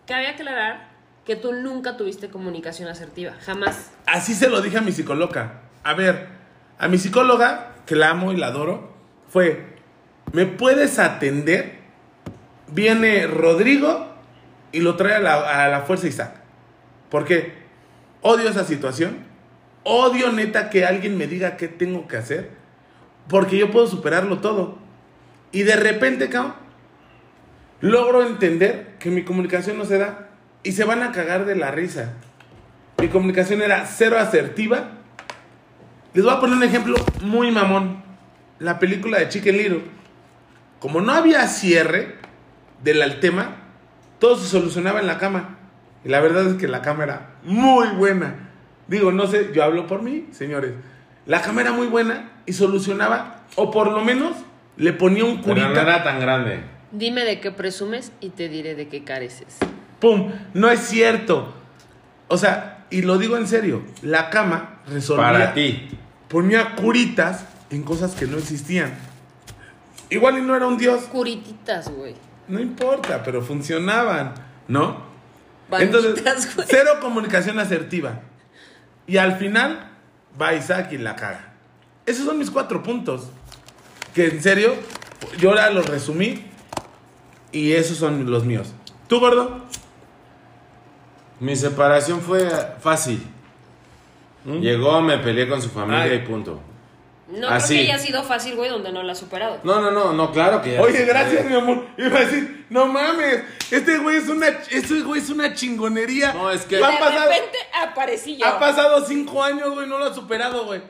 Cabe aclarar que tú nunca tuviste comunicación asertiva. Jamás. Así se lo dije a mi psicóloga. A ver, a mi psicóloga, que la amo y la adoro, fue, ¿me puedes atender? Viene Rodrigo y lo trae a la, a la fuerza Isaac. ¿Por qué? Odio esa situación. Odio neta que alguien me diga qué tengo que hacer. Porque yo puedo superarlo todo. Y de repente, cabrón, logro entender que mi comunicación no se da. Y se van a cagar de la risa. Mi comunicación era cero asertiva. Les voy a poner un ejemplo muy mamón. La película de Chicken Little. Como no había cierre del tema, todo se solucionaba en la cama. Y la verdad es que la cama era muy buena. Digo, no sé, yo hablo por mí, señores. La cama era muy buena y solucionaba, o por lo menos le ponía un Pero curita. no era tan grande. Dime de qué presumes y te diré de qué careces. ¡Pum! No es cierto. O sea, y lo digo en serio, la cama resolvía. Para ti. Ponía curitas en cosas que no existían. Igual y no era un dios. Curititas, güey. No importa, pero funcionaban, ¿no? Banditas, Entonces, güey. cero comunicación asertiva. Y al final, va Isaac y la caga. Esos son mis cuatro puntos. Que en serio, yo ahora los resumí. Y esos son los míos. ¿Tú, gordo? Mi separación fue fácil. Llegó, me peleé con su familia Ay. y punto. No Así. creo que haya sido fácil, güey, donde no la has superado. No, no, no, no, claro que ya. Oye, gracias, mi amor. Iba a decir, no mames, este güey es una, este güey es una chingonería. No, es que- De Han pasado, repente aparecí yo. ha pasado cinco años, güey, no lo ha superado, güey.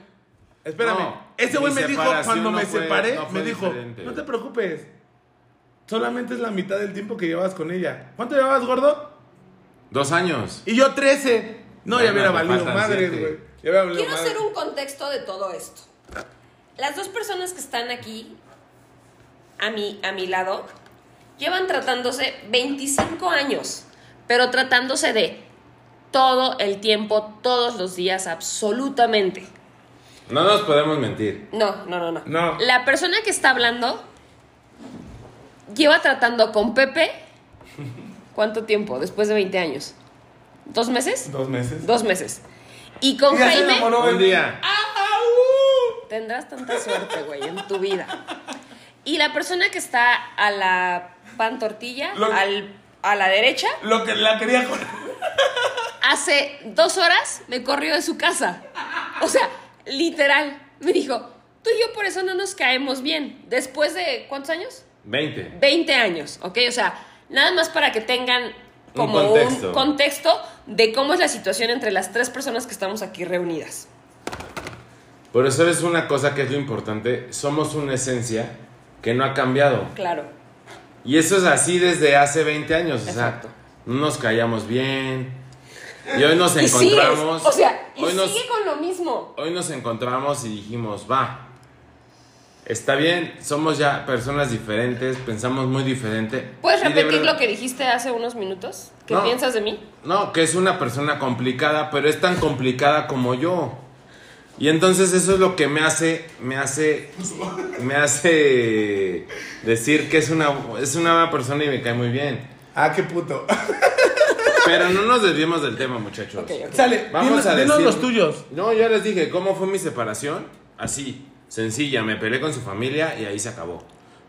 Espérame. No, Ese güey me dijo, cuando no me fue- separé, no me dijo, diferente. no te preocupes. Solamente es la mitad del tiempo que llevabas con ella. ¿Cuánto llevabas, gordo? Dos años. Y yo 13. No, ya Bueno, hubiera te valido siete. güey. Ya hubiera valido Quiero hacer un contexto de todo esto. Las dos personas que están aquí a mi, a mi lado llevan tratándose 25 años, pero tratándose de todo el tiempo, todos los días, absolutamente. No nos podemos mentir. No, no, no, no. No. La persona que está hablando lleva tratando con Pepe. ¿Cuánto tiempo? Después de 20 años. ¿Dos meses? Dos meses. Dos meses. Y con Y ya se Jaime Un día. tendrás tanta suerte, güey, en tu vida. Y la persona que está a la pan tortilla, Lo- al, a la derecha, Lo que la quería con... hace dos horas me corrió de su casa. O sea, literal. Me dijo, tú y yo por eso no nos caemos bien. Después de, ¿cuántos años? Veinte. 20 años, ¿ok? O sea, nada más para que tengan como un contexto. contexto. de cómo es la situación entre las tres personas que estamos aquí reunidas. Por eso es una cosa que es lo importante. Somos una esencia que no ha cambiado. Claro. Y eso es así desde hace 20 años. O sea, Exacto. no nos callamos bien. Y hoy nos Y sigues, encontramos. o sea, y hoy nos, sigue con lo mismo. hoy nos encontramos y dijimos, va. Está bien, somos ya personas diferentes, pensamos muy diferente. ¿Puedes repetir verdad- lo que dijiste hace unos minutos? ¿Qué No. piensas de mí? No, que es una persona complicada, pero es tan complicada como yo. Y entonces eso es lo que me hace, me hace, me hace decir que es una, es una buena persona y me cae muy bien. Ah, qué puto. Pero no nos desviemos del tema, muchachos. Sale, Vamos dinos, a decir- los tuyos. No, ya les dije, ¿cómo fue mi separación? Así, sencilla, me peleé con su familia y ahí se acabó.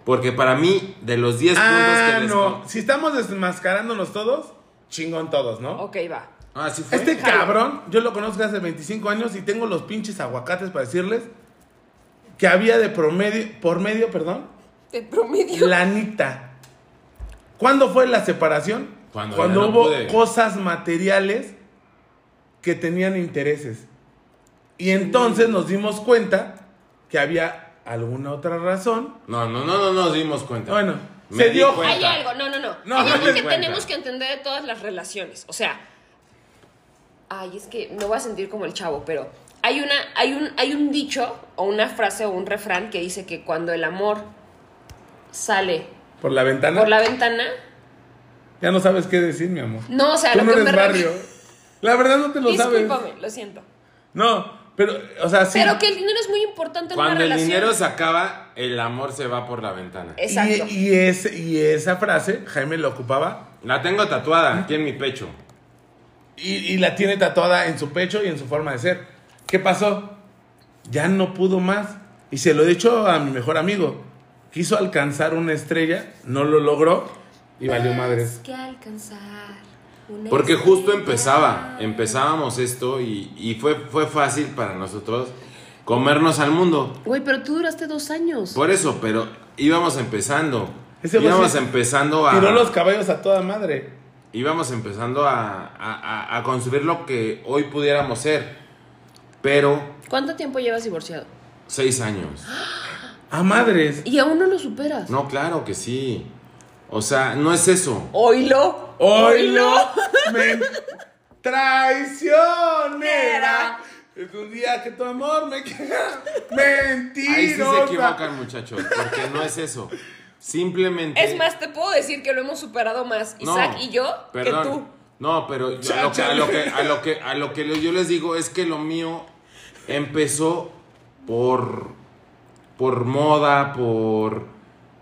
Porque para mí, de los 10 Ah, puntos que les... no. Si estamos desmascarándonos todos, chingón todos, ¿no? Ok, va. Ah, sí fue. Este cabrón, yo lo conozco hace 25 años y tengo los pinches aguacates para decirles que había de promedio, por medio, perdón, De promedio. lanita. ¿Cuándo fue la separación? Cuando Cuando ya no hubo pude. cosas materiales que tenían intereses. Y entonces nos dimos cuenta que había alguna otra razón. No, no, no, no nos dimos cuenta. Bueno, Me se di dio- cuenta. Hay algo, no, no, no. No, Hay no algo te que cuenta. tenemos que entender de todas las relaciones. O sea, ay, es que me voy a sentir como el chavo, pero hay, una, hay, un, hay un dicho o una frase o un refrán que dice que cuando el amor sale Por la ventana. por la ventana, Ya no sabes qué decir, mi amor. no, o sea, Tú lo no que eres me barrio. La verdad no te lo sabes. Discúlpame, lo siento. No, pero, o sea, sí. Pero que el dinero es muy importante en una Cuando el relación. dinero se acaba, el amor se va por la ventana. Exacto. Y, y, ese- y esa frase, Jaime la ocupaba La tengo tatuada aquí en mi pecho. y, y la tiene tatuada en su pecho y en su forma de ser. ¿Qué pasó? Ya no pudo más. Y se lo he dicho a mi mejor amigo. Quiso alcanzar una estrella, no lo logró y valió madres. que alcanzar. Porque justo empezaba, empezábamos esto y, y fue, fue fácil para nosotros comernos al mundo. Güey, pero tú duraste dos años. Por eso, pero íbamos empezando. Ese íbamos empezando a... Tiró los caballos a toda madre. íbamos empezando a, a, a- a construir lo que hoy pudiéramos ser. Pero ¿Cuánto tiempo llevas divorciado? seis años. A madres. Y aún no lo superas. No, claro que sí. O sea, no es eso. Oílo. ¡Oilo! (laughs) Men- ¡Traicionera! Es un día que tu amor me queda mentirosa. Ahí sí se equivocan, muchachos, porque no es eso. Simplemente. Es más, te puedo decir que lo hemos superado más, No, Isaac y yo, perdón. que tú. No, pero yo- a, lo que, a, lo que, a lo que a lo que yo les digo es que lo mío empezó por por moda, por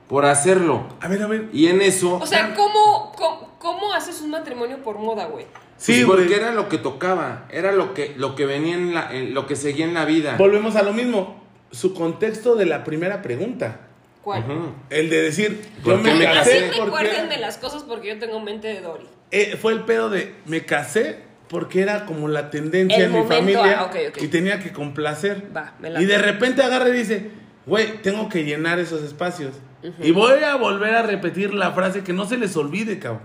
por hacerlo. A ver, a ver. Y en eso O sea, ¿cómo, cómo, cómo haces un matrimonio por moda, güey? Sí, pues, porque era lo que tocaba, era lo que lo que venía en la en lo que seguía en la vida. Volvemos a lo mismo. Su contexto de la primera pregunta. ¿Cuál? El de decir, ¿Por yo me casé casé? porque... recuérdenme las cosas porque yo tengo mente de Dory. Eh, fue el pedo de, me casé porque era como la tendencia El en mi familia ah, ok, ok. y tenía que complacer. Va, me la y de repente agarra y dice, güey, tengo que llenar esos espacios. Y voy a volver a repetir la frase que no se les olvide, cabrón.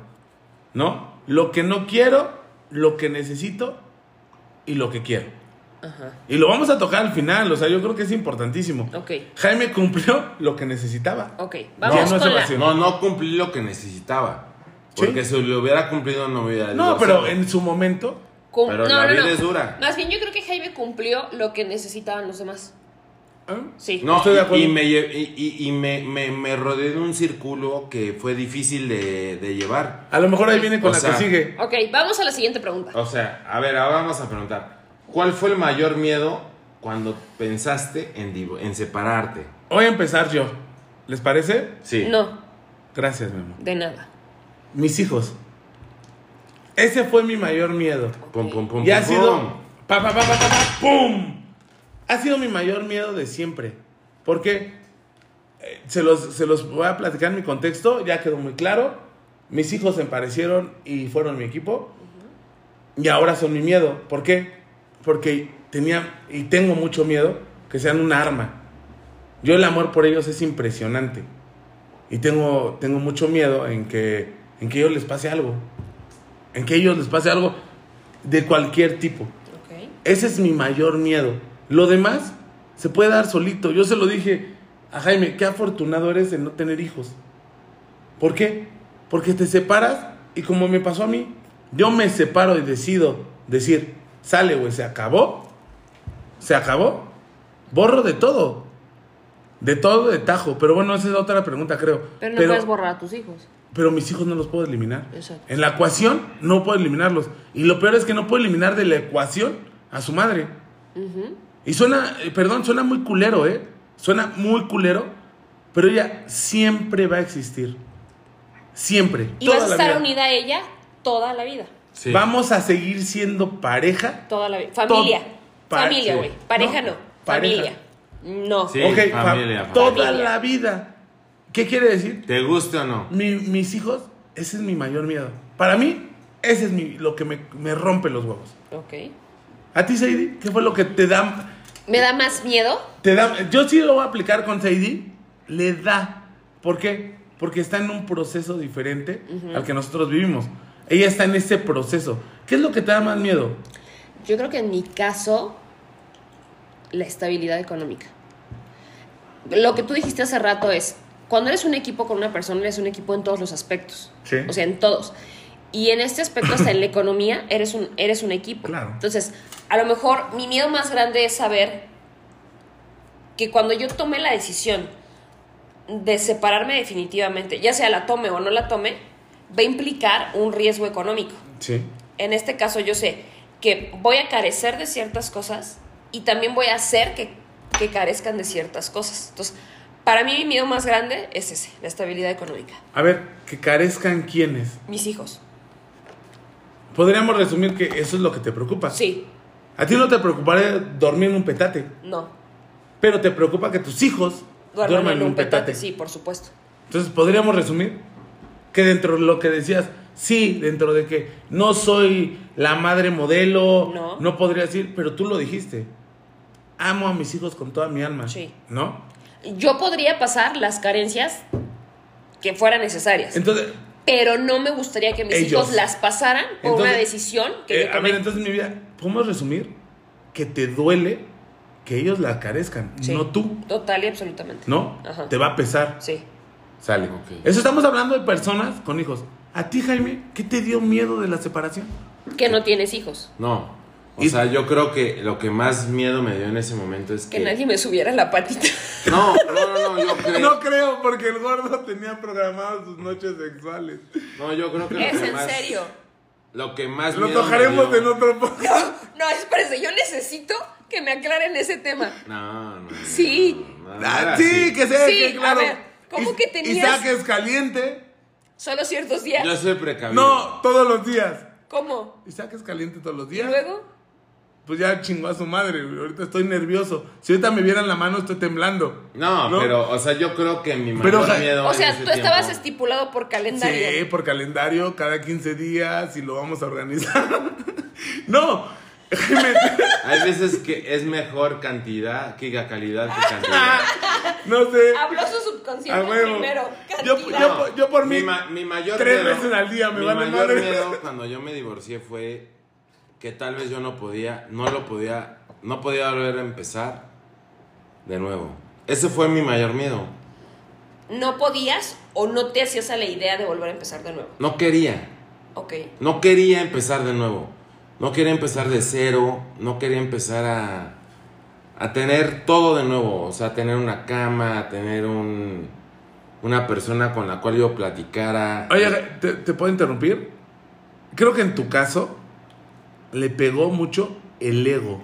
¿No? Lo que no quiero, lo que necesito y lo que quiero. Ajá. Y lo vamos a tocar al final, o sea, yo creo que es importantísimo. Ok, Jaime cumplió lo que necesitaba. ok. Vamos no con la... No, no cumplí lo que necesitaba. Sí. Porque si lo hubiera cumplido no hubiera No, pero en su momento, cum- Pero no, la no, vida no. es dura. Más bien, yo creo que Jaime cumplió lo que necesitaban los demás. ¿Eh? Sí. No, Estoy de y- acuerdo. y, me, y, y- y me, me, me rodeé de un círculo que fue difícil de, de llevar. a lo mejor ahí viene con O la sea, que sigue. Ok, vamos a la siguiente pregunta. O sea, a ver, ahora vamos a preguntar. ¿Cuál fue el mayor miedo cuando pensaste en, divo- en separarte? Voy a empezar yo. ¿Les parece? Sí. No, Gracias, mi amor. de nada. Mis hijos. Ese fue mi mayor miedo. Pum, pum, pum, Y ha sido. pum. Pa, pa, pa, pa, pa, pa, ¡Pum! Ha sido mi mayor miedo de siempre. Porque eh, se, los, se los voy a platicar en mi contexto, ya quedó muy claro. Mis hijos se parecieron y fueron mi equipo. Y ahora son mi miedo. ¿Por qué? Porque tenía y tengo mucho miedo que sean un arma. Yo el amor por ellos es impresionante. Y tengo, tengo mucho miedo en que, en que ellos les pase algo. En que ellos les pase algo de cualquier tipo. Ok. Ese es mi mayor miedo. Lo demás se puede dar solito. Yo se lo dije a Jaime, qué afortunado eres de no tener hijos. ¿Por qué? Porque te separas y como me pasó a mí, yo me separo y decido decir, sale, güey, se acabó. Se acabó. Borro de todo. De todo de tajo. Pero bueno, esa es otra pregunta, creo. Pero no puedes borrar a tus hijos. pero mis hijos no los puedo eliminar. Exacto. En la ecuación no puedo eliminarlos. Y lo peor es que no puedo eliminar de la ecuación a su madre. Y suena, eh, perdón, suena muy culero, ¿eh? Suena muy culero, pero ella siempre va a existir. Siempre. Y toda vas a la estar vida. unida a ella toda la vida. Sí. Vamos a seguir siendo pareja. Toda la vida. Familia. Pa- Familia, sí. güey. Pareja No, no. pareja. Familia. No. Sí, ok, fa- familia, toda familia. la vida. ¿Qué quiere decir? ¿Te guste o no? Mi- mis hijos, ese es mi mayor miedo. Para mí, ese es mi, lo que me, me rompe los huevos. Ok. ¿A ti, Sadie? ¿Qué fue lo que te da ¿Me da más miedo? Te da, yo sí lo voy a aplicar con Sadie. Le da. ¿Por qué? Porque está en un proceso diferente al que nosotros vivimos. Ella está en ese proceso. ¿Qué es lo que te da más miedo? Yo creo que en mi caso, la estabilidad económica. Lo que tú dijiste hace rato es, cuando eres un equipo con una persona, eres un equipo en todos los aspectos. Sí. O sea, en todos. Y en este aspecto, hasta en la economía, eres un, eres un equipo. Claro. Entonces, a lo mejor mi miedo más grande es saber que cuando yo tome la decisión de separarme definitivamente, ya sea la tome o no la tome, va a implicar un riesgo económico. Sí. En este caso yo sé que voy a carecer de ciertas cosas y también voy a hacer que, que carezcan de ciertas cosas. Entonces, para mí mi miedo más grande es ese, la estabilidad económica. A ver, que carezcan quiénes. Mis hijos. Podríamos resumir que eso es lo que te preocupa. Sí, A ti no te preocuparía dormir en un petate, no. pero te preocupa que tus hijos Duerman duerman en un petate. Sí, por supuesto. Entonces podríamos resumir que dentro de lo que decías, sí, dentro de que no soy la madre modelo, No. podría decir, pero tú lo dijiste. Amo a mis hijos con toda mi alma. Sí. ¿No? Yo podría pasar las carencias que fueran necesarias, Entonces, pero no me gustaría que mis Ellos. hijos las pasaran por una decisión que eh, yo a tomé. ver, entonces mi vida, podemos resumir que te duele que ellos la carezcan, Sí. no tú, Total y absolutamente. ¿no? Ajá. Te va a pesar. Sí. Sale. Ok. Eso estamos hablando de personas con hijos. A ti, Jaime, ¿qué te dio miedo de la separación? Que no tienes hijos. No. O Y- sea, yo creo que lo que más miedo me dio en ese momento es que. Que nadie me subiera la patita. (laughs) No, no, no, no, yo (laughs) creo. No creo, porque el gordo tenía programadas sus noches sexuales. No, yo creo que lo Es que en más- serio. Lo que más Lo miedo me tocaremos dio- en otro podcast. (laughs) No, espérense, yo necesito que me aclaren ese tema. No, no. no, Sí. no, no, Ah, sí, así. que sé, Sí, que claro. a ver, ¿cómo que tenías- Isaac es caliente. Solo ciertos días. Yo soy precavido. No, todos los días. ¿Cómo? Isaac es caliente todos los ¿Y días. luego? Pues ya chingó a su madre. güey. Ahorita estoy nervioso. Si ahorita me vieran la mano, estoy temblando. No, ¿No? pero, o sea, yo creo que mi Pero, mayor ja- miedo. O en sea, ese tú estabas estipulado por calendario. Sí, por calendario, cada 15 días y lo vamos a organizar. (laughs) no, (laughs) Hay veces que es mejor cantidad que calidad que cantidad. (laughs) no sé. Habló su A subconsciente huevo. primero. Yo- yo- yo por mí, mi, ma- mi mayor tres miedo, veces al día me mi vale mayor madre. miedo cuando yo me divorcié fue que tal vez yo no podía, no lo podía, no podía volver a empezar de nuevo. Ese fue mi mayor miedo. ¿No podías o no te hacías a la idea de volver a empezar de nuevo? No quería, Ok. no quería empezar de nuevo. No quería empezar de cero, no quería empezar a, a tener todo de nuevo. O sea, tener una cama, tener un, una persona con la cual yo platicara. Oye, ¿te, te puedo interrumpir? Creo que en tu caso le pegó mucho el ego.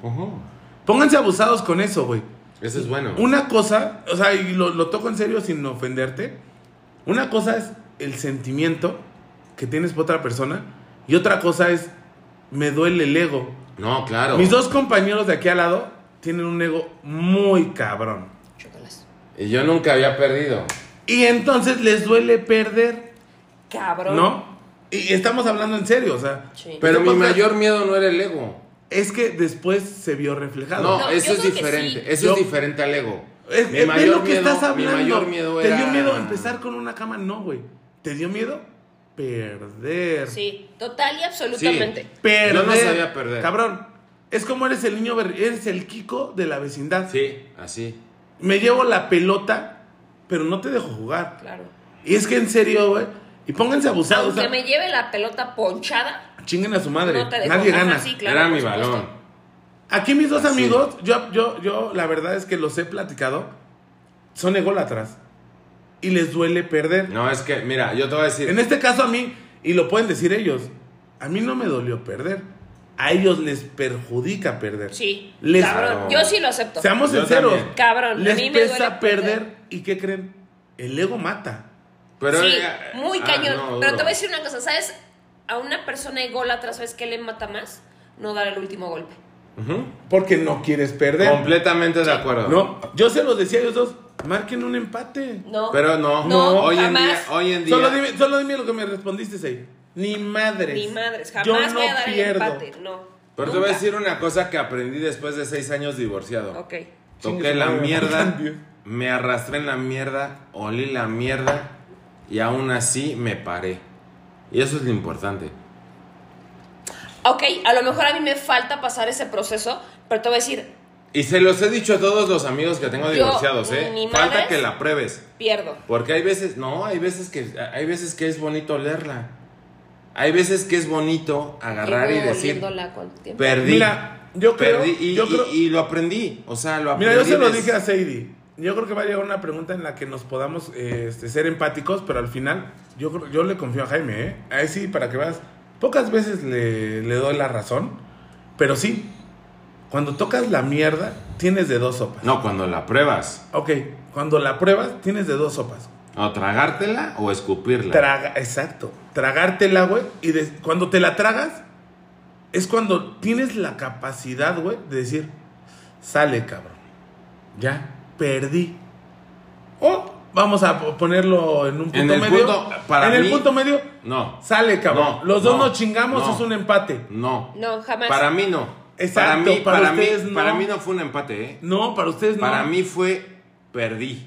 Pónganse abusados con eso, güey. Eso es bueno. Una cosa, o sea, y lo, lo toco en serio sin ofenderte. Una cosa es el sentimiento que tienes por otra persona y otra cosa es me duele el ego. No, claro. Mis dos compañeros de aquí al lado tienen un ego muy cabrón. Chócalas. Y yo nunca había perdido. Y entonces les duele perder, Cabrón. ¿no? Y estamos hablando en serio, o sea. Sí. Pero este mi mayor miedo no era el ego. Es que después se vio reflejado. No, No, eso es diferente. sí. Eso Yo- es diferente al ego. Es, mi es- mayor lo que miedo, estás mi hablando. mayor miedo ¿Te era... dio miedo empezar con una cama? No, güey. ¿Te dio miedo? Perder. Sí, total y absolutamente. Perder. Yo no sabía perder. Cabrón, es como eres el niño, eres el Kiko de la vecindad. Sí, así. Me llevo la pelota, pero no te dejo jugar. Claro. Y es que en serio, güey. Y pónganse abusados. Aunque o sea, me lleve la pelota ponchada, Chinguen a su madre. no. Nadie gana. claro, era mi supuesto. balón. Aquí mis dos Así. amigos, yo, yo, yo, la verdad es que los he platicado, son ególatras. Y les duele perder. No, es que, mira, yo te voy a decir... En este caso a mí, y lo pueden decir ellos, a mí no me dolió perder. A ellos les perjudica perder. Sí. Les- Cabrón. Yo sí lo acepto. Seamos Yo sinceros. también. Cabrón, a Les mí me pesa duele perder. perder. ¿Y qué creen? El ego mata. Pero, sí, eh, muy ah, cañón. no, Pero te voy a decir una cosa, ¿sabes? A una persona ególatra, ¿sabes qué le mata más? No dar el último golpe. Ujú. Porque no quieres perder. Completamente de acuerdo. No, yo se los decía a ellos dos, marquen un empate. No. Pero no. No, hoy en jamás. día, hoy en día... Solo dime, solo dime lo que me respondiste, ahí. Ni madres. Ni madres, jamás Yo no voy a dar pierdo. el empate. No. Pero te voy a Nunca. decir una cosa que aprendí después de seis años divorciado. Ok. Toqué la mierda, me arrastré en la mierda, olí la mierda y aún así me paré. Y eso es lo importante. Ok, a lo mejor a mí me falta pasar ese proceso, pero te voy a decir, Y se los he dicho a todos los amigos que tengo Yo, divorciados, ¿eh? ni Falta madres. que la pruebes. pierdo. Porque hay veces, no, hay veces que hay veces que es bonito leerla. Hay veces que es bonito agarrar y decir, perdí. Mira, yo creo, perdí y, yo y- creo- y lo aprendí. O sea, lo aprendí. Mira, yo se lo dije a Sadie. Yo creo que va a llegar una pregunta en la que nos podamos este, ser empáticos, pero al final yo, yo le confío a Jaime, ¿eh? Ahí sí, para que veas, pocas veces le, le doy la razón, pero sí, cuando tocas la mierda, tienes de dos sopas. No, cuando la pruebas. Ok, cuando la pruebas, tienes de dos sopas. O tragártela o escupirla. Traga, exacto, tragártela, güey, y de- cuando te la tragas, es cuando tienes la capacidad, güey, de decir, sale, cabrón, ya, perdí. O vamos a po- ponerlo en un punto En el medio. punto, para en el punto medio, no. sale, cabrón. No, Los dos no, nos chingamos, no. es un empate. No. No, jamás. Para mí no. Exacto, para mí, para para, mí, no. para mí no fue un empate, ¿eh? No, para ustedes no. Para mí fue perdí.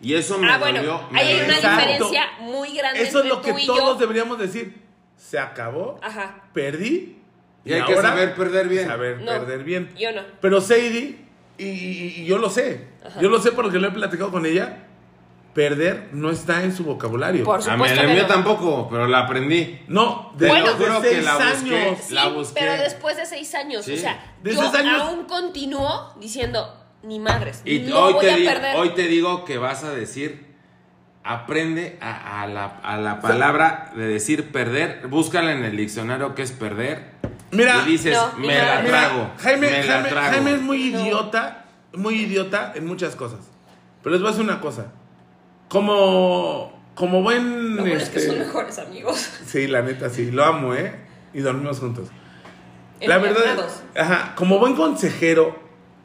Y eso me Ah, bueno, dolió. me ahí hay dolió. una Exacto. diferencia muy grande Eso es lo que tú y todos yo. deberíamos decir. Se acabó, Ajá. perdí. Y hay que saber perder bien. Saber No, perder bien. yo no. Pero Sadie, y, y- y yo lo sé, Ajá. yo lo sé porque lo he platicado con ella, perder no está en su vocabulario. Por A mí, supuesto el mío no. tampoco, pero la aprendí. No, de, Bueno. los de Juro que seis la busqué. años. Sí, La busqué. pero después de seis años, Sí. o sea, De yo seis años- aún continúo diciendo, ni madres, Y no hoy, voy te a digo, perder. hoy te digo que vas a decir, aprende a, a la, a la palabra de decir perder, búscala en el diccionario que es perder. Mira, y dices, No, me la. Mira, trago. Jaime, me la Jaime- trago. Jaime es muy No. idiota, muy idiota en muchas cosas. Pero les voy a decir una cosa. Como, como buen... Lo bueno es que este, son mejores amigos. Sí, la neta, sí. Lo amo, ¿eh? Y dormimos juntos. La verdad, ajá, como buen consejero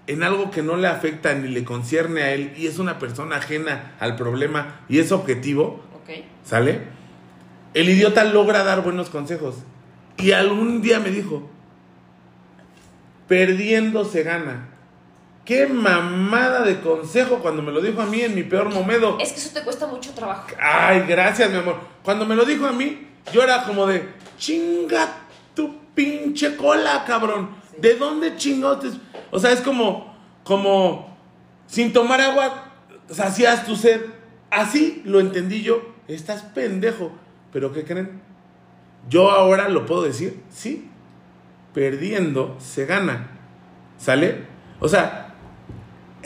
en algo que no le afecta ni le concierne a él y es una persona ajena al problema y es objetivo, Ok. ¿sale? El idiota logra dar buenos consejos. Y algún día me dijo, perdiendo se gana. Qué mamada de consejo cuando me lo dijo a mí en mi peor momento. Es que eso te cuesta mucho trabajo. Ay, gracias, mi amor. Cuando me lo dijo a mí, yo era como de, chinga tu pinche cola, cabrón. ¿De dónde chingotes? O sea, es como, como, sin tomar agua, sacias tu sed. Así lo entendí yo. Estás pendejo. ¿Pero qué creen? Yo ahora lo puedo decir, sí. Perdiendo se gana. ¿Sale? O sea,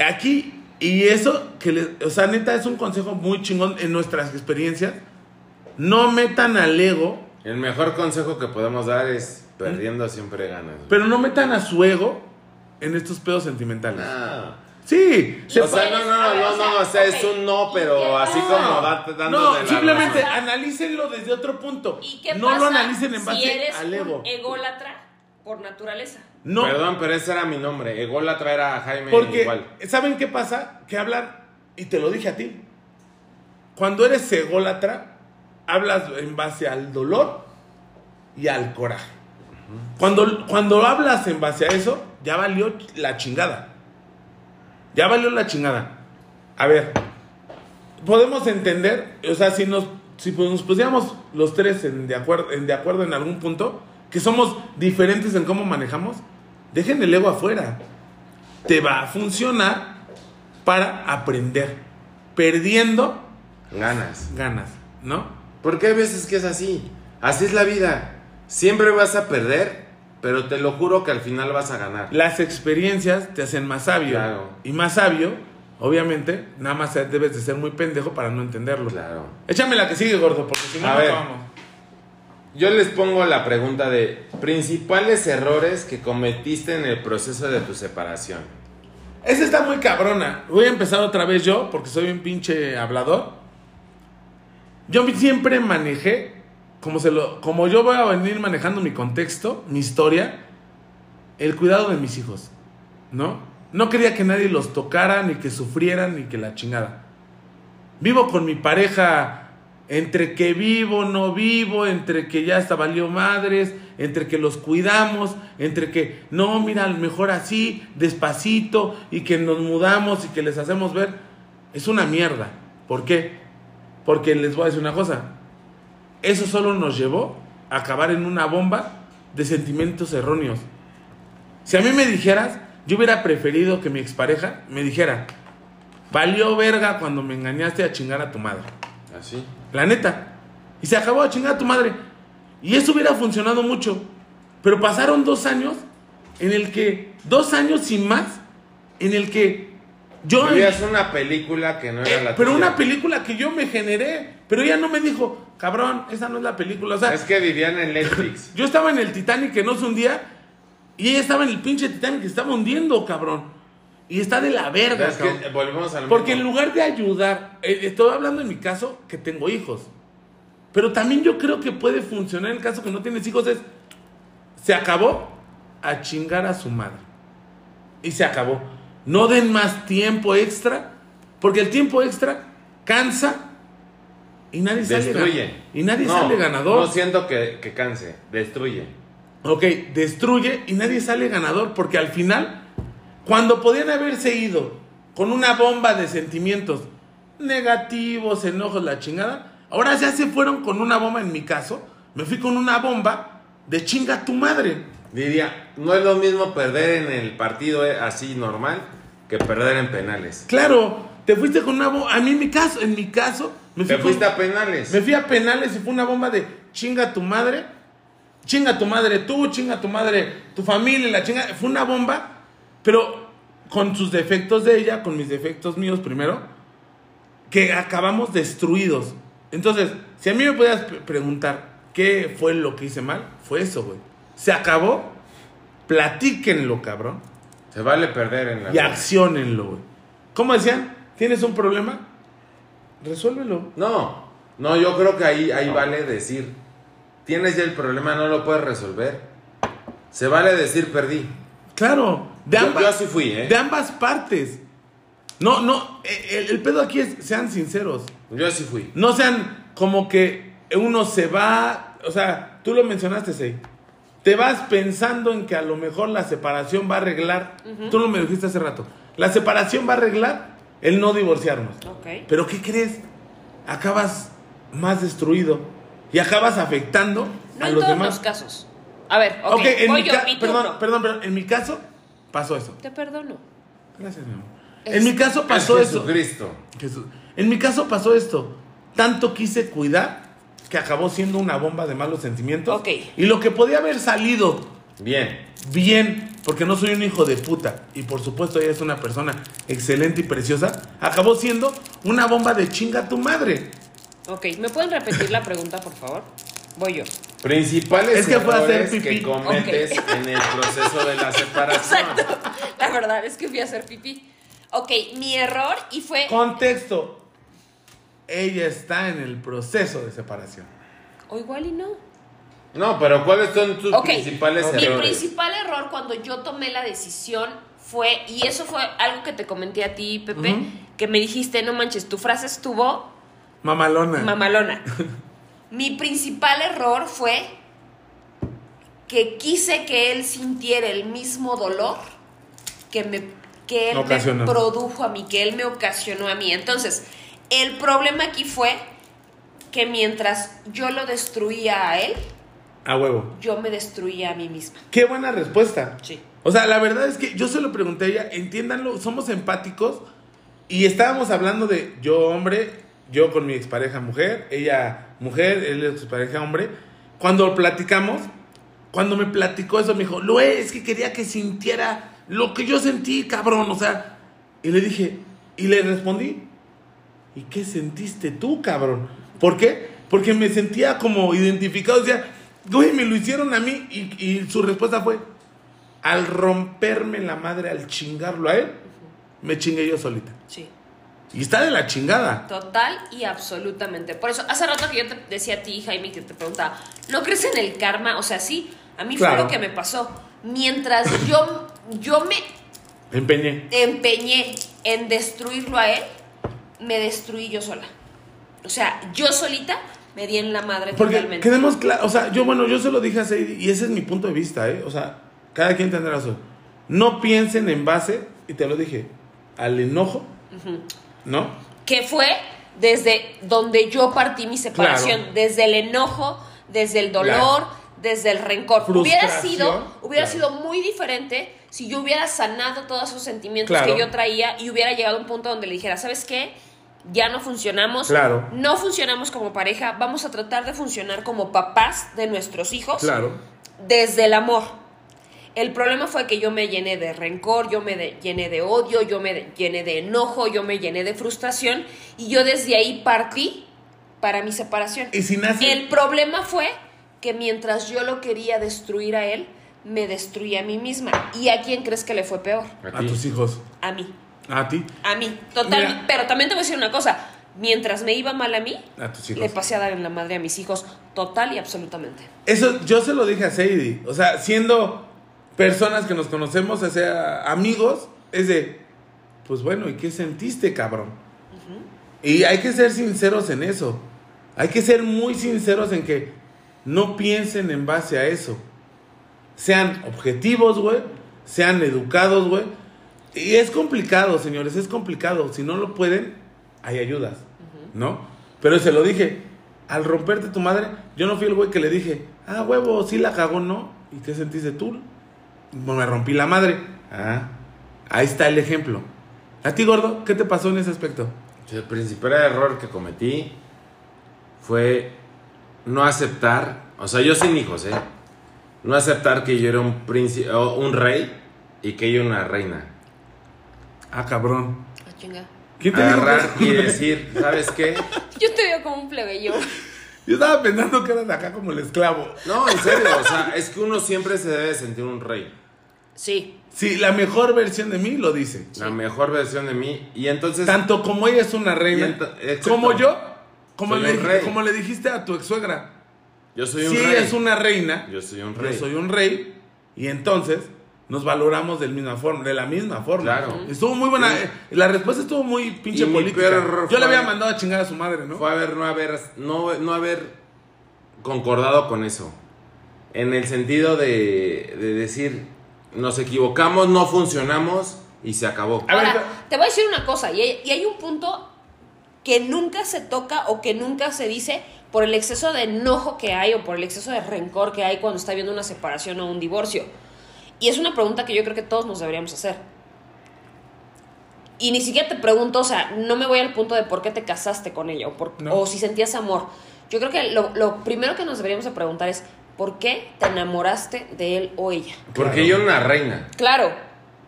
aquí, y eso, que o sea, neta, es un consejo muy chingón en nuestras experiencias. No metan al ego, El mejor consejo que podemos dar es perdiendo siempre ganas. pero no metan a su ego en estos pedos sentimentales. Ah. Sí, se O sea, no, no, no, no, no, o sea, es un no, pero así como da- dándote No, la simplemente razón. analícenlo desde otro punto. ¿Y qué no pasa lo analicen en base al ego. ególatra por naturaleza? No, Perdón, pero ese era mi nombre. Egola traer a Jaime porque igual. ¿saben qué pasa? Que hablan, y te lo dije a ti, cuando eres ególatra, hablas en base al dolor y al coraje. Cuando, cuando hablas en base a eso, ya valió la chingada. Ya valió la chingada. A ver, podemos entender, o sea, si nos, si pues nos pusiéramos los tres en de, acuerdo, en de acuerdo en algún punto, que somos diferentes en cómo manejamos, dejen el ego afuera. Te va a funcionar para aprender. Perdiendo, Ganas. ganas, ¿no? Porque hay veces que es así. Así es la vida. Siempre vas a perder, pero te lo juro que al final vas a ganar. Las experiencias te hacen más sabio. Claro. Y más sabio, obviamente, nada más debes de ser muy pendejo para no entenderlo. Claro. Échame la que sigue, gordo, porque si no, A no ver. acabamos. Yo les pongo la pregunta de principales errores que cometiste en el proceso de tu separación. Esa está muy cabrona. Voy a empezar otra vez yo, porque soy un pinche hablador. Yo siempre manejé, como, se lo, como yo voy a venir manejando mi contexto, mi historia, el cuidado de mis hijos. ¿No? No quería que nadie los tocara, ni que sufrieran, ni que la chingada. Vivo con mi pareja entre que vivo, no vivo, entre que ya hasta valió madres, entre que los cuidamos, entre que no, mira, mejor así, despacito, y que nos mudamos y que les hacemos ver. Es una mierda. ¿Por qué? Porque les voy a decir una cosa. Eso solo nos llevó a acabar en una bomba de sentimientos erróneos. Si a mí me dijeras, yo hubiera preferido que mi expareja me dijera, valió verga cuando me engañaste a chingar a tu madre. Así. La neta. Y se acabó a chingar a tu madre. Y eso hubiera funcionado mucho. Pero pasaron dos años en el que, dos años y más, en el que yo... Vivías una película que no era Eh, la pero tuya. una película que yo me generé. Pero ella no me dijo, cabrón, esa no es la película. O sea, Es que vivían en Netflix. (laughs) yo estaba en el Titanic que no se hundía y ella estaba en el pinche Titanic que estaba hundiendo, cabrón. Y está de la verga, es cabrón. que volvemos al Porque en lugar de ayudar, eh, estoy hablando en mi caso que tengo hijos. Pero también yo creo que puede funcionar en el caso que no tienes hijos es se acabó a chingar a su madre. Y se acabó. No den más tiempo extra, porque el tiempo extra cansa y nadie sale Destruye. Y nadie No, sale ganador. No siento que, que canse. Destruye. Ok, destruye y nadie sale ganador porque al final, cuando podían haberse ido con una bomba de sentimientos negativos, enojos, la chingada, ahora ya se fueron con una bomba, en mi caso, me fui con una bomba de chinga tu madre. Diría, no es lo mismo perder en el partido eh, así normal que perder en penales. Claro, te fuiste con una bomba, a mí en mi caso, en mi caso, me fui, Te con- a penales. me fui a penales y fue una bomba de chinga tu madre, chinga tu madre tú, chinga tu madre tu familia, la chinga. Fue una bomba, pero con sus defectos de ella, con mis defectos míos primero, que acabamos destruidos. Entonces, si a mí me podías pre- preguntar qué fue lo que hice mal, fue eso, güey. Se acabó, platíquenlo, cabrón, Se vale perder en la y vida. acciónenlo, güey. ¿Cómo decían? ¿Tienes un problema? Resuélvelo. No, no, yo creo que ahí, ahí vale decir, tienes ya el problema, no lo puedes resolver. Se vale decir perdí. Claro, de Yo- ambas, yo así fui, ¿eh? de ambas partes. No, no, eh, el, el pedo aquí es, sean sinceros. Yo así fui. No sean como que uno se va, o sea, tú lo mencionaste, Sei. Te vas pensando en que a lo mejor la separación va a arreglar, tú lo me dijiste hace rato, la separación va a arreglar el no divorciarnos. Ok. Pero ¿qué crees? Acabas más destruido y acabas afectando No a en los todos demás. los casos. A ver, ok, Ok, en voy mi yo, mi perdón, perdón, perdón, en mi caso pasó eso. Te perdono. Gracias, mi amor. Es- En mi caso pasó Es eso. Jesucristo. Jesús. En mi caso pasó esto. Tanto quise cuidar que acabó siendo una bomba de malos sentimientos. Ok. Y lo que podía haber salido Bien. bien, porque no soy un hijo de puta, y por supuesto ella es una persona excelente y preciosa, acabó siendo una bomba de chinga a tu madre. Ok, ¿me pueden repetir la pregunta, por favor? Voy yo. Principales Es que hacer errores pipí. que cometes en el proceso de la separación. Exacto. La verdad es que fui a hacer pipí. Ok, mi error y fue... Contexto. Ella está en el proceso de separación. O igual y no. No, pero ¿cuáles son tus Ok, principales mi errores? principal error cuando yo tomé la decisión fue, y eso fue algo que te comenté a ti, Pepe, que me dijiste, no manches, tu frase estuvo Mamalona. mamalona. (laughs) mi principal error fue que quise que él sintiera el mismo dolor que me que él me produjo a mí, que él me ocasionó a mí. Entonces, el problema aquí fue que mientras yo lo destruía a él, a huevo. yo me destruía a mí misma. Qué buena respuesta. Sí. O sea, la verdad es que yo se lo pregunté a ella, entiéndanlo, somos empáticos y estábamos hablando de yo hombre, yo con mi expareja mujer, ella mujer, él expareja hombre. Cuando platicamos, cuando me platicó eso, me dijo, lo es que quería que sintiera lo que yo sentí, cabrón, o sea, y le dije, y le respondí, ¿y qué sentiste tú, cabrón? ¿Por qué? Porque me sentía como identificado, decía, güey, me lo hicieron a mí, y, y su respuesta fue, al romperme la madre, al chingarlo a él, me chingué yo solita. Sí. Y está de la chingada. Total y absolutamente. Por eso, hace rato que yo te decía a ti, Jaime, que te preguntaba, ¿no crees en el karma? O sea, sí, a mí Claro. fue lo que me pasó. Mientras yo, yo me Empeñé. empeñé en destruirlo a él, me destruí yo sola. O sea, yo solita me di en la madre Porque totalmente. quedemos claros, o sea, yo, bueno, yo se lo dije a Sadie y ese es mi punto de vista, ¿eh? O sea, cada quien tendrá razón. No piensen en base, y te lo dije, al enojo, ¿no? que fue desde donde yo partí mi separación, Claro. desde el enojo, desde el dolor, desde el rencor. Hubiera sido, hubiera claro. sido muy diferente si yo hubiera sanado todos esos sentimientos Claro. que yo traía y hubiera llegado a un punto donde le dijera, ¿sabes qué? Ya no funcionamos, Claro. no funcionamos como pareja, vamos a tratar de funcionar como papás de nuestros hijos Claro. desde el amor. El problema fue que yo me llené de rencor, yo me de- llené de odio, yo me de- llené de enojo, yo me llené de frustración y yo desde ahí partí para mi separación. Y si nace. El problema fue que mientras yo lo quería destruir a él, me destruí a mí misma. ¿Y a quién crees que le fue peor? A tus hijos. A mí. A ti. A mí. Total. Mira. Pero también te voy a decir una cosa. Mientras me iba mal a mí, A tus hijos. le pasé a dar en la madre a mis hijos. Total y absolutamente. Eso yo se lo dije a Sadie. O sea, siendo personas que nos conocemos, o sea, amigos, es de, pues bueno, ¿y qué sentiste, cabrón? Y hay que ser sinceros en eso. Hay que ser muy sinceros en que no piensen en base a eso. Sean objetivos, güey. Sean educados, güey. Y es complicado, señores, es complicado. Si no lo pueden, hay ayudas, ¿no? Pero se lo dije, al romperte tu madre, yo no fui el güey que le dije, ah, huevo, sí la cagó, ¿no? ¿Y qué sentiste tú? Bueno, me rompí la madre. Ah, ahí está el ejemplo. ¿A ti, gordo, qué te pasó en ese aspecto? El principal error que cometí fue no aceptar, o sea, yo sin hijos, ¿eh? No aceptar que yo era un príncipe, o un rey y que ella una reina. Ah, cabrón. Ah, chinga. ¿Quién te dijo Agarrar que- y decir, ¿sabes qué? (laughs) Yo te veo como un plebeyo. (laughs) Yo estaba pensando que eras de acá como el esclavo. No, en serio, o sea, es que uno siempre se debe sentir un rey. Sí. Sí, la mejor versión de mí lo dice. La mejor versión de mí. Y entonces... Tanto como ella es una reina, como yo, como Soy le, un rey. como le dijiste a tu ex suegra. Yo soy un Si rey. ella es una reina, Yo soy un yo rey. soy un rey, y entonces nos valoramos del misma forma, de la misma forma. Claro. Estuvo muy buena. Sí. eh, La respuesta estuvo muy pinche Y política. Yo le había mandado a chingar a su madre, ¿no? Fue haber, no haber, no, no haber concordado con eso. En el sentido de, de decir, nos equivocamos, no funcionamos y se acabó. A ver, Ahora, te voy a decir una cosa, y hay, y hay un punto que nunca se toca o que nunca se dice por el exceso de enojo que hay o por el exceso de rencor que hay cuando está habiendo una separación o un divorcio. Y es una pregunta que yo creo que todos nos deberíamos hacer. Y ni siquiera te pregunto, o sea, no me voy al punto de por qué te casaste con ella o, por- No. o si sentías amor. Yo creo que lo, lo primero que nos deberíamos de preguntar es, ¿por qué te enamoraste de él o ella? Porque yo era una reina. Claro.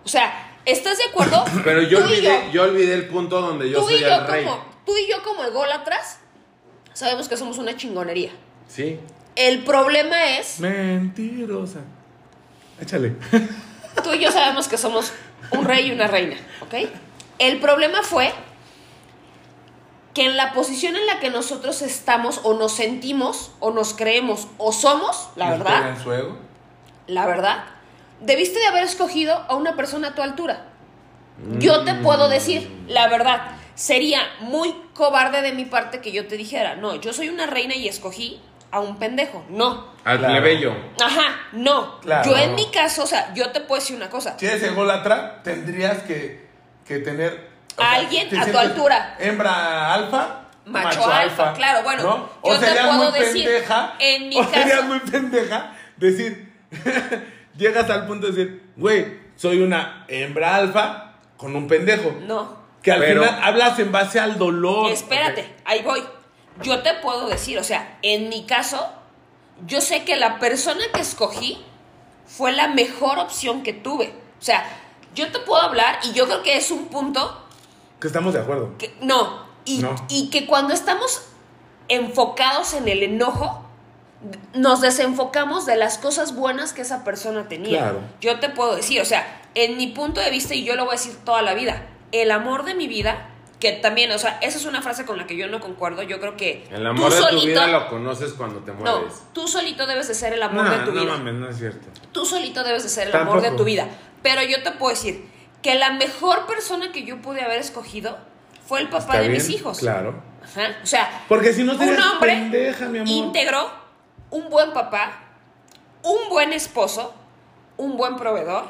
O sea, ¿estás de acuerdo? (coughs) Pero yo Tú olvidé, yo olvidé el punto donde yo soy y yo el rey. como, tú y yo como ególatras sabemos que somos una chingonería. Sí. El problema es, Mentirosa. Échale. (laughs) tú y yo sabemos que somos un rey y una reina, ¿ok? El problema fue que en la posición en la que nosotros estamos o nos sentimos o nos creemos o somos, la ¿Les verdad, pega en su ego? la verdad, debiste de haber escogido a una persona a tu altura. Yo te puedo decir, la verdad, sería muy cobarde de mi parte que yo te dijera, no, yo soy una reina y escogí a un pendejo. No. Al Claro. plebeyo. Ajá, no. Claro. Yo en mi caso, o sea, yo te puedo decir una cosa. Si eres ególatra, tendrías que, que tener... o A alguien ¿te a tu altura. Hembra alfa. Macho alfa, claro, bueno, ¿no? yo O te puedo muy decir, pendeja. en mi (laughs) o serías caso- muy pendeja decir... (laughs) llegas al punto de decir, güey, soy una hembra alfa con un pendejo. No. Que al Pero- final hablas en base al dolor. Espérate, ahí voy. Yo te puedo decir, o sea, en mi caso, yo sé que la persona que escogí fue la mejor opción que tuve. O sea, yo te puedo hablar y yo creo que es un punto Que estamos de acuerdo. que no y, No. y que cuando estamos enfocados en el enojo nos desenfocamos de las cosas buenas que esa persona tenía. Claro. Yo te puedo decir, o sea, en mi punto de vista y yo lo voy a decir toda la vida, el amor de mi vida que también, o sea, esa es una frase con la que yo no concuerdo. Yo creo que El amor tú de tu vida lo conoces cuando te no, mueres. tú solito debes de ser el amor no, de tu no vida. mames, no es cierto. Tú solito debes de ser el amor de tu vida. Pero yo te puedo decir que la mejor persona que yo pude haber escogido fue el papá ¿Está de mis hijos. Claro. Ajá. O sea, Porque si no un hombre pendeja, mi amor. íntegro, un buen papá, un buen esposo, un buen proveedor.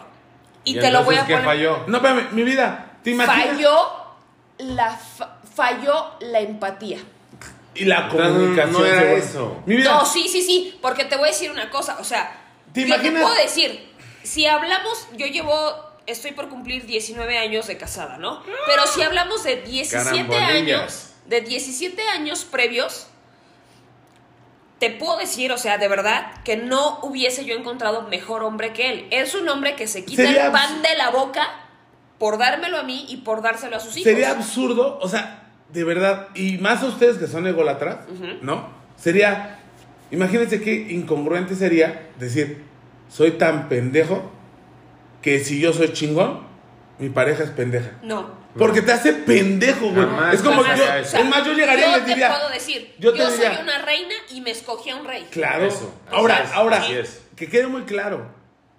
Y, ¿Y te lo voy a poner. falló? No, espérame, mi vida, ¿te imaginas? Falló la, fa- falló la empatía. Y la comunicación. no era se vuelve- eso. Mi vida, No, sí, sí, sí, porque te voy a decir una cosa, o sea, ¿Te yo imaginas? te puedo decir, si hablamos, yo llevo estoy por cumplir 19 años de casada, ¿no? Pero si hablamos de 17 Carambolillas. años, de 17 años previos, te puedo decir, o sea, de verdad, que no hubiese yo encontrado mejor hombre que él. Es un hombre que se quita Sería el pan de la boca por dármelo a mí y por dárselo a sus hijos. Sería absurdo, o sea, de verdad, y más a ustedes que son egolatras, ¿no? Sería, imagínense qué incongruente sería decir, soy tan pendejo que si yo soy chingón, mi pareja es pendeja. No. Porque te hace pendejo, güey. Jamás, Es como jamás. yo, O sea, es más, yo llegaría y les te diría, puedo decir, yo yo, te diría- soy una reina y me escogí a un rey. claro. Eso, ahora, es, ahora, así es. que quede muy claro,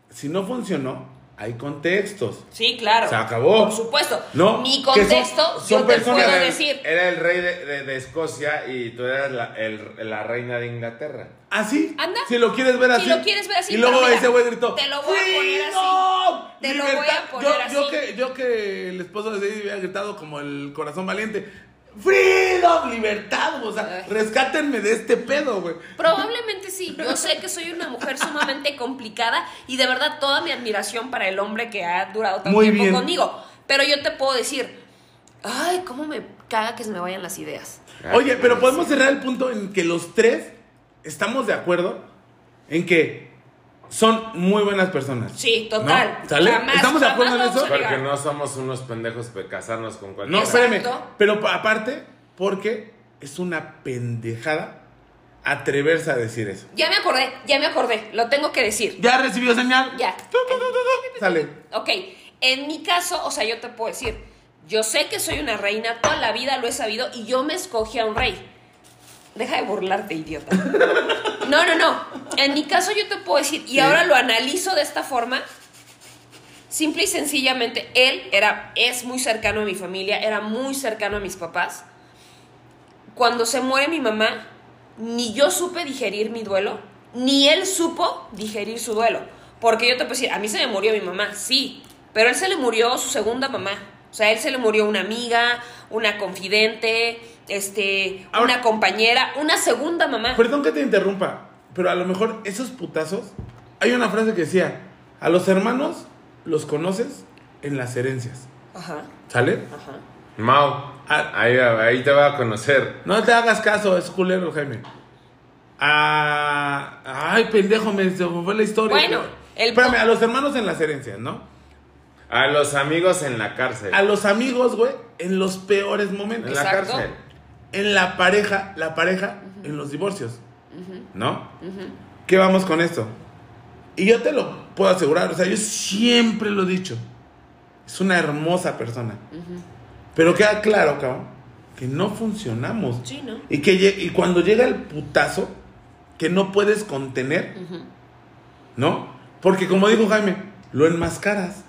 si no funcionó, hay contextos. Sí, claro. Se acabó. Por supuesto. No, Mi son- contexto, son yo te personas puedo de- decir. Era el rey de, de- de Escocia y tú eras la, el- la reina de Inglaterra. Así. Anda. Si lo quieres ver Si así. lo quieres ver así, Y luego mira, ese güey gritó. te lo voy a poner así. "¡Freedom! Te lo voy a Libertad". poner yo, Yo así. que, yo que el esposo de Sadie había gritado como el corazón valiente. ¡Freedom! ¡Libertad! O sea, rescátenme de este pedo, güey. Probablemente sí. Yo sé que soy una mujer sumamente complicada y de verdad toda mi admiración para el hombre que ha durado tanto Muy tiempo bien. conmigo. Pero yo te puedo decir, ay, cómo me caga que se me vayan las ideas. Oye, pero podemos cerrar el punto en que los tres estamos de acuerdo en que son muy buenas personas. Sí, total. ¿No? ¿Sale? Jamás, ¿Estamos de acuerdo en eso? Porque no somos unos pendejos de casarnos con No, cualquiera. Exacto. espérame. Pero pa- aparte, porque es una pendejada atreverse a decir eso. Ya me acordé, ya me acordé. Lo tengo que decir. ¿Ya recibió señal? Ya. (laughs) Sale. Ok, en mi caso, o sea, yo te puedo decir, yo sé que soy una reina, toda la vida lo he sabido y yo me escogí a un rey. Deja de burlarte, idiota. No, no, no. En mi caso yo te puedo decir, y Sí. ahora lo analizo de esta forma, simple y sencillamente, él era, es muy cercano a mi familia, era muy cercano a mis papás. Cuando se muere mi mamá, ni yo supe digerir mi duelo, ni él supo digerir su duelo. Porque yo te puedo decir, a mí se me murió mi mamá, sí, pero a él se le murió su segunda mamá. O sea, a él se le murió una amiga, una confidente, este, Ahora- una compañera, una segunda mamá. Perdón que te interrumpa, pero a lo mejor esos putazos. Hay una frase que decía: A los hermanos los conoces en las herencias. Ajá, ¿Sale? ajá. Mau, Ah. ahí, ahí te va a conocer. No te hagas caso, es culero, Jaime. Ah, ay, pendejo, me fue la historia. Bueno, el Espérame, a los hermanos en las herencias, ¿no? A los amigos en la cárcel. A los amigos, güey, en los peores momentos. En la Exacto. cárcel. En la pareja, la pareja en los divorcios. ¿No? ¿Qué vamos con esto? Y yo te lo puedo asegurar, o sea, yo siempre lo he dicho. Es una hermosa persona. Pero queda claro, cabrón, que no funcionamos. Sí, ¿no? Y, que y cuando llega el putazo, que no puedes contener, ¿no? Porque como dijo Jaime, lo enmascaras.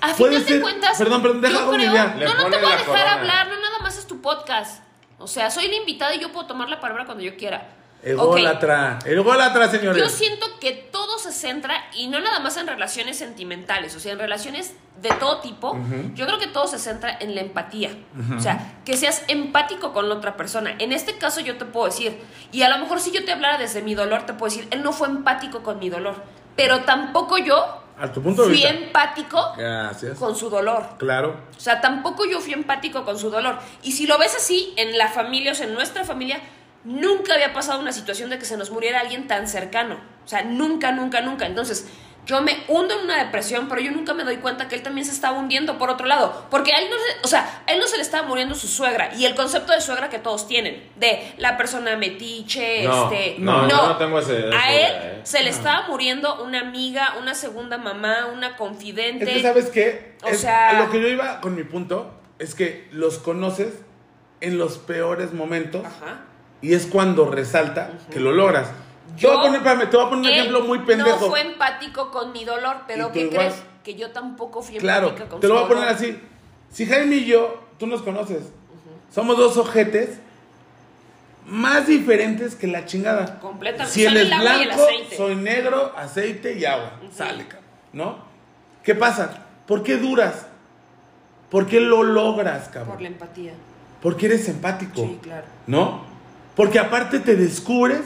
A final de cuentas, perdón, perdón, deja creo, idea. No, no te voy a dejar corona. hablar, no nada más es tu podcast. O sea, soy la invitada y yo puedo tomar la palabra cuando yo quiera. Ególatra. Ególatra, señores. Yo siento que todo se centra, y no nada más en relaciones sentimentales, o sea, en relaciones de todo tipo, yo creo que todo se centra en la empatía. O sea, que seas empático con la otra persona. En este caso yo te puedo decir, y a lo mejor si yo te hablara desde mi dolor, te puedo decir, él no fue empático con mi dolor, pero tampoco yo A tu punto de fui vista. empático Gracias. con su dolor. Claro. O sea, tampoco yo fui empático con su dolor. Y si lo ves así, en la familia, o sea, en nuestra familia, nunca había pasado una situación de que se nos muriera alguien tan cercano. O sea, nunca, nunca, nunca. Entonces, yo me hundo en una depresión, pero yo nunca me doy cuenta que él también se estaba hundiendo por otro lado. Porque a él no se, o sea, a él no se le estaba muriendo su suegra. Y el concepto de suegra que todos tienen, de la persona metiche, No, este. no, yo no tengo ese- esa A él ¿eh? se le estaba muriendo una amiga, una segunda mamá, una confidente. Es que, ¿sabes qué? O Es- sea- a lo que yo iba con mi punto es que los conoces en los peores momentos Ajá. y es cuando resalta que lo logras. Te Yo- voy a poner, espérame, te voy a poner un ejemplo muy pendejo. No fue empático con mi dolor, pero ¿qué igual. crees? Que yo tampoco fui Claro, empática con te lo voy a poner dolor. así. Si Jaime y yo, tú nos conoces, somos dos ojetes más diferentes que la chingada. Completamente. Si él es blanco, soy negro, aceite y agua. Sale, cabrón, ¿no? ¿Qué pasa? ¿Por qué duras? ¿Por qué lo logras, cabrón? Por la empatía. Porque eres empático. Sí, claro. ¿No? Porque aparte te descubres.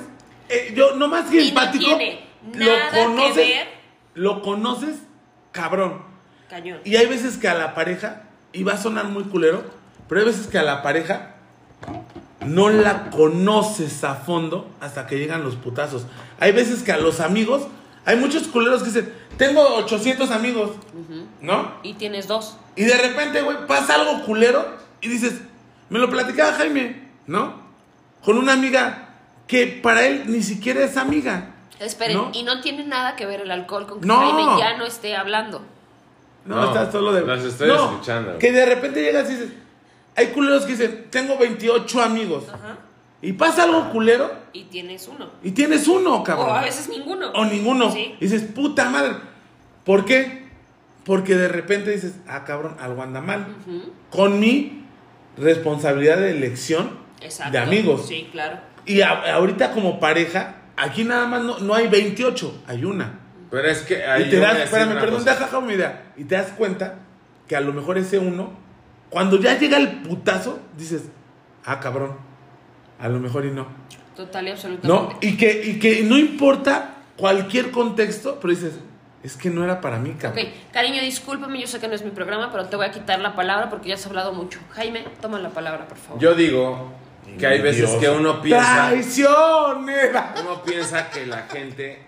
Eh, yo, no más que Y no empático. tiene nada que ver. Lo conoces, cabrón. Cañón. Y hay veces que a la pareja, y va a sonar muy culero, pero hay veces que a la pareja no la conoces a fondo hasta que llegan los putazos. Hay veces que a los amigos, hay muchos culeros que dicen, tengo 800 amigos, ¿no? Y tienes dos. Y de repente, güey, pasa algo culero y dices, me lo platicaba Jaime, ¿no? Con una amiga que para él ni siquiera es amiga. Esperen, ¿No? y no tiene nada que ver el alcohol con que No. Jaime ya no esté hablando. No, No, está solo de. los estoy No, escuchando. Que de repente llegas y dices. Hay culeros que dicen, tengo 28 amigos. Ajá. Y pasa algo culero Y tienes uno. y tienes uno, cabrón. O a veces ninguno. O ninguno. Sí. Y dices, puta madre. ¿Por qué? Porque de repente dices, ah, cabrón, algo anda mal. Con mi responsabilidad de elección Exacto. de amigos. Sí, claro. Y a- ahorita como pareja, aquí nada más no, no hay 28, hay una. Pero es que ahí y te das, espérame, perdón, deja deja mi idea. Y te das cuenta que a lo mejor ese uno, cuando ya llega el putazo, dices, ah, cabrón, a lo mejor y no. Total y absolutamente. ¿No? Y que, y que no importa cualquier contexto, pero dices, es que no era para mí, Ok, cabrón. cariño, discúlpame, yo sé que no es mi programa, pero te voy a quitar la palabra porque ya has hablado mucho. Jaime, toma la palabra, por favor. Yo digo que hay veces Dios. que uno piensa, ¡Traicionera! uno piensa que la gente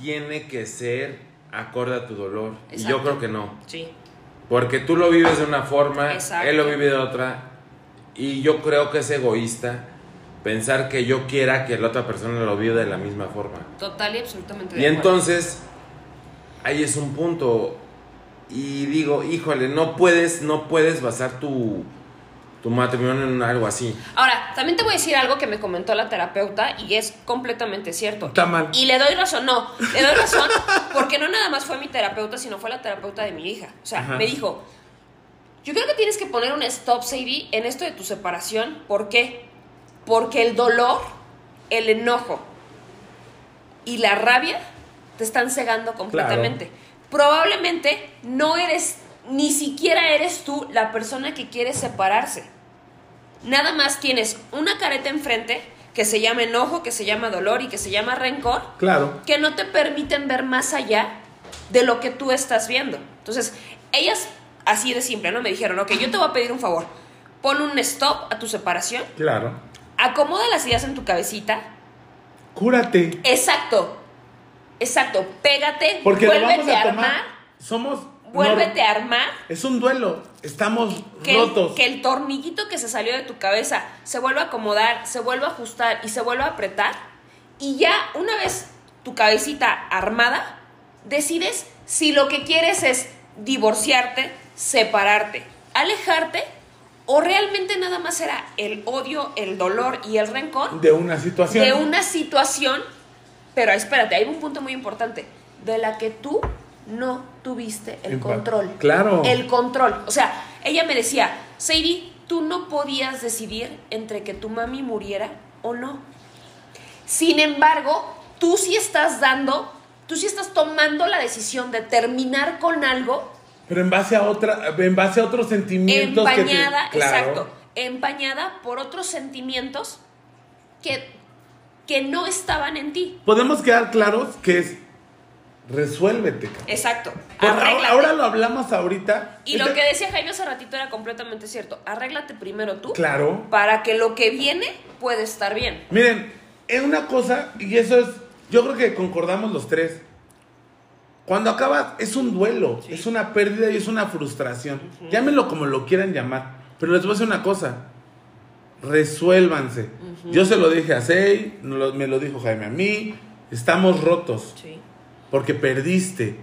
tiene que ser acorde a tu dolor. Y yo creo que no. Sí. Porque tú lo vives de una forma, Exacto. él lo vive de otra. Y yo creo que es egoísta pensar que yo quiera que la otra persona lo viva de la misma forma. Total y absolutamente. Y entonces, ahí es un punto. Y digo, híjole, no puedes, no puedes basar tu, tu matrimonio en algo así. Ahora, también te voy a decir algo que me comentó la terapeuta y es completamente cierto. Está mal. Y le doy razón, no, le doy razón porque no nada más fue mi terapeuta, sino fue la terapeuta de mi hija. O sea, Ajá. me dijo, yo creo que tienes que poner un stop, Sadie, en esto de tu separación. ¿Por qué? Porque el dolor, el enojo y la rabia te están cegando completamente. Probablemente no eres, ni siquiera eres tú la persona que quiere separarse. Nada más tienes una careta enfrente que se llama enojo, que se llama dolor y que se llama rencor, Claro. que no te permiten ver más allá de lo que tú estás viendo. Entonces, ellas, así de simple, ¿no? Me dijeron, ok, yo te voy a pedir un favor. Pon un stop a tu separación, Claro. acomoda las ideas en tu cabecita. Cúrate. Exacto, exacto, pégate, Porque lo vamos a tomar. armar, Somos. Vuélvete a armar. Es un duelo. Estamos que rotos. el, que el tornillito que se salió de tu cabeza se vuelva a acomodar, se vuelva a ajustar y se vuelva a apretar. Y ya una vez tu cabecita armada, decides si lo que quieres es divorciarte, separarte, alejarte o realmente nada más era el odio, el dolor y el rencor De una situación. de una situación, pero espérate, hay un punto muy importante, de la que tú no tuviste el control. Claro. El control. O sea, ella me decía, Sadie, tú no podías decidir entre que tu mami muriera o no. Sin embargo, tú sí estás dando, tú sí estás tomando la decisión de terminar con algo Pero en base a otra, en base a otros sentimientos que te- empañada, Claro. exacto, empañada por otros sentimientos que, que no estaban en ti. Podemos quedar claros que es resuélvete. cabrón. Exacto. Ahora, Arréglate. ahora lo hablamos ahorita. Y lo que decía Jaime hace ratito era completamente cierto. Arréglate primero tú Claro. para que lo que viene pueda estar bien. Miren, es una cosa, y eso es, yo creo que concordamos los tres. Cuando acabas, es un duelo, es una pérdida y es una frustración. Llámenlo como lo quieran llamar. Pero les voy a decir una cosa. Resuélvanse. Yo se lo dije a Sei, me lo dijo Jaime a mí. Estamos rotos Sí. Porque perdiste.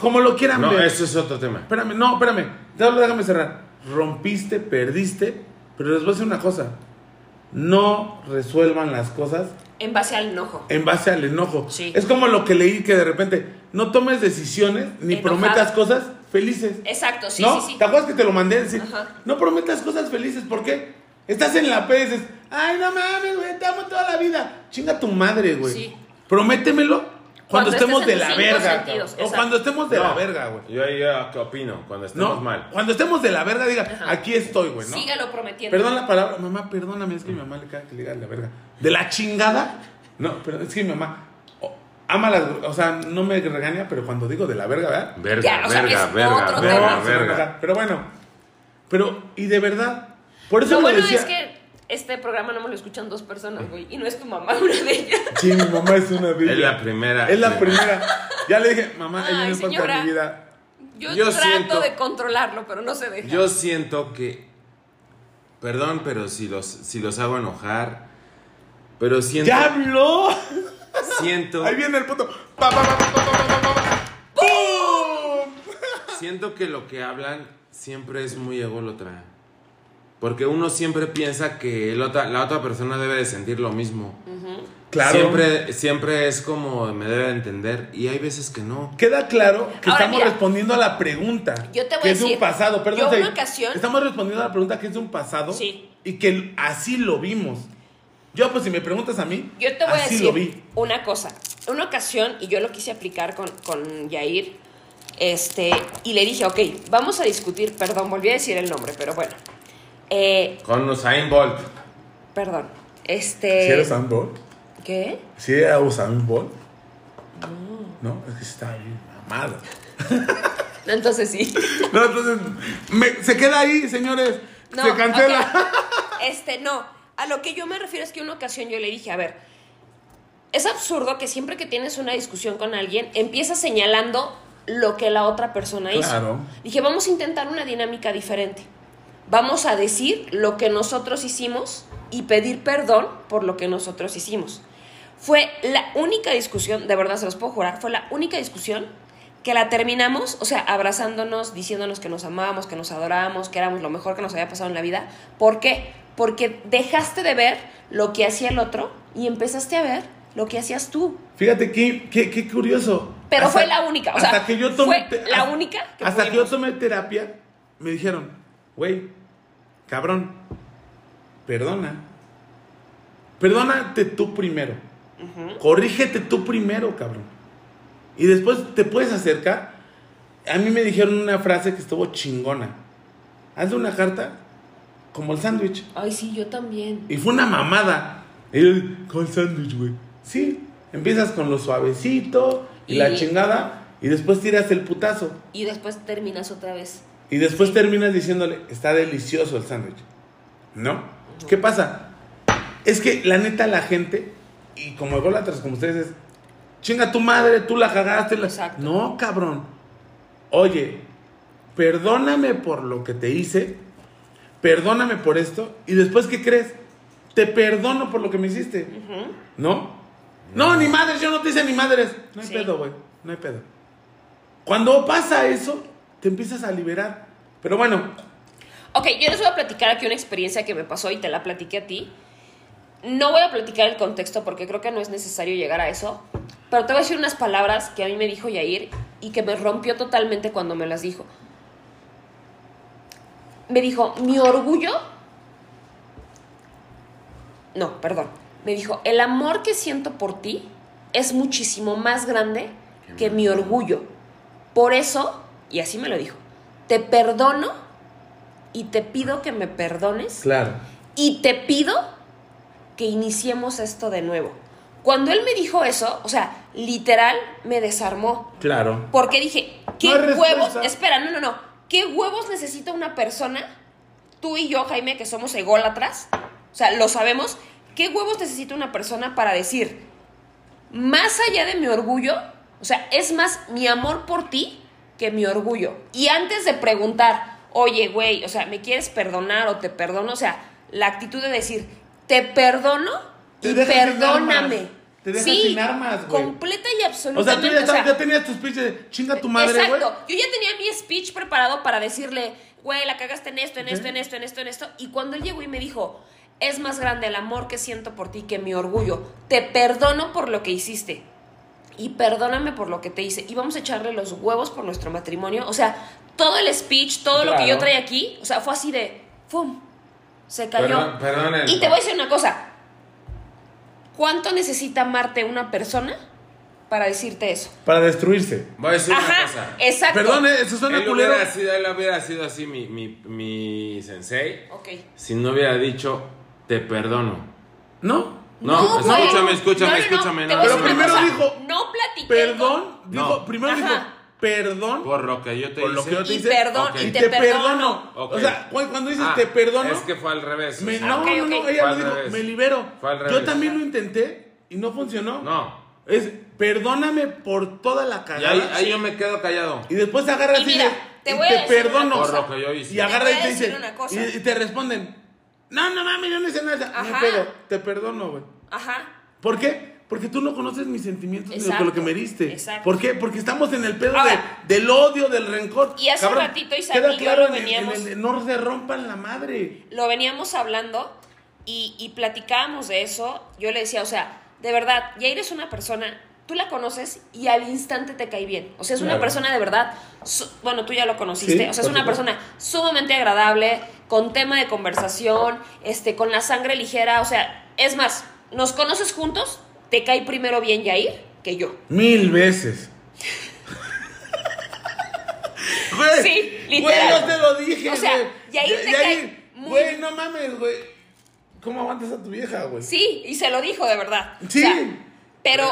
Como lo quieran No, ver. eso es otro tema. Espérame, no, espérame. Déjame cerrar. Rompiste, perdiste, pero les voy a decir una cosa. No resuelvan las cosas En base al enojo. en base al enojo. Sí. Es como lo que leí que de repente no tomes decisiones ni Enojado. prometas cosas felices. Exacto, sí, ¿No? sí, sí. ¿Te acuerdas que te lo mandé? Decir, Ajá. no prometas cosas felices, ¿por qué? Estás en la P y dices, ay, no mames, güey, te amo toda la vida. Chinga tu madre, güey. Sí. Prométemelo cuando, Cuando estemos de la verga. sentidos. O cuando estemos de la verga, güey. Yo ahí yo, ¿qué opino? Cuando estemos ¿No? mal. Cuando estemos de la verga, diga, Ajá. aquí estoy, güey, ¿no? Sígalo prometiendo. Perdón la palabra, mamá, perdóname, es que mi mamá le caga que le diga la verga. ¿De la chingada? No, pero es que mi mamá, ama las. O sea, no me regaña, pero cuando digo de la verga, ¿verdad? Verga, Ya, o sea, verga, verga, verga, verga. Pero bueno. Pero, y de verdad. Por eso Lo lo bueno decía. es que este programa no me lo escuchan dos personas, güey. Y no es tu mamá una de ellas. Sí, mi mamá es una de ellas. Es la primera. Es la primera. Ya le dije, mamá, ella no señora, mi vida. Yo, trato de controlarlo, pero no se deja. Yo siento que. Perdón, pero si los, si los hago enojar. Pero siento. ¡Ya habló! Siento. Ahí viene el puto. ¡Pum! Siento que lo que hablan siempre es muy ególatra. Porque uno siempre piensa que el otra- la otra persona debe de sentir lo mismo. Claro. Siempre, siempre es como me debe de entender. Y hay veces que no. Queda claro que Ahora, estamos mira. respondiendo a la pregunta. Yo te voy que a es de un decir, pasado. Perdón, yo una Zay. ocasión- Estamos respondiendo a la pregunta que es de un pasado. Sí. Y que así lo vimos. Yo, pues, si me preguntas a mí, Yo te voy a así decir lo vi. una cosa. Una ocasión, y yo lo quise aplicar con, con Yair, este, y le dije, ok, vamos a discutir, perdón, volví a decir el nombre, pero bueno. Eh, Con Usain Bolt. perdón. Este. ¿Si era Usain Bolt? ¿Qué? ¿Si era Usain Bolt? No, es que está bien amado. No, (laughs) entonces sí. (laughs) No, entonces, me- se queda ahí, señores. No, se cancela. ok. Este, no. A lo que yo me refiero es que una ocasión yo le dije, a ver, es absurdo que siempre que tienes una discusión con alguien, empiezas señalando lo que la otra persona Claro. hizo. Dije, vamos a intentar una dinámica diferente. Vamos a decir lo que nosotros hicimos y pedir perdón por lo que nosotros hicimos. Fue la única discusión, de verdad se los puedo jurar, fue la única discusión que la terminamos, o sea, abrazándonos, diciéndonos que nos amábamos, que nos adorábamos, que éramos lo mejor que nos había pasado en la vida. ¿Por qué? Porque dejaste de ver lo que hacía el otro y empezaste a ver lo que hacías tú. Fíjate qué, qué, qué curioso. Pero fue la única, o sea, hasta que yo tomé fue la hasta- única que hasta que yo pudimos. tomé terapia, me dijeron, güey, cabrón, perdona. Perdónate tú primero. Corrígete tú primero, cabrón. Y después te puedes acercar. A mí me dijeron una frase que estuvo chingona. Hazle una carta como el sándwich. Ay, sí, yo también. Y fue una mamada. Y con sándwich, güey. Sí, empiezas con lo suavecito y, Y- la chingada. Y después tiras el putazo. Y después terminas otra vez. Y después terminas diciéndole, está delicioso el sándwich. ¿No? ¿Qué pasa? Es que la neta la gente, y como ególatras como ustedes, es, chinga tu madre, tú la cagaste. la-". Exacto. No, cabrón. Oye, perdóname por lo que te hice, perdóname por esto, y después, ¿qué crees? Te perdono por lo que me hiciste. ¿No? No, ni madres, yo no te hice ni madres. No hay Sí. pedo, güey. No hay pedo. Cuando pasa eso, te empiezas a liberar. Pero bueno, Ok, yo les voy a platicar aquí una experiencia que me pasó y te la platiqué a ti. No voy a platicar el contexto porque creo que no es necesario llegar a eso, pero te voy a decir unas palabras que a mí me dijo Yair y que me rompió totalmente cuando me las dijo. Me dijo, mi orgullo... No, perdón. Me dijo, el amor que siento por ti es muchísimo más grande que mi orgullo. Por eso, y así me lo dijo, te perdono y te pido que me perdones claro. y te pido que iniciemos esto de nuevo. Cuando él me dijo eso, o sea, literal me desarmó. Claro. Porque dije, ¿qué No hay respuesta. huevos? Espera, no, no, no. ¿Qué huevos necesita una persona? Tú y yo, Jaime, que somos ególatras, o sea, lo sabemos. ¿Qué huevos necesita una persona para decir, más allá de mi orgullo, o sea, es más mi amor por ti que mi orgullo? Y antes de preguntar, oye, güey, o sea, ¿me quieres perdonar o te perdono? O sea, la actitud de decir, te perdono Te y perdóname. Te dejas sí, sin armas, güey. completa y O sea, absolutamente. tú ya, o sea, estabas- ya tenías tu speech de chinga tu madre, güey. Exacto. Yo ya tenía mi speech preparado para decirle, güey, la cagaste en esto, en esto, en esto, en esto, en esto. Y cuando él llegó y me dijo, es más grande el amor que siento por ti que mi orgullo. Te perdono por lo que hiciste. Y perdóname por lo que te hice. Y vamos a echarle los huevos por nuestro matrimonio. O sea, todo el speech, todo lo que yo traía aquí, o sea, fue así de, ¡fum! Se cayó. Perdón, y te voy a decir una cosa. ¿Cuánto necesita amarte una persona para decirte eso? Para destruirse. Voy a decir una Ajá, cosa. exacto. Perdón, eh, eso suena Él culero. hubiera, sido, él hubiera sido así mi, mi, mi sensei Ok. si no hubiera dicho te perdono. ¿No? No, güey. escúchame, escúchame, No, no, no, escúchame. te no, voy a Pero decir una primero cosa. dijo, No platiqué perdón, con- dijo, No. primero Ajá. dijo, perdón Por lo que yo te por lo hice. que yo te Y hice. perdón, Ok. y te, te perdono. Ok. O sea, cu- cuando dices Ah, te perdono, Es que fue al revés. me, no, ok, no, no, ok. ella Fue lo al dijo, revés. me libero. Fue al Yo revés. también lo intenté y no funcionó. No. Es perdóname por toda la Y cagada. ahí, ahí yo me quedo callado. Y después agarras Y y mira, dices, te y voy a te decir una perdono. Por lo que yo hice. Y agarras voy y a te decir dicen, una cosa. y, y te responden, no, no mames, yo no hice nada. No Ajá. pedo, te perdono, güey. Ajá. ¿Por qué? Porque tú no conoces mis sentimientos ni lo que me heriste. exacto. ¿Por qué? Porque estamos en el pedo Ahora. de- del odio, del rencor. Y hace un ratito, Isaac queda y yo claro lo en el- veníamos- en el- no se rompan la madre. lo veníamos hablando y, y platicábamos de eso. Yo le decía, o sea, de verdad, Yair es una persona, tú la conoces y al instante te cae bien. O sea, es una persona de verdad, su- bueno, tú ya lo conociste, Sí, o sea, es una persona sumamente agradable, con tema de conversación, este, con la sangre ligera, o sea, es más, nos conoces juntos, te cae primero bien Yair que yo. Mil veces. (laughs) Güey, Sí, Güey, literal. yo te lo dije, O sea, güey. Yair te cae muy- Güey, no mames, güey. ¿Cómo aguantas a tu vieja, güey? Sí, y se lo dijo de verdad. O Sí. sea, pero,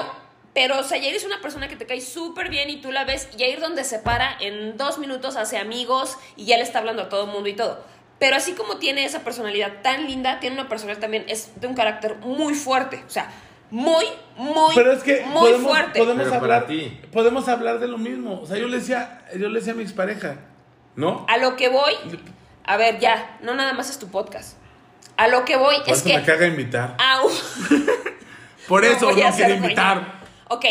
pero, o sea, Yair es una persona que te cae súper bien y tú la ves, y Yair donde se para, en dos minutos hace amigos y ya le está hablando a todo el mundo y todo. Pero así como tiene esa personalidad tan linda, tiene una personalidad también, es de un carácter muy fuerte. O sea, muy, muy, Pero es que muy podemos, fuerte. podemos Pero para hablar, ti. podemos hablar de lo mismo. O sea, yo le decía, yo le decía a mi expareja, ¿no? A lo que voy, a ver, ya, no nada más es tu podcast. A lo que voy Por es eso que... me caga invitar. Aún, (laughs) Por eso no hacer quiero por invitar. Ok,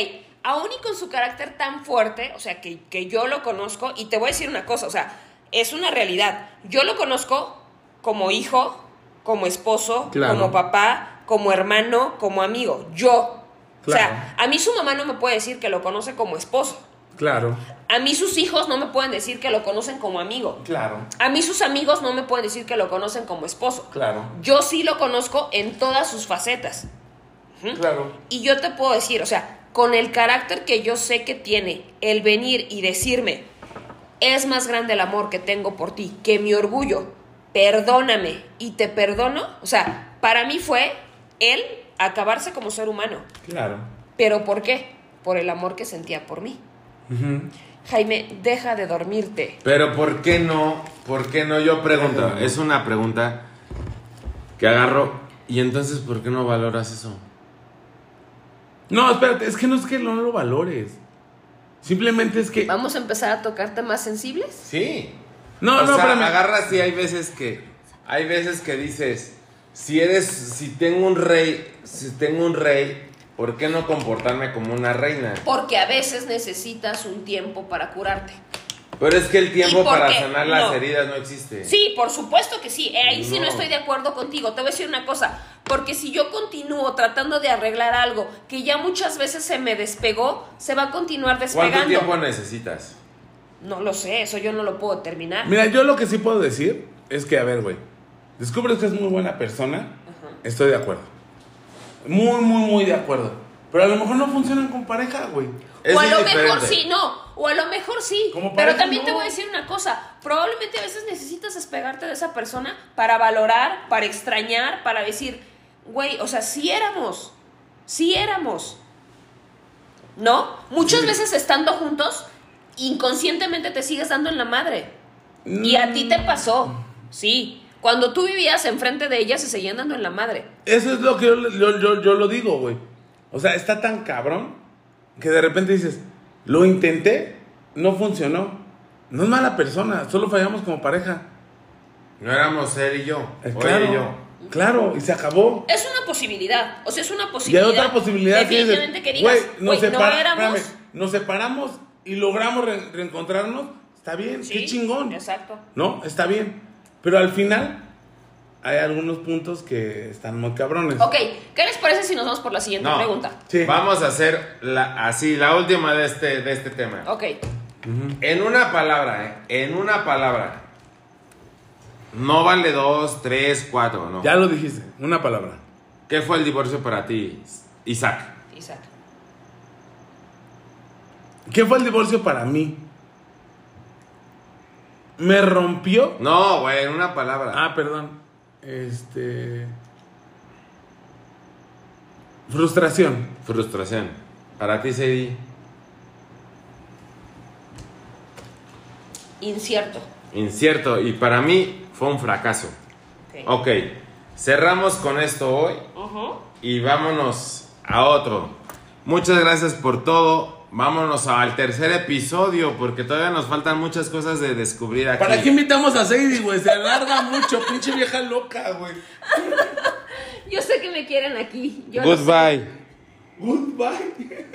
aún y con su carácter tan fuerte, o sea, que, que yo lo conozco, y te voy a decir una cosa, o sea, es una realidad. Yo lo conozco como hijo, como esposo, Claro. como papá, como hermano, como amigo. Yo. O sea, a mí su mamá no me puede decir que lo conoce como esposo. Claro, A mí sus hijos no me pueden decir que lo conocen como amigo. claro, A mí sus amigos no me pueden decir que lo conocen como esposo. claro, Yo sí lo conozco en todas sus facetas. claro. Y yo te puedo decir, o sea, con el carácter que yo sé que tiene, el venir y decirme, es más grande el amor que tengo por ti que mi orgullo, perdóname y te perdono, o sea, para mí fue él acabarse como ser humano. Claro. ¿Pero por qué? Por el amor que sentía por mí. Jaime, deja de dormirte. Pero ¿por qué no? ¿Por qué no? Yo pregunto, es una pregunta que agarro. ¿Y entonces por qué no valoras eso? No, espérate, es que no es que no lo valores. Simplemente es que. ¿Vamos a empezar a tocar temas sensibles? Sí. No, o no, sea, espérame. agarras y hay veces que hay veces que dices, si eres si tengo un rey, si tengo un rey, ¿por qué no comportarme como una reina? Porque a veces necesitas un tiempo para curarte. Pero es que el tiempo ¿Y por para qué? sanar las No. heridas no existe. Sí, por supuesto que sí. Eh, Ahí sí no estoy de acuerdo contigo. Te voy a decir una cosa. Porque si yo continúo tratando de arreglar algo que ya muchas veces se me despegó, se va a continuar ¿Cuánto despegando. tiempo necesitas? No lo sé, eso yo no lo puedo terminar. Mira, yo lo que sí puedo decir es que, a ver, güey, descubres que es muy buena persona, estoy de acuerdo. Muy, muy, muy de acuerdo. Pero a lo mejor no funcionan con pareja, güey. Es o a lo mejor sí, no. O a lo mejor sí. Como Pero también te voy a decir una cosa. Probablemente a veces necesitas despegarte de esa persona para valorar, para extrañar, para decir, güey, o sea, sí éramos. Sí éramos. ¿No? Muchas veces estando juntos, inconscientemente te sigues dando en la madre. Y a ti te pasó. Sí. Cuando tú vivías enfrente de ella, se seguían dando en la madre. Eso es lo que yo, yo, yo, yo lo digo, güey. O sea, está tan cabrón que de repente dices, lo intenté, no funcionó. No es mala persona, solo fallamos como pareja. No éramos él y yo. Eh, claro, y yo. claro, y se acabó. Es una posibilidad. O sea, es una Y hay posibilidad. otra posibilidad que Definitivamente dices, que digas, güey, nos, no éramos. espérame, nos separamos y logramos re- reencontrarnos. Está bien, Sí, qué chingón. Exacto. ¿No? Está bien. Pero al final hay algunos puntos que están muy cabrones. Ok, ¿qué les parece si nos vamos por la siguiente No. pregunta? Sí. Vamos a hacer la, así, la última de este, de este tema. Ok. En una palabra, ¿eh? En una palabra. No vale dos, tres, cuatro, no. Ya lo dijiste, una palabra. ¿Qué fue el divorcio para ti, Isaac? Isaac. ¿Qué fue el divorcio para mí? Me rompió. No, güey, en una palabra. Ah, perdón. Este. Frustración. Frustración. Para ti, Sadie. Incierto. Incierto. Y para mí fue un fracaso. Ok. okay. Cerramos con esto hoy. Y vámonos a otro. Muchas gracias por todo. Vámonos al tercer episodio porque todavía nos faltan muchas cosas de descubrir aquí. ¿Para qué invitamos a Sadie, güey? Se alarga mucho, pinche vieja loca, güey. Yo sé que me quieren aquí. Yo. Goodbye. Goodbye.